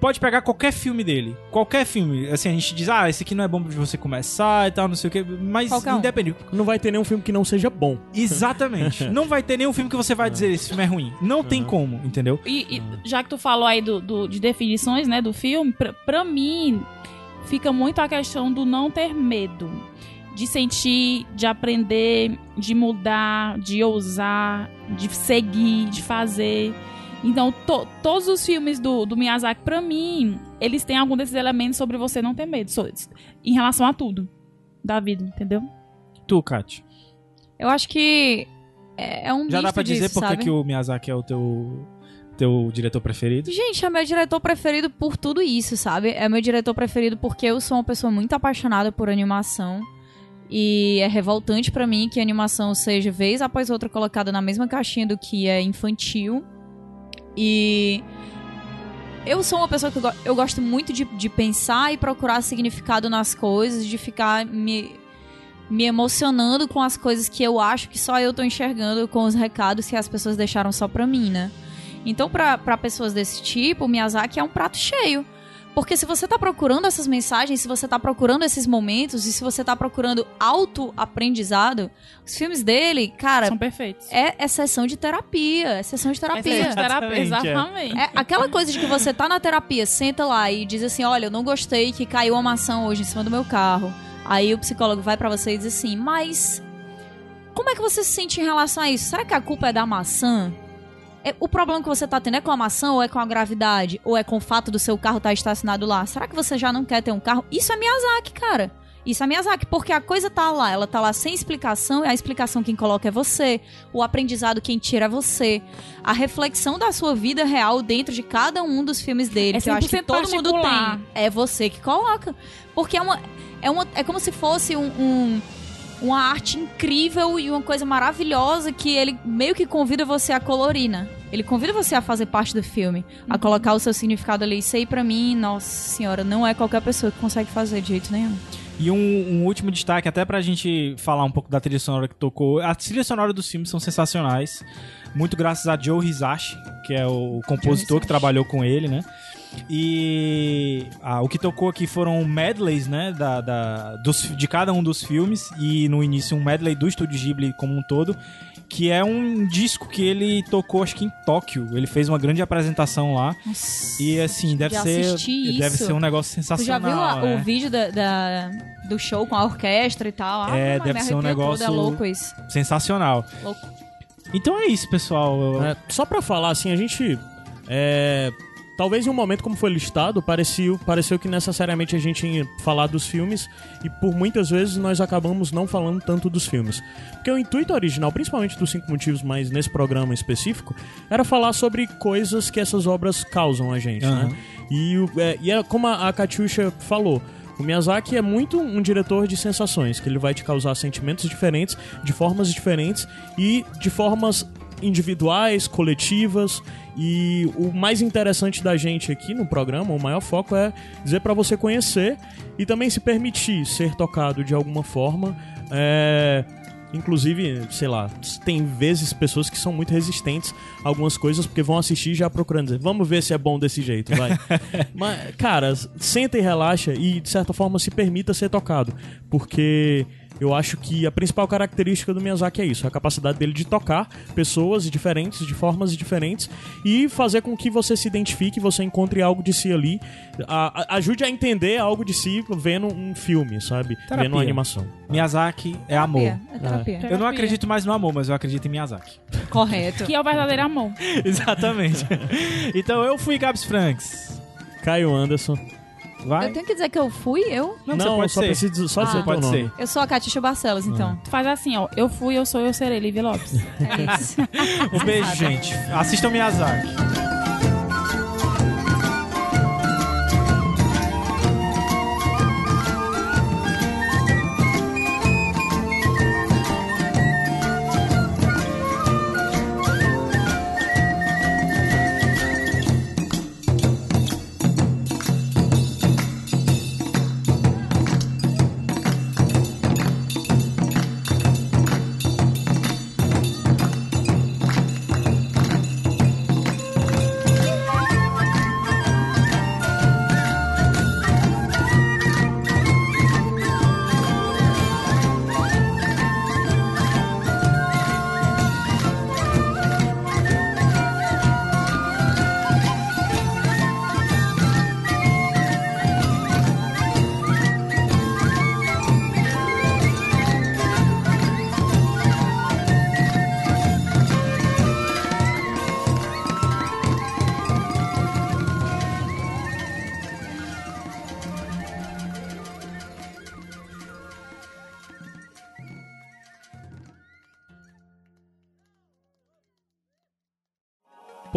pode pegar qualquer filme dele. Qualquer filme. Assim, a gente diz, ah, esse aqui não é bom de você começar e tal, não sei o quê. Mas Qualquer um. independente. não vai ter nenhum filme que não seja bom. Exatamente. <laughs> não vai ter nenhum filme que você vai dizer esse filme é ruim. Não tem como, entendeu? E, e já que tu falou aí do, do- de definições, né, do filme, pra, pra mim fica muito a questão do não ter medo. De sentir, de aprender, de mudar, de ousar, de seguir, de fazer. Então, to- todos os filmes do, do Miyazaki, pra mim, eles têm algum desses elementos sobre você não ter medo. so- em relação a tudo da vida, entendeu? Tu, Kat. Eu acho que é, é um Já dá pra dizer disso, por que sabe? que o Miyazaki é o teu, teu diretor preferido? Gente, é meu diretor preferido por tudo isso, sabe? É meu diretor preferido porque eu sou uma pessoa muito apaixonada por animação. E é revoltante pra mim que a animação seja vez após outra colocada na mesma caixinha do que é infantil. E eu sou uma pessoa que eu, eu gosto muito de, de pensar e procurar significado nas coisas, de ficar me, me emocionando com as coisas que eu acho que só eu tô enxergando, com os recados que as pessoas deixaram só pra mim, né? Então, pra pessoas desse tipo, o Miyazaki é um prato cheio. Porque se você tá procurando essas mensagens, se você tá procurando esses momentos, e se você tá procurando autoaprendizado, os filmes dele, cara, São perfeitos. é, é sessão de terapia. É sessão de terapia. Excelente terapia, Exatamente, é. exatamente. É aquela coisa de que você tá na terapia, senta lá e diz assim: Olha, eu não gostei que caiu uma maçã hoje em cima do meu carro. Aí o psicólogo vai pra você e diz assim: Mas como é que você se sente em relação a isso? Será que a culpa é da maçã? É- o problema que você tá tendo é com a maçã ou é com a gravidade? Ou é com o fato do seu carro estar estacionado lá? Será que você já não quer ter um carro? Isso é Miyazaki, cara. Isso é Miyazaki, porque a coisa tá lá, ela tá lá sem explicação, e a explicação quem coloca é você, o aprendizado quem tira é você, a reflexão da sua vida real dentro de cada um dos filmes dele, É que eu acho que 100% todo mundo tem. É você que coloca. Porque é uma. É, uma, é como se fosse um, um- uma arte incrível e uma coisa maravilhosa que ele meio que convida você a colorir, né? Ele convida você a fazer parte do filme, a colocar o seu significado ali. Isso aí, pra mim, nossa senhora, não é qualquer pessoa que consegue fazer de jeito nenhum. E um, um último destaque, até pra gente falar um pouco da trilha sonora que tocou. A trilha sonora dos filmes são sensacionais. Muito graças a Joe Hisashi, que é o compositor que trabalhou com ele, né? E ah, o que tocou aqui foram medleys, né? Da, da- dos, de cada um dos filmes. E no início um medley do Estúdio Ghibli como um todo. Que é um disco que ele tocou, acho que em Tóquio. Ele fez uma grande apresentação lá. Nossa, E assim, deve de ser. Deve isso. ser um negócio Tu já sensacional. viu a- né? o vídeo da, da- do show com a orquestra e tal? Ah, É, mas deve ser um negócio- é louco isso. Sensacional. Louco. Então é isso, pessoal. É, só pra falar, assim, a gente. é, talvez em um momento como foi listado, pareceu, pareceu que necessariamente a gente ia falar dos filmes e por muitas vezes nós acabamos não falando tanto dos filmes. Porque o intuito original, principalmente dos cinco motivos, mas nesse programa específico, era falar sobre coisas que essas obras causam a gente, Aham. né? E, é, e é como a, a falou. O Miyazaki é muito um diretor de sensações, que ele vai te causar sentimentos diferentes, de formas diferentes e de formas individuais, coletivas. E o mais interessante da gente aqui no programa, o maior foco é dizer pra você conhecer e também se permitir ser tocado de alguma forma. É, Inclusive, sei lá, tem vezes pessoas que são muito resistentes a algumas coisas porque vão assistir já procurando dizer, vamos ver se é bom desse jeito, vai. <laughs> Mas, cara, senta e relaxa e, de certa forma, se permita ser tocado. Porque eu acho que a principal característica do Miyazaki é isso, a capacidade dele de tocar pessoas diferentes, de formas diferentes, e fazer com que você se identifique, você encontre algo de si ali, a- a- ajude a entender algo de si vendo um filme, sabe? Terapia. Vendo uma animação. Miyazaki é amor. Terapia, É terapia. Eu não acredito mais no amor, mas eu acredito em Miyazaki. Correto. Que é o verdadeiro amor. <laughs> Exatamente. então eu fui Gabs Franks. Caio Anderson. Vai? Eu tenho que dizer que eu fui, eu? Não, você pode só ser. preciso só Ah. dizer Pode nome. ser. Eu sou a Catixa Barcelos, então. Tu faz assim, ó. Eu fui, eu sou, eu serei. Lívia Lopes. É isso. <laughs> Um beijo, gente. Assistam Miyazaki.